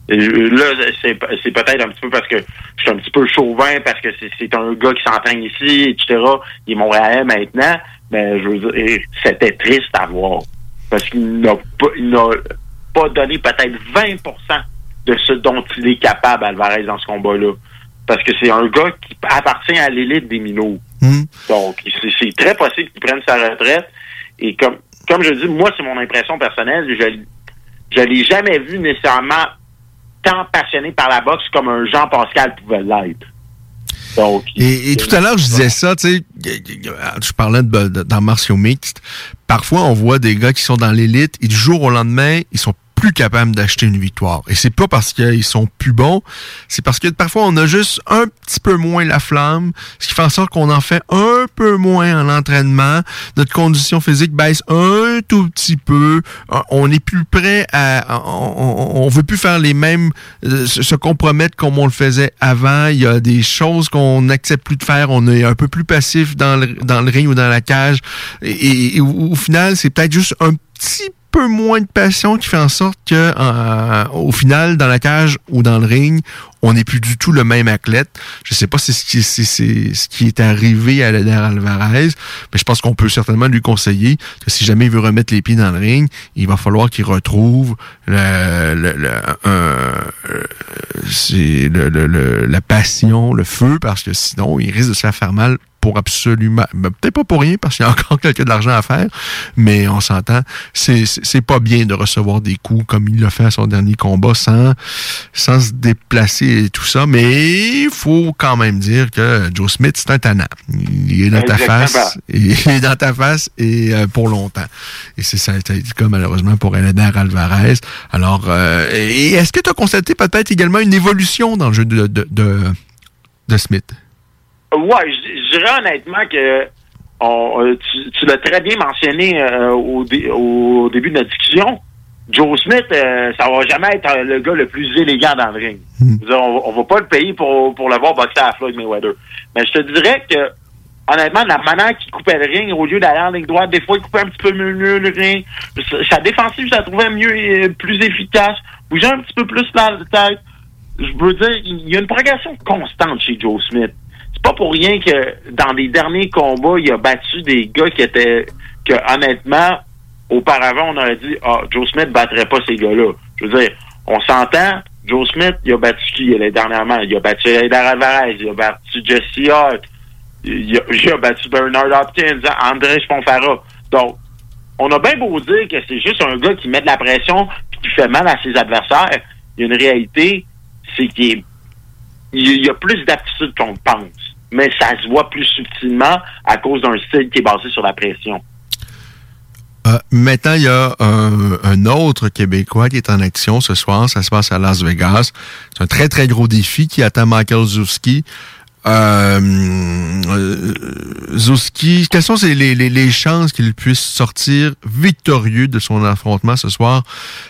Là, c'est c'est peut-être un petit peu parce que je suis un petit peu chauvin, parce que c'est- c'est un gars qui s'entraîne ici, etc. Il est Montréalais maintenant, mais je veux dire, c'était triste à voir. Parce qu'il n'a pas, il n'a pas donné peut-être 20% de ce dont il est capable, Alvarez, dans ce combat-là. Parce que c'est un gars qui appartient à l'élite des minots. Donc, c'est- c'est très possible qu'il prenne sa retraite. Et comme, comme je dis, moi, c'est mon impression personnelle. Je je l'ai jamais vu nécessairement tant passionné par la boxe comme un Jean-Pascal pouvait l'être. Donc, Et, tout à l'heure, je disais ça, tu sais, je parlais de, de- dans martiaux mixtes. Parfois, on voit des gars qui sont dans l'élite et du jour au lendemain, ils sont plus capables d'acheter une victoire. Et c'est pas parce qu'ils sont plus bons, c'est parce que parfois on a juste un petit peu moins la flamme, ce qui fait en sorte qu'on en fait un peu moins en entraînement. Notre condition physique baisse un tout petit peu. Euh, On est plus prêt à, on, veut plus faire les mêmes, euh, se compromettre comme on le faisait avant. Il y a des choses qu'on n'accepte plus de faire. On est un peu plus passif dans le, dans le ring ou dans la cage. Et au, au final, c'est peut-être juste un petit peu moins de passion qui fait en sorte que euh, au final dans la cage ou dans le ring on n'est plus du tout le même athlète. Je sais pas si c'est ce qui, est arrivé à Leder Alvarez mais je pense qu'on peut certainement lui conseiller que si jamais il veut remettre les pieds dans le ring il va falloir qu'il retrouve le, le- euh, la passion le feu parce que sinon il risque de se faire mal pour absolument, ben, peut-être pas pour rien parce qu'il y a encore quelques de l'argent à faire, mais on s'entend, c'est pas bien de recevoir des coups comme il l'a fait à son dernier combat sans sans se déplacer et tout ça, mais il faut quand même dire que Joe Smith c'est un tannant. Il est dans ta face, et, il est dans ta face et euh, pour longtemps. Et c'est ça a été le cas malheureusement pour Elena Alvarez. Alors, euh, et est-ce que tu as constaté peut-être également une évolution dans le jeu de de, de, de Smith? Ouais, je je dirais honnêtement que on, euh, tu, tu l'as très bien mentionné euh, au, dé- au début de notre discussion. Joe Smith, euh, ça va jamais être euh, le gars le plus élégant dans le ring. Dire, on, va- on va pas le payer pour, pour le voir boxer à Floyd Mayweather. Mais je te dirais que honnêtement, la manière qu'il coupait le ring, au lieu d'aller en ligne droite, des fois, il coupait un petit peu mieux le ring. Sa- Sa défensive, je la trouvais mieux, et plus efficace. Bougeait un petit peu plus la tête. Je veux dire, il y a une progression constante chez Joe Smith. C'est pas pour rien que dans les derniers combats, il a battu des gars qui étaient, que honnêtement, auparavant, on aurait dit, ah, Joe Smith battrait pas ces gars-là. Je veux dire, on s'entend, Joe Smith, il a battu qui euh, dernièrement? Il a battu Eder Alvarez, il a battu Jesse Hart, il a, il a battu Bernard Hopkins, André Sponfara. Donc, on a bien beau dire que c'est juste un gars qui met de la pression puis qui fait mal à ses adversaires. Il y a une réalité, c'est qu'il est- il y a plus d'aptitude qu'on pense. Mais ça se voit plus subtilement à cause d'un style qui est basé sur la pression. Euh, maintenant, il y a un, un autre Québécois qui est en action ce soir. Ça se passe à Las Vegas. C'est un très, très gros défi qui attend Michael Zuski. Euh, euh, Zuski, quelles sont les, les- les chances qu'il puisse sortir victorieux de son affrontement ce soir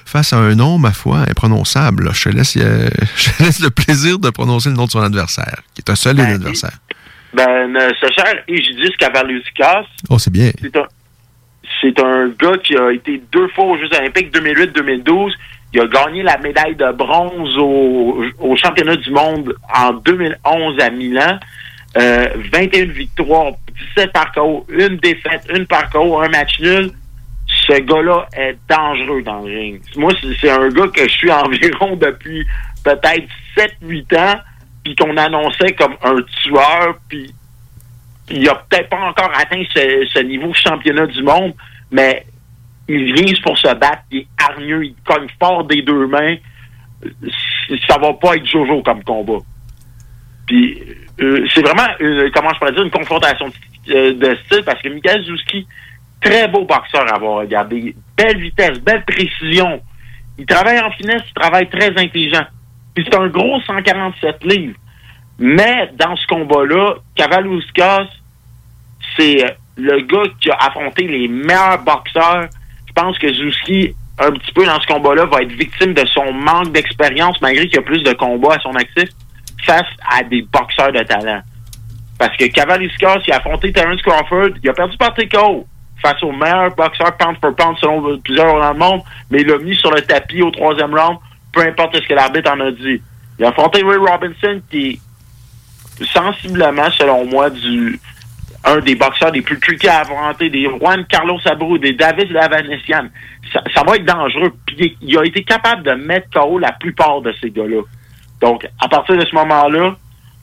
face à un nom, ma foi, imprononçable? là. Je te laisse, euh, je te laisse le plaisir de prononcer le nom de son adversaire, qui est un solide Ben, adversaire. Ben, euh, ce cher Egidis Cavaliuskas, Oh, c'est bien. c'est un, c'est un gars qui a été deux fois aux Jeux Olympiques 2008-2012. Il a gagné la médaille de bronze au, au championnat du monde en 2011 à Milan. Euh, 21 victoires, 17 par KO, une défaite, une par KO, un match nul. Ce gars-là est dangereux dans le ring. Moi, c'est c'est un gars que je suis environ depuis peut-être 7-8 ans, puis qu'on annonçait comme un tueur, puis il a peut-être pas encore atteint ce, ce niveau championnat du monde, mais il vient pour se battre, il est hargneux, il cogne fort des deux mains. Ça va pas être Jojo comme combat. Puis euh, c'est vraiment, euh, comment je pourrais dire, une confrontation de, euh, style parce que Mikael Zouski, très beau boxeur à avoir regardé. Belle vitesse, belle précision. Il travaille en finesse, il travaille très intelligent. Puis c'est un gros 147 livres. Mais dans ce combat-là, Cavalouskas, c'est euh, le gars qui a affronté les meilleurs boxeurs. Je pense que Zouski, un petit peu dans ce combat-là, va être victime de son manque d'expérience, malgré qu'il y a plus de combats à son actif, face à des boxeurs de talent. Parce que Cavaliskas, il a affronté Terence Crawford, il a perdu par TKO face au meilleur boxeur pound for pound selon plusieurs dans le monde, mais il l'a mis sur le tapis au troisième round, peu importe ce que l'arbitre en a dit. Il a affronté Ray Robinson, qui est sensiblement, selon moi, du un des boxeurs les plus tricky à affronter, des Juan Carlos Abreu, des David Lavanessian. Ça, ça va être dangereux. Puis il a été capable de mettre KO la plupart de ces gars-là. Donc, à partir de ce moment-là,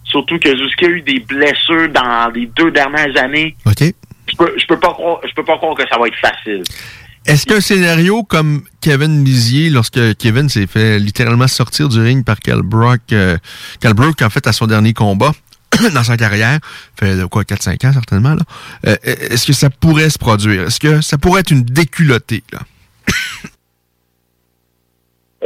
surtout que Zuski a eu des blessures dans les deux dernières années, je peux, je peux pas croire, je peux pas croire que ça va être facile. Est-ce qu'un scénario comme Kevin Mizier, lorsque Kevin s'est fait littéralement sortir du ring par Cal Brock, euh, Cal Brook, en fait, à son dernier combat dans sa carrière, fait de quoi, 4-5 ans certainement, là, euh, est-ce que ça pourrait se produire? Est-ce que ça pourrait être une déculottée, là?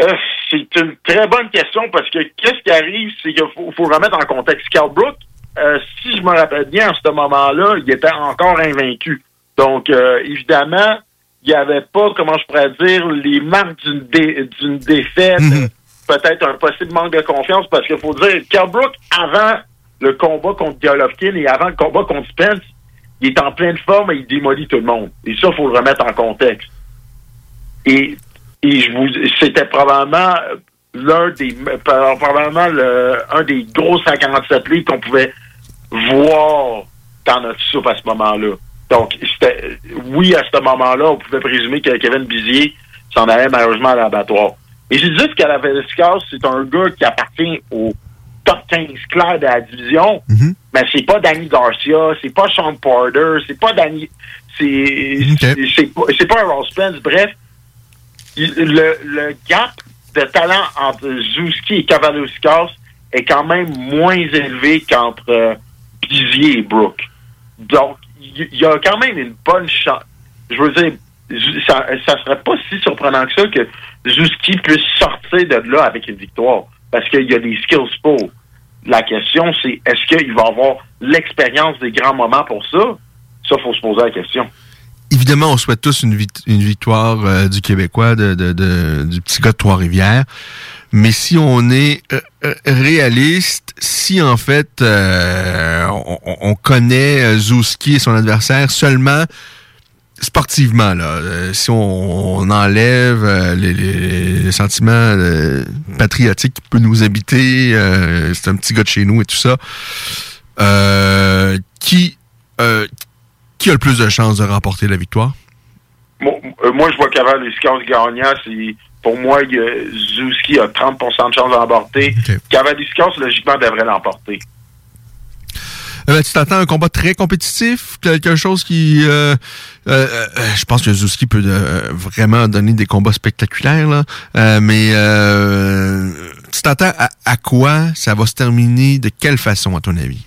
Euh, c'est une très bonne question parce que qu'est-ce qui arrive, c'est qu'il faut, faut remettre en contexte. Carl Brook, euh, si je me rappelle bien, à ce moment-là, il était encore invaincu. Donc, euh, évidemment, il n'y avait pas, comment je pourrais dire, les marques d'une dé- d'une défaite, euh, peut-être un possible manque de confiance, parce qu'il faut dire, Carl Brook, avant le combat contre Golovkin et avant le combat contre Spence, il est en pleine forme et il démolit tout le monde. Et ça, il faut le remettre en contexte. Et, je vous, c'était probablement l'un des, probablement le, un des gros 57 livres qu'on pouvait voir dans notre soupe à ce moment-là. Donc, c'était, oui, à ce moment-là, on pouvait présumer que Kevin Bizier s'en allait malheureusement à l'abattoir. Et j'ai dit que la Velasquez, c'est un gars qui appartient au top 15 clair de la division, mais c'est pas Danny Garcia, c'est pas Sean Porter, c'est pas Danny, c'est, c'est, c'est pas, pas un Ross Spence. Bref, le, le gap de talent entre Zouski et Cavaliuskas est quand même moins élevé qu'entre euh, Bizier et Brooke. Donc, il y, a quand même une bonne chance. Je veux dire, ça, ça serait pas si surprenant que ça que Zouski puisse sortir de là avec une victoire. Parce qu'il y a des skills pour. La question, c'est est-ce qu'il va avoir l'expérience des grands moments pour ça? Ça, faut se poser la question. Évidemment, on souhaite tous une, victoire euh, du Québécois, du petit gars de Trois-Rivières. Mais si on est euh, euh, réaliste, si en fait on, on connaît Zouski et son adversaire seulement sportivement, là, euh, si on, on enlève euh, les, les- les sentiments euh, patriotiques qui peuvent nous habiter, c'est un petit gars de chez nous et tout ça, qui, qui a le plus de chances de remporter la victoire? Moi, moi, je vois Cavalier-Skos gagnant. C'est, pour moi, Zouski a 30% de chance d'emporter. Cavalier-Skos, logiquement, devrait l'emporter. Eh ben, tu t'attends à un combat très compétitif, quelque chose qui, euh, euh, euh, je pense que Zuski peut vraiment donner des combats spectaculaires, là. Mais tu t'attends à, à quoi? Ça va se terminer De quelle façon, à ton avis?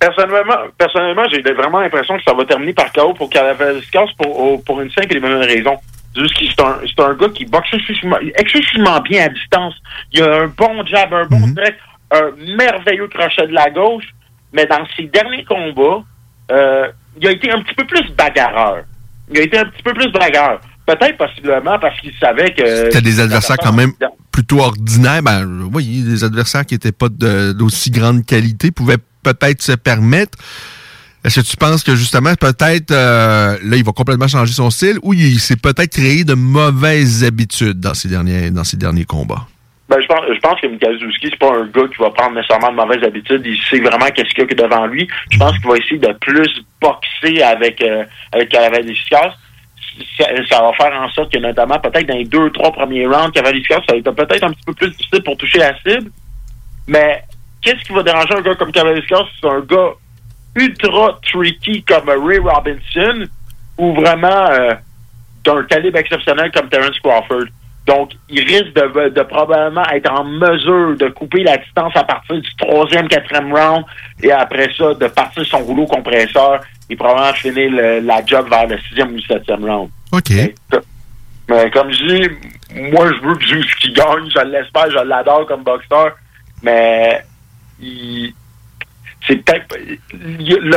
Personnellement, personnellement j'ai vraiment l'impression que ça va terminer par KO pour Cavalier-Skos pour, pour une simple et bonne raison. C'est un, un gars qui boxe excessivement, excessivement bien à distance. Il a un bon jab, un bon direct, un merveilleux crochet de la gauche, mais dans ses derniers combats, euh, il a été un petit peu plus bagarreur. Il a été un petit peu plus bagarreur. Peut-être possiblement parce qu'il savait que... T'as des adversaires quand même plutôt ordinaires. Ben, oui, des adversaires qui n'étaient pas d'aussi grande qualité pouvaient peut-être se permettre. Est-ce que tu penses que justement, peut-être, euh, là, il va complètement changer son style ou il s'est peut-être créé de mauvaises habitudes dans ses derniers, dans ses derniers combats? Ben, je pense, je pense que Mikazowski, c'est pas un gars qui va prendre nécessairement de mauvaises habitudes. Il sait vraiment qu'est-ce qu'il y a devant lui. Je pense qu'il va essayer de plus boxer avec, euh, avec. Ça, ça va faire en sorte que, notamment, peut-être dans les deux, trois premiers rounds, Cavalier-Skos, ça va être peut-être un petit peu plus difficile pour toucher la cible. Mais, qu'est-ce qui va déranger un gars comme Cavalier-Skos? C'est un gars ultra tricky comme Ray Robinson ou vraiment euh, d'un calibre exceptionnel comme Terence Crawford? Donc, il risque de, de probablement être en mesure de couper la distance à partir du troisième, quatrième round et après ça, de partir son rouleau compresseur et probablement finir le- la job vers le sixième ou septième round. OK. Mais comme je dis, moi, je veux que Zeus qui gagne. Je l'espère, je l'adore comme boxeur. Mais il- c'est peut-être.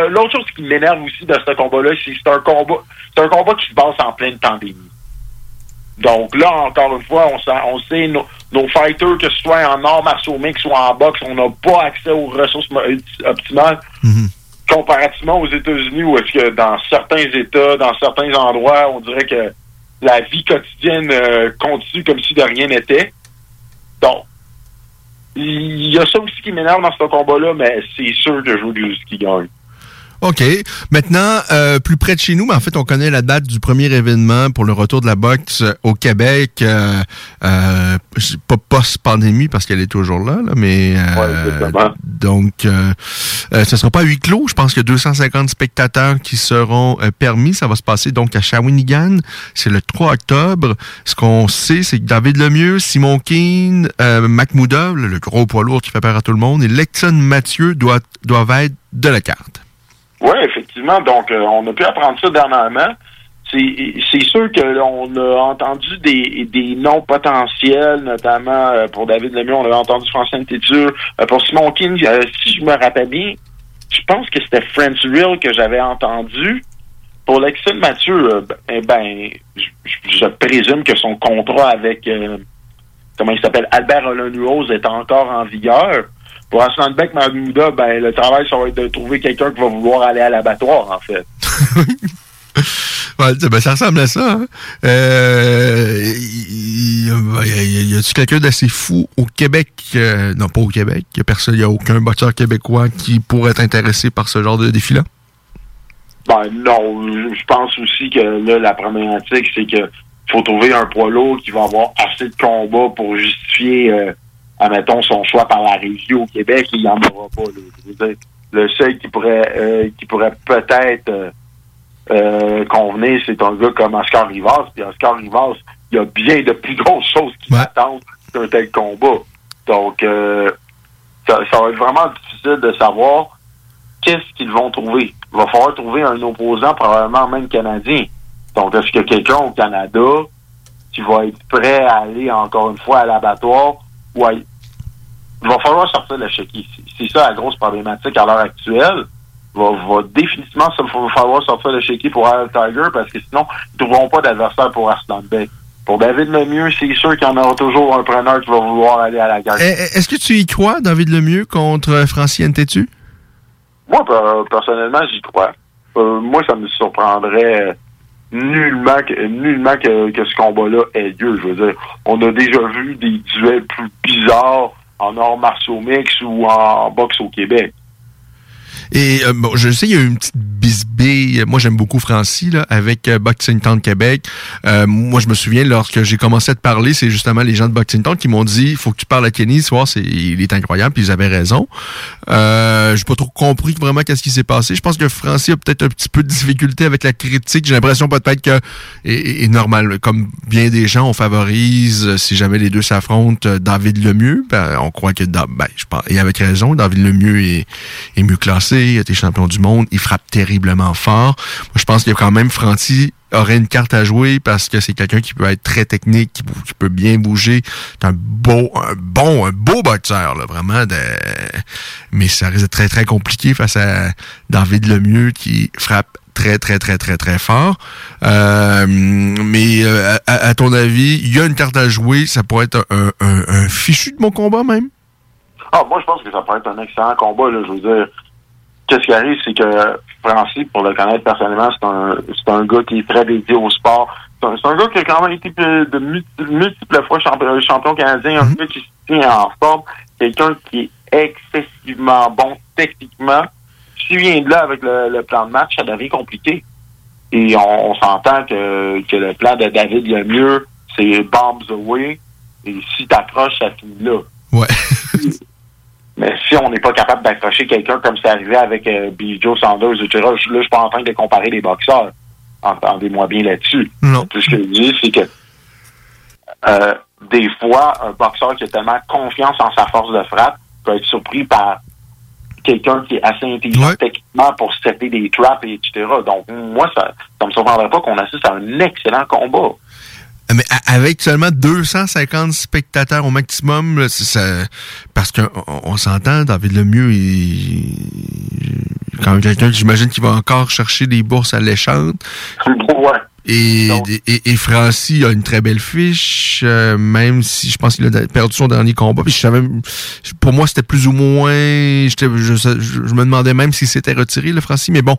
L'autre chose qui m'énerve aussi de ce combat-là, c'est que c'est un combat. C'est un combat qui se passe en pleine pandémie. Donc là, encore une fois, on, sait- on sait nos, nos fighters, que ce soit en arts martiaux mixtes ou en boxe, on n'a pas accès aux ressources optimales comparativement aux États-Unis où est-ce que dans certains États, dans certains endroits, on dirait que la vie quotidienne euh, continue comme si de rien n'était. Donc, il y a ça aussi qui m'énerve dans ce combat-là, mais c'est sûr que je veux que qui gagne. OK. Maintenant, euh, plus près de chez nous, mais en fait, on connaît la date du premier événement pour le retour de la boxe euh, au Québec. Euh, euh, pas post-pandémie parce qu'elle est toujours là, là mais euh, donc euh, euh, ce sera pas à huis clos. Je pense qu'il y a 250 spectateurs qui seront permis. Ça va se passer donc à Shawinigan. C'est le 3 octobre. Ce qu'on sait, c'est que David Lemieux, Simon Keane, euh, Mac Moudov, le gros poids lourd qui fait peur à tout le monde, et Lexon Mathieu doivent, doivent être de la carte. Oui, effectivement. Donc, euh, on a pu apprendre ça dernièrement. C'est sûr qu'on a entendu des, noms potentiels, notamment euh, pour David Lemieux, on a entendu Francine Tétur. Euh, pour Simon King, si je me rappelle bien, je pense que c'était French Real que j'avais entendu. Pour Lexon Mathieu, ben, ben, je, présume que son contrat avec, comment il s'appelle, Albert Olonuose est encore en vigueur. Pour Aslan Beck Mahmouda, ben, le travail, ça va être de trouver quelqu'un qui va vouloir aller à l'abattoir, en fait. Ouais, ben, ça ressemble à ça. Hein? Euh, y, y- y- a-tu quelqu'un d'assez fou au Québec? euh, non, pas au Québec. Il n'y a, aucun boxeur québécois qui pourrait être intéressé par ce genre de défi-là? Ben non, je je pense aussi que là, la problématique, c'est que faut trouver un poids lourd qui va avoir assez de combats pour justifier, euh, admettons, son choix par la région au Québec. Il n'y en aura pas. là. Je veux dire, le seul qui pourrait euh, qui pourrait peut-être euh, euh, convenir, c'est un gars comme Oscar Rivas. Puis Oscar Rivas, il y a bien de plus grosses choses qui attendent qu'un tel combat. Donc, euh, ça, ça va être vraiment difficile de savoir qu'est-ce qu'ils vont trouver. Il va falloir trouver un opposant, probablement même canadien. Donc, est-ce qu'il y a quelqu'un au Canada qui va être prêt à aller encore une fois à l'abattoir ou à- Il va falloir sortir le chéquier. C'est- C'est ça la grosse problématique à l'heure actuelle. Il va, va définitivement ça, va falloir sortir le chéquier pour Al Tiger parce que sinon, ils ne trouveront pas d'adversaire pour Arslan Beck. Pour David Lemieux, c'est sûr qu'il y en aura toujours un preneur qui va vouloir aller à la guerre. Eh, eh, Est-ce que tu y crois, David Lemieux, contre Francis Ntetu? Moi, per- personnellement, j'y crois. Euh, moi, ça me surprendrait nullement que, nullement que, que ce combat-là ait lieu. Je veux dire, on a déjà vu des duels plus bizarres en arts martiaux mix ou en boxe au Québec. Et euh, bon, je sais, il y a eu une petite bisbille. Moi, j'aime beaucoup Francis, là, avec euh, Boxing Town Québec. Euh, moi, je me souviens, lorsque j'ai commencé à te parler, c'est justement les gens de Boxing Town qui m'ont dit, faut que tu parles à Kenny ce soir, c'est, il est incroyable, puis ils avaient raison. Euh, j'ai pas trop compris vraiment qu'est-ce qui s'est passé. Je pense que Francis a peut-être un petit peu de difficulté avec la critique. J'ai l'impression peut-être que, et, et- normal, comme bien des gens, on favorise, euh, si jamais les deux s'affrontent, euh, David Lemieux. Ben, on croit que, ben, je pense, et avec raison, David Lemieux est, est mieux classé, il a été champion du monde, il frappe terriblement fort. Moi, je pense que quand même Franti aurait une carte à jouer parce que c'est quelqu'un qui peut être très technique, qui, peut bien bouger. C'est un beau, un bon, un beau boxeur, là, vraiment. Mais ça risque d'être très, très compliqué face à David Lemieux qui frappe très, très, très, très, très fort. Euh, mais euh, à, ton avis, il y a une carte à jouer. Ça pourrait être un, un- un fichu de mon combat même? Ah, moi, je pense que ça pourrait être un excellent combat. Là. Je veux dire, qu'est-ce qui arrive, c'est que Francis, pour le connaître personnellement, c'est un, c'est un gars qui est très dédié au sport. C'est un, c'est un gars qui a quand même été de, de multi- multiples fois champion, champion canadien, un gars qui se tient en forme, quelqu'un qui est excessivement bon techniquement. S'il vient de là avec le, le plan de match, ça devient compliqué. Et on, on s'entend que, que le plan de David Lemieux, c'est bombs away. Et si t'accroches, ça finit là. Ouais. Mais si on n'est pas capable d'accrocher quelqu'un comme c'est arrivé avec euh, Billy Joe Sanders, etc., là, je suis pas en train de comparer les boxeurs. Entendez-moi bien là-dessus. Tout ce que je dis, c'est que euh, des fois, un boxeur qui a tellement confiance en sa force de frappe peut être surpris par quelqu'un qui est assez intelligent techniquement pour setter des traps, et etc. Donc, moi, ça ne me surprendrait pas qu'on assiste à un excellent combat. Mais a- avec seulement 250 spectateurs au maximum, là, ça, parce qu'on on s'entend, David Lemieux, il, quand même quelqu'un que j'imagine qui va encore chercher des bourses alléchantes. ouais. Et, et, et Francis a une très belle fiche, euh, même si je pense qu'il a perdu son dernier combat. Puis je savais, pour moi, c'était plus ou moins. Je, je, je me demandais même s'il s'était retiré, le Francis. Mais bon,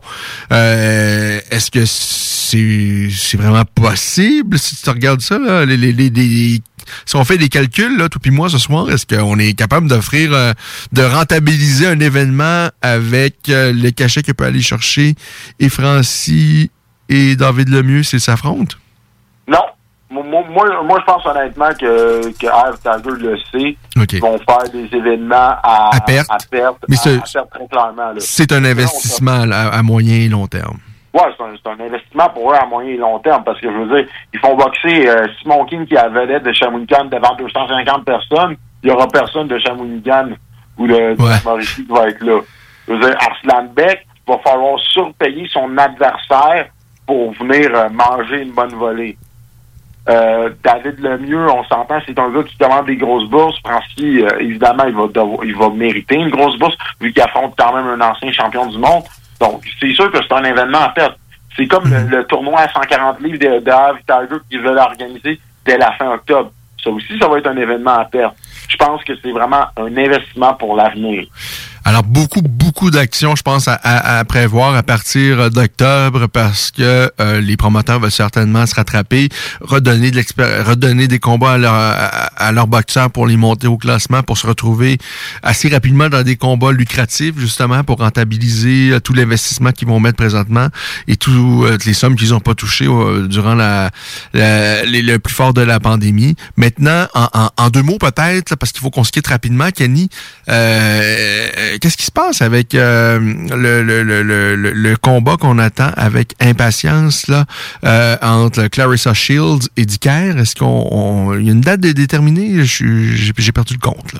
euh, est-ce que c'est vraiment possible si tu regardes ça là, les, les, les, les- si on fait des calculs, là, tout puis moi ce soir, est-ce qu'on est capable d'offrir, euh, de rentabiliser un événement avec euh, le cachet que peut aller chercher et Francis et David Lemieux s'ils s'affrontent? Non. Moi, moi, je pense honnêtement que, que Tiger le sait. OK. Ils vont faire des événements à, À perte. Mais à perte très clairement. C'est un investissement là, à, moyen et long terme. Ouais, c'est un, investissement pour eux à moyen et long terme parce que je veux dire, ils font boxer euh, Simon King qui est la vedette de Shawinigan devant 250 personnes. Il y aura personne de Shawinigan ou de, de Mauricie qui va être là. Je veux dire, Arslan Beck va falloir surpayer son adversaire pour venir euh, manger une bonne volée. Euh, David Lemieux, on s'entend, c'est un gars qui commande des grosses bourses. Francis, euh, évidemment, il va, devoir- il va mériter une grosse bourse, vu qu'il affronte quand même un ancien champion du monde. Donc, c'est sûr que c'est un événement à perte. C'est comme le, le tournoi à 140 livres de, de Harvey Tiger qu'ils veulent organiser dès la fin octobre. Ça aussi, ça va être un événement à perte. Je pense que c'est vraiment un investissement pour l'avenir. Alors, beaucoup, beaucoup d'actions, je pense, à, à- à prévoir à partir d'octobre parce que euh, les promoteurs veulent certainement se rattraper, redonner de redonner des combats à, leur- à, leurs boxeurs pour les monter au classement, pour se retrouver assez rapidement dans des combats lucratifs, justement, pour rentabiliser euh, tout l'investissement qu'ils vont mettre présentement et tout, euh, les sommes qu'ils n'ont pas touchées euh, durant la, la- les- le plus fort de la pandémie. Maintenant, en, en- en deux mots peut-être, parce qu'il faut qu'on se quitte rapidement, Kenny, euh, qu'est-ce qui se passe avec euh, le, le, le, le, combat qu'on attend avec impatience là euh, entre Clarissa Shields et Dicker? Est-ce qu'on y a une date déterminée? J'ai perdu le compte là.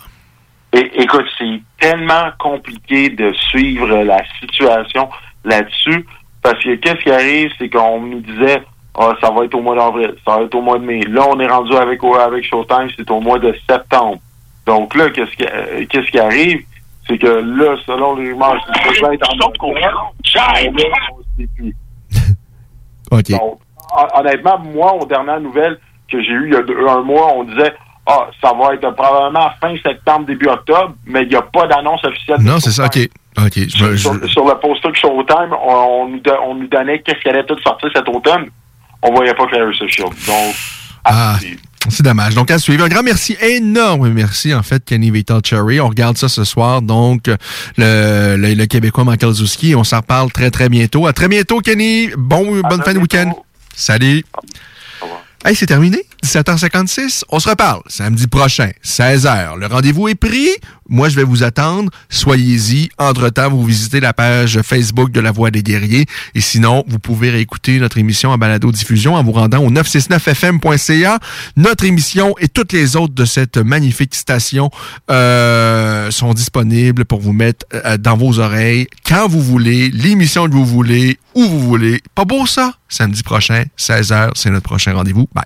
Écoute, c'est tellement compliqué de suivre la situation là-dessus parce que qu'est-ce qui arrive, c'est qu'on nous disait Ah, ça va être au mois d'avril, ça va être au mois de mai. Là, on est rendu avec avec Showtime, c'est au mois de septembre. Donc là, qu'est-ce qui euh, qu'est-ce qui arrive, c'est que là, selon les rumeurs, ça va être en. OK. Donc, honnêtement, moi, aux dernières nouvelles que j'ai eu il y a deux- un mois, on disait Ah, ça va être probablement fin septembre, début octobre, mais il n'y a pas d'annonce officielle. de Non, c'est ça, OK. OK. Je, me- je- sur, sur le poster de Showtime, on, on on nous donnait qu'est-ce qui allait tout sortir cet automne. On voyait pas Clarissa Shield. Donc, Ah, c'est dommage. Donc, à suivre. Un grand merci, énorme merci, en fait, Kenny Vital Cherry. On regarde ça ce soir. Donc, le, le, le Québécois Michael Zouski. On s'en reparle très, très bientôt. À très bientôt, Kenny. Bon, bonne fin de week-end. Salut. Hey, c'est terminé. 17h56. On se reparle samedi prochain, 16h. Le rendez-vous est pris. Moi, je vais vous attendre. Soyez-y. Entre-temps, vous visitez la page Facebook de La Voix des Guerriers. Et sinon, vous pouvez réécouter notre émission en balado-diffusion en vous rendant au 969fm.ca. Notre émission et toutes les autres de cette magnifique station euh, sont disponibles pour vous mettre euh, dans vos oreilles quand vous voulez, l'émission que vous voulez, où vous voulez. Pas beau ça? Samedi prochain, 16h, c'est notre prochain rendez-vous. Bye.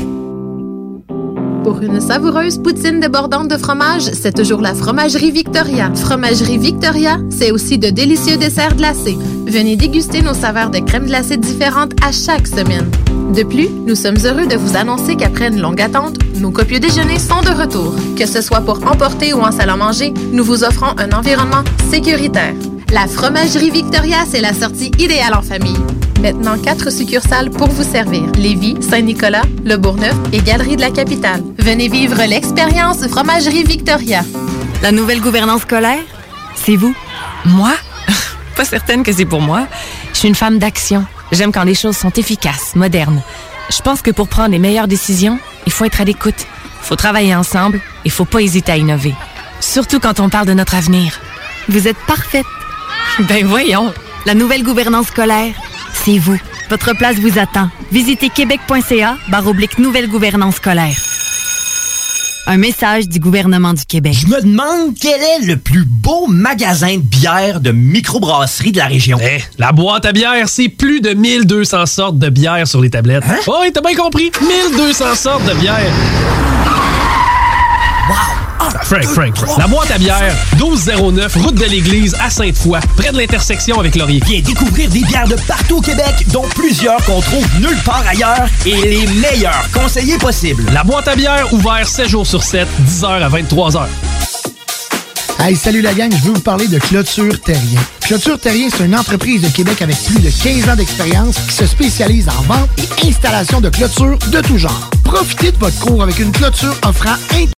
Pour une savoureuse poutine débordante de fromage, c'est toujours la Fromagerie Victoria. Fromagerie Victoria, c'est aussi de délicieux desserts glacés. Venez déguster nos saveurs de crème glacée différentes à chaque semaine. De plus, nous sommes heureux de vous annoncer qu'après une longue attente, nos copieux déjeuners sont de retour. Que ce soit pour emporter ou en salle à manger, nous vous offrons un environnement sécuritaire. La Fromagerie Victoria, c'est la sortie idéale en famille. Maintenant, quatre succursales pour vous servir. Lévis, Saint-Nicolas, Le Bourgneuf et Galerie de la Capitale. Venez vivre l'expérience Fromagerie Victoria. La nouvelle gouvernance scolaire, c'est vous. Moi? Pas certaine que c'est pour moi. Je suis une femme d'action. J'aime quand les choses sont efficaces, modernes. Je pense que pour prendre les meilleures décisions, il faut être à l'écoute. Il faut travailler ensemble. Il faut pas hésiter à innover. Surtout quand on parle de notre avenir. Vous êtes parfaite. Ben voyons. La nouvelle gouvernance scolaire, c'est vous. Votre place vous attend. Visitez québec.ca barre oblique nouvelle gouvernance scolaire. Un message du gouvernement du Québec. Je me demande quel est le plus beau magasin de bière de microbrasserie de la région. Eh, la boîte à bière, c'est plus de 1200 sortes de bière sur les tablettes. Hein? Oh, oui, t'as bien compris. 1200 sortes de bière. Frank, Frank, Frank. La boîte à bière, 1209, route de l'église à Sainte-Foy, près de l'intersection avec Laurier. Viens découvrir des bières de partout au Québec, dont plusieurs qu'on trouve nulle part ailleurs et les meilleurs conseillers possibles. La boîte à bière, ouvert 7 jours sur 7, 10h à 23h. Hey, salut la gang, je veux vous parler de Clôture Terrien. Clôture Terrien, c'est une entreprise de Québec avec plus de 15 ans d'expérience qui se spécialise en vente et installation de clôtures de tout genre. Profitez de votre cours avec une clôture offrant un